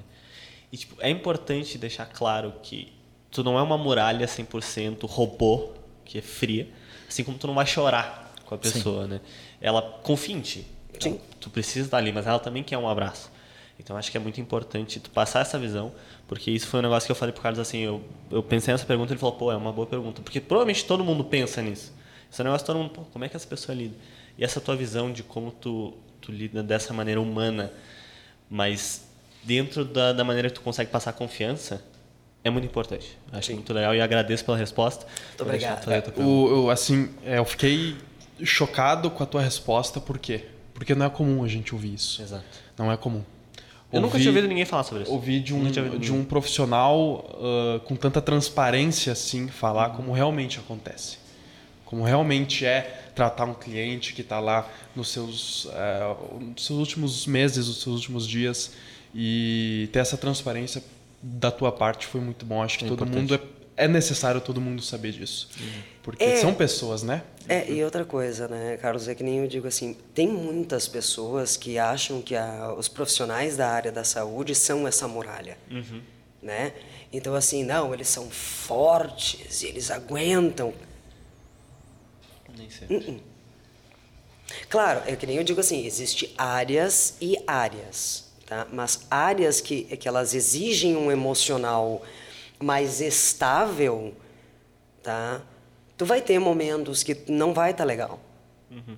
E, tipo, é importante deixar claro que tu não é uma muralha 100% robô, que é fria, assim como tu não vai chorar com a pessoa, Sim. né? Ela confia em ti. Sim. Então, tu precisa estar ali, mas ela também quer um abraço. Então acho que é muito importante tu passar essa visão, porque isso foi um negócio que eu falei pro Carlos assim, eu, eu pensei nessa pergunta e ele falou, pô, é uma boa pergunta, porque provavelmente todo mundo pensa nisso. Esse negócio todo mundo, pô, como é que essa pessoa lida? E essa tua visão de como tu, tu lida dessa maneira humana, mas dentro da, da maneira que tu consegue passar confiança, é muito importante. Acho Sim. muito legal e agradeço pela resposta. Muito obrigado. É, o, eu, assim, é, eu fiquei chocado com a tua resposta, por quê? Porque não é comum a gente ouvir isso. Exato. Não é comum. Eu ouvi, nunca tinha ouvido ninguém falar sobre isso. Ouvi de um, de um profissional uh, com tanta transparência assim falar uhum. como realmente acontece. Como realmente é tratar um cliente que está lá nos seus, uh, nos seus últimos meses, nos seus últimos dias e ter essa transparência da tua parte foi muito bom. Acho que é todo importante. mundo é é necessário todo mundo saber disso. Porque é, são pessoas, né? É, e outra coisa, né, Carlos, é que nem eu digo assim, tem muitas pessoas que acham que a, os profissionais da área da saúde são essa muralha, uhum. né? Então, assim, não, eles são fortes, eles aguentam. Nem sempre. Uh -uh. Claro, é que nem eu digo assim, existe áreas e áreas, tá? Mas áreas que, que elas exigem um emocional mais estável, tá? Tu vai ter momentos que não vai estar tá legal. Uhum.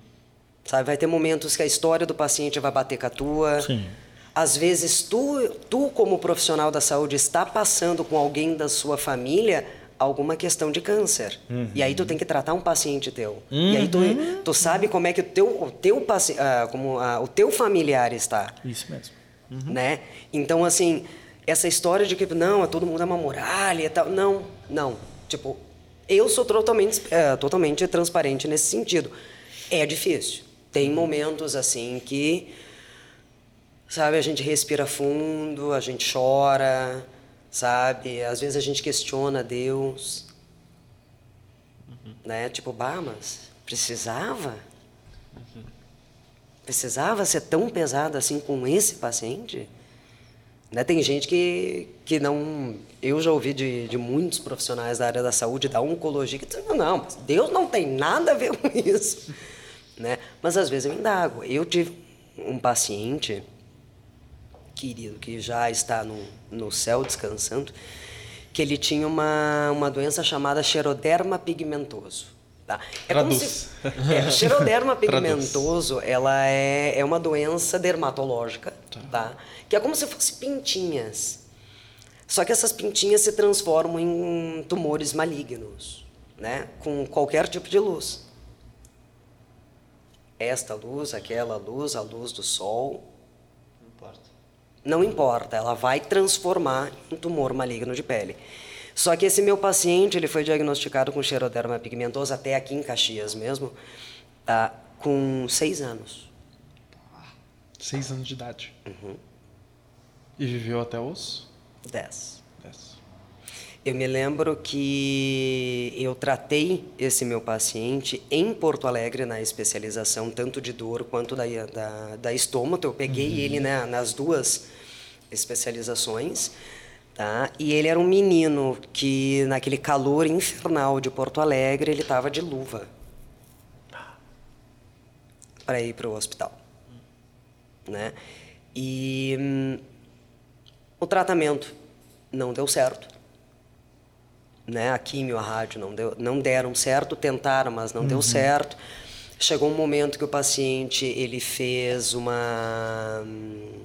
Sabe? Vai ter momentos que a história do paciente vai bater com a tua. Sim. Às vezes tu, tu como profissional da saúde está passando com alguém da sua família alguma questão de câncer. Uhum. E aí tu tem que tratar um paciente teu. Uhum. E aí tu, uhum. tu sabe como é que o teu, o teu, uh, como, uh, o teu familiar está. Isso mesmo. Uhum. Né? Então, assim, essa história de que não, todo mundo é uma muralha e tal. Não, não. Tipo, eu sou totalmente, é, totalmente transparente nesse sentido. É difícil. Tem momentos assim que, sabe, a gente respira fundo, a gente chora, sabe? Às vezes a gente questiona Deus, uhum. né? Tipo, bah, mas precisava? Uhum. Precisava ser tão pesado assim com esse paciente? Né? Tem gente que, que não. Eu já ouvi de, de muitos profissionais da área da saúde, da oncologia, que dizem: não, Deus não tem nada a ver com isso. Né? Mas às vezes eu indago. Eu tive um paciente querido que já está no, no céu descansando, que ele tinha uma, uma doença chamada xeroderma pigmentoso. Tá? É Traduz. Se, é, xeroderma pigmentoso ela é, é uma doença dermatológica, tá. tá? que é como se fossem pintinhas. Só que essas pintinhas se transformam em tumores malignos, né? com qualquer tipo de luz. Esta luz, aquela luz, a luz do sol. Não importa. Não importa, ela vai transformar em tumor maligno de pele. Só que esse meu paciente, ele foi diagnosticado com xeroderma pigmentosa até aqui em Caxias mesmo, tá, com seis anos. Seis anos de idade. Uhum. E viveu até os? Dez. Dez. Eu me lembro que eu tratei esse meu paciente em Porto Alegre na especialização, tanto de dor quanto da, da, da estômago. Eu peguei uhum. ele né, nas duas especializações. Tá? E ele era um menino que, naquele calor infernal de Porto Alegre, ele estava de luva para ir para o hospital. Né? E hum, o tratamento não deu certo. Né? A químio, a rádio não, deu, não deram certo, tentaram, mas não uhum. deu certo. Chegou um momento que o paciente ele fez uma hum,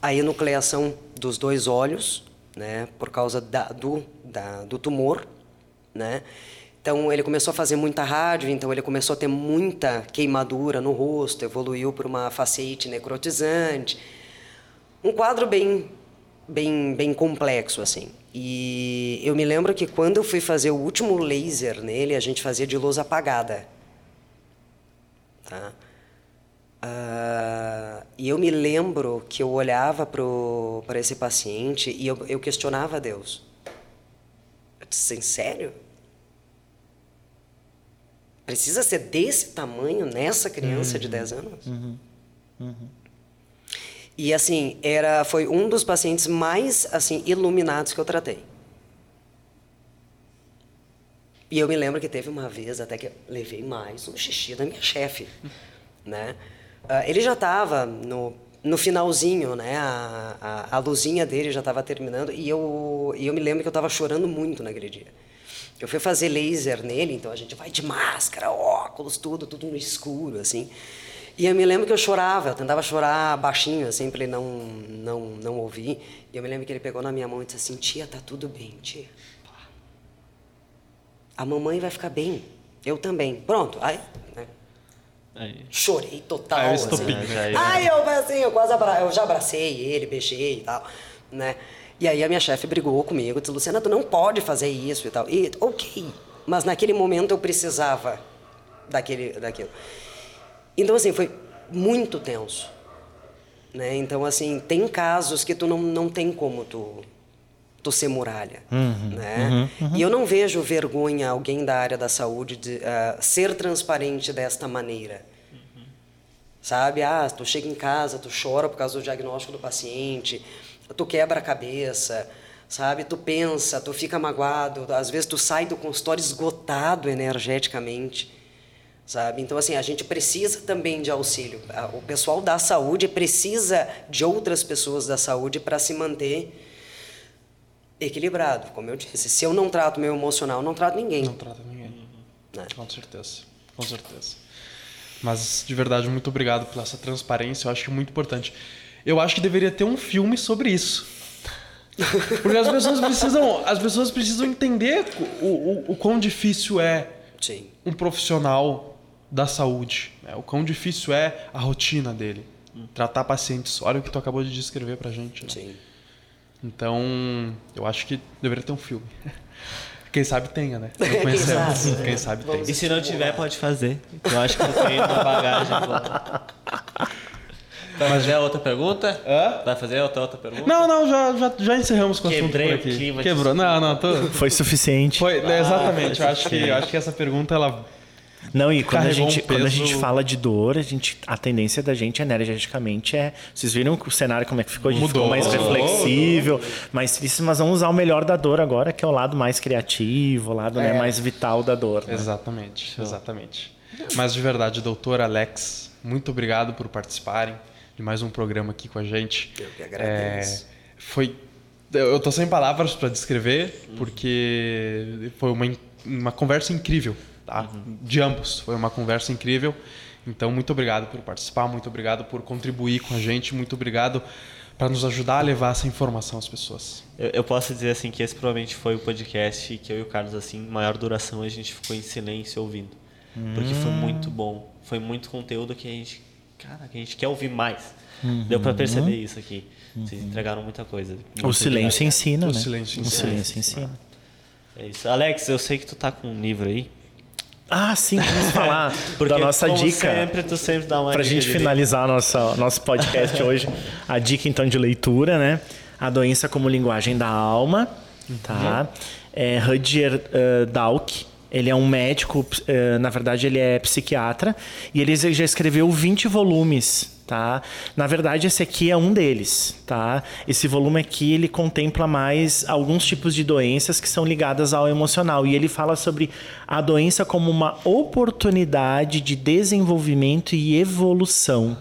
a enucleação dos dois olhos, né, por causa da, do, da, do tumor, né? Então ele começou a fazer muita rádio, então ele começou a ter muita queimadura no rosto, evoluiu para uma faceite necrotizante, um quadro bem, bem, bem complexo assim. E eu me lembro que quando eu fui fazer o último laser nele, a gente fazia de luz apagada, tá? Uh, e eu me lembro que eu olhava para esse paciente e eu, eu questionava Deus. Eu disse, sério? Precisa ser desse tamanho nessa criança uhum. de 10 anos? Uhum. Uhum. E assim, era, foi um dos pacientes mais assim iluminados que eu tratei. E eu me lembro que teve uma vez até que eu levei mais um xixi da minha chefe, né? Uh, ele já estava no no finalzinho, né? A, a, a luzinha dele já estava terminando e eu, e eu me lembro que eu estava chorando muito naquele dia. Eu fui fazer laser nele, então a gente vai de máscara, óculos, tudo, tudo no escuro, assim. E eu me lembro que eu chorava, eu tentava chorar baixinho, assim, para ele não, não, não ouvir. E eu me lembro que ele pegou na minha mão e disse assim: Tia, tá tudo bem, tia. A mamãe vai ficar bem. Eu também. Pronto. Aí, né? Aí. Chorei total. Aí o assim. estopim, ia. Aí eu, assim, eu quase abra... eu já abracei ele, beijei e tal, né? E aí a minha chefe brigou comigo, disse, Luciana, tu não pode fazer isso e tal. E, ok, mas naquele momento eu precisava daquele, daquilo. Então, assim, foi muito tenso. Né? Então, assim, tem casos que tu não, não tem como tu, tu ser muralha. né? E eu não vejo vergonha alguém da área da saúde de ah, ser transparente desta maneira. Sabe? Ah, tu chega em casa, tu chora por causa do diagnóstico do paciente, tu quebra a cabeça, sabe? Tu pensa, tu fica magoado, às vezes tu sai do consultório esgotado energeticamente, sabe? Então, assim, a gente precisa também de auxílio. A- O pessoal da saúde precisa de outras pessoas da saúde para se manter equilibrado, como eu disse. Se eu não trato meu emocional, não trato ninguém. Não trata ninguém. Né? Com certeza. Com certeza. Mas, de verdade, muito obrigado pela essa transparência. Eu acho que é muito importante. Eu acho que deveria ter um filme sobre isso. Porque as pessoas precisam, as pessoas precisam entender o, o, o quão difícil é Sim. um profissional da saúde. né? O quão difícil é a rotina dele. Tratar pacientes. Olha o que tu acabou de descrever pra gente. né? Sim. Então, eu acho que deveria ter um filme. Quem sabe tenha, né? Não Quem conhecemos. sabe? Quem sabe tem. E se não tiver, pode fazer. Eu acho que tem uma bagagem boa. Vai fazer a outra pergunta? Hã? Vai fazer outra, outra pergunta? Não, não, já, já, já encerramos com o assunto Quebrei por o aqui. clima, Quebrou. Não, não, tô... Foi suficiente. Foi, né, exatamente. foi eu acho que, eu acho que essa pergunta, ela... Não, e quando a, Carregou um gente, quando a peso- gente fala de dor, a, gente, a tendência da gente energeticamente é. Vocês viram o cenário como é que ficou? A gente Mudou. ficou mais reflexível, mais triste, mas vamos usar o melhor da dor agora, que é o lado mais criativo, o lado né, mais vital da dor. né? Exatamente, exatamente. Mas de verdade, doutor Alex, muito obrigado por participarem de mais um programa aqui com a gente. Eu que agradeço. É, foi... Eu tô sem palavras para descrever, porque foi uma, uma conversa incrível, tá? De ambos. Foi uma conversa incrível. Então, muito obrigado por participar, muito obrigado por contribuir com a gente, muito obrigado para nos ajudar a levar essa informação às pessoas. Eu, eu posso dizer assim que esse provavelmente foi o podcast que eu e o Carlos, assim, maior duração, a gente ficou em silêncio ouvindo. Porque foi muito bom. Foi muito conteúdo que a gente. Cara, que a gente quer ouvir mais. Deu pra perceber isso aqui. Vocês entregaram muita coisa. O silêncio ensina, O né? silêncio O ensina. silêncio ensina. É isso. Alex, eu sei que tu tá com um livro aí. Ah, sim, vamos falar Porque, da nossa como dica. sempre, tu sempre dá uma Pra dica gente finalizar nossa, nosso podcast hoje, a dica então de leitura, né? A doença como linguagem da alma, tá? É Rudger uh, Dalk, ele é um médico, eh, na verdade ele é psiquiatra, e ele já escreveu 20 volumes, tá? Na verdade esse aqui é um deles, tá? Esse volume aqui ele contempla mais alguns tipos de doenças que são ligadas ao emocional, e ele fala sobre a doença como uma oportunidade de desenvolvimento e evolução.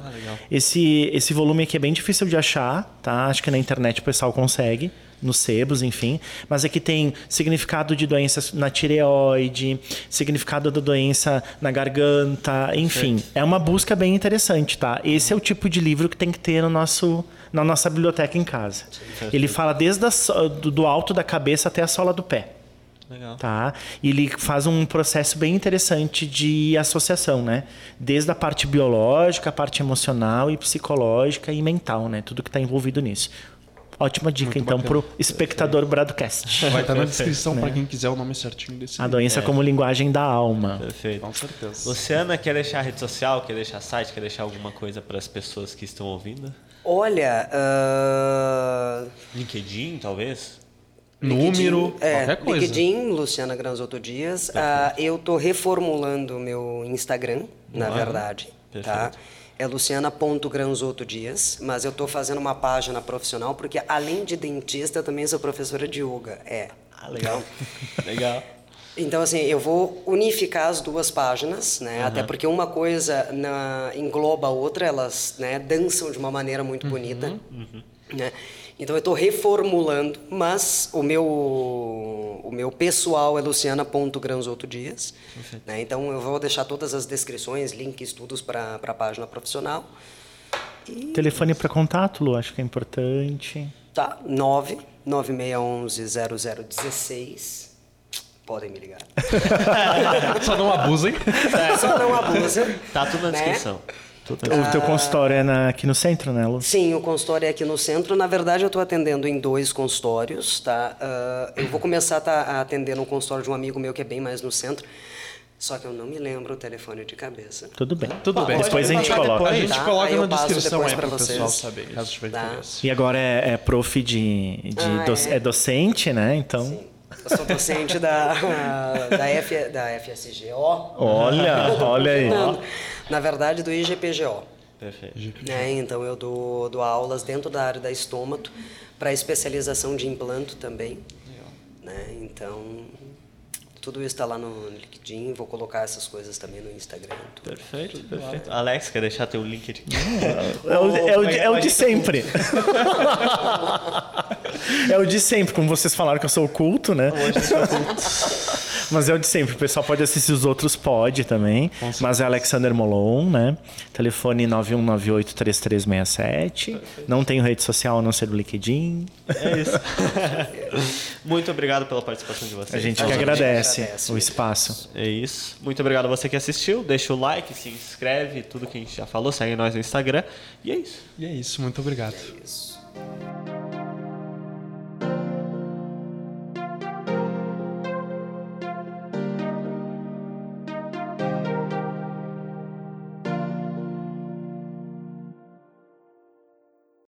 esse, esse volume aqui é bem difícil de achar, tá? Acho que na internet o pessoal consegue nos sebos, enfim. Mas aqui tem significado de doenças na tireoide, significado da doença na garganta, enfim. É uma busca bem interessante, tá? Esse é o tipo de livro que tem que ter no nosso, na nossa biblioteca em casa. Ele fala desde a do alto da cabeça até a sola do pé. Legal. Tá? E ele faz um processo bem interessante de associação, né? Desde a parte biológica, a parte emocional e psicológica e mental, né? Tudo que está envolvido nisso. Ótima dica, Muito então, bacana. pro espectador Bradcast. Vai estar na descrição para quem quiser o nome certinho desse A doença como linguagem da alma. Perfeito. Com certeza. Luciana, quer deixar rede social, quer deixar site, quer deixar alguma coisa para as pessoas que estão ouvindo? Olha, ah, LinkedIn, talvez? Número, LinkedIn, é, qualquer coisa. LinkedIn, Luciana Granzotto Dias. Ah, eu tô reformulando o meu Instagram, na Ah, verdade. Tá? É luciana.granzotto Dias, mas eu tô fazendo uma página profissional, porque além de dentista, eu também sou professora de yoga. É. Ah, legal. legal. Então, assim, eu vou unificar as duas páginas, né? Até porque uma coisa na, engloba a outra, elas né, dançam de uma maneira muito bonita. Né? Então, eu estou reformulando, mas o meu, o meu pessoal é luciana.granzotto Dias. Né? Então, eu vou deixar todas as descrições, links, tudo para a página profissional. Telefone para contato, Lu, acho que é importante. Tá, 9 9611 0016. Podem me ligar. Só não abusem. Só não abusem. Tá tudo na né? descrição. O teu consultório é na- aqui no centro, né, Lu? Sim, o consultório é aqui no centro. Na verdade, eu estou atendendo em dois consultórios, tá? Ah, eu vou começar a tá atendendo um consultório de um amigo meu que é bem mais no centro. Só que eu não me lembro o telefone de cabeça. Tudo bem. Tudo bem. Depois a gente coloca. A gente Tá, coloca na descrição depois aí para o vocês. pessoal saber, caso tiver Tá. interesse. E agora é, é prof de, de Ah, doc- é. é docente, né? Então, Sim. Eu sou docente da, da, F, da FSGO. olha, olha aí. Na verdade, do IGPGO. Perfeito. né? Então eu dou, dou aulas dentro da área da estômato para especialização de implanto também. Né? Então tudo isso está lá no LinkedIn, vou colocar essas coisas também no Instagram. tudo. Perfeito, perfeito. Alex, quer deixar teu link aqui? É o, é o de- é o de Pode- sempre. é o de sempre, como vocês falaram que eu sou oculto, né? Mas é o de sempre. O pessoal pode assistir os outros, pode também. Mas é Alexander Molon, né? Telefone 91983367. Não tenho rede social a não ser o LinkedIn. É isso. Muito obrigado pela participação de vocês. A gente que agradece agradece. o espaço. É isso. Muito obrigado a você que assistiu. Deixa o like, se inscreve, tudo que a gente já falou. Segue nós no Instagram. E é isso. E é isso, muito obrigado. Isso.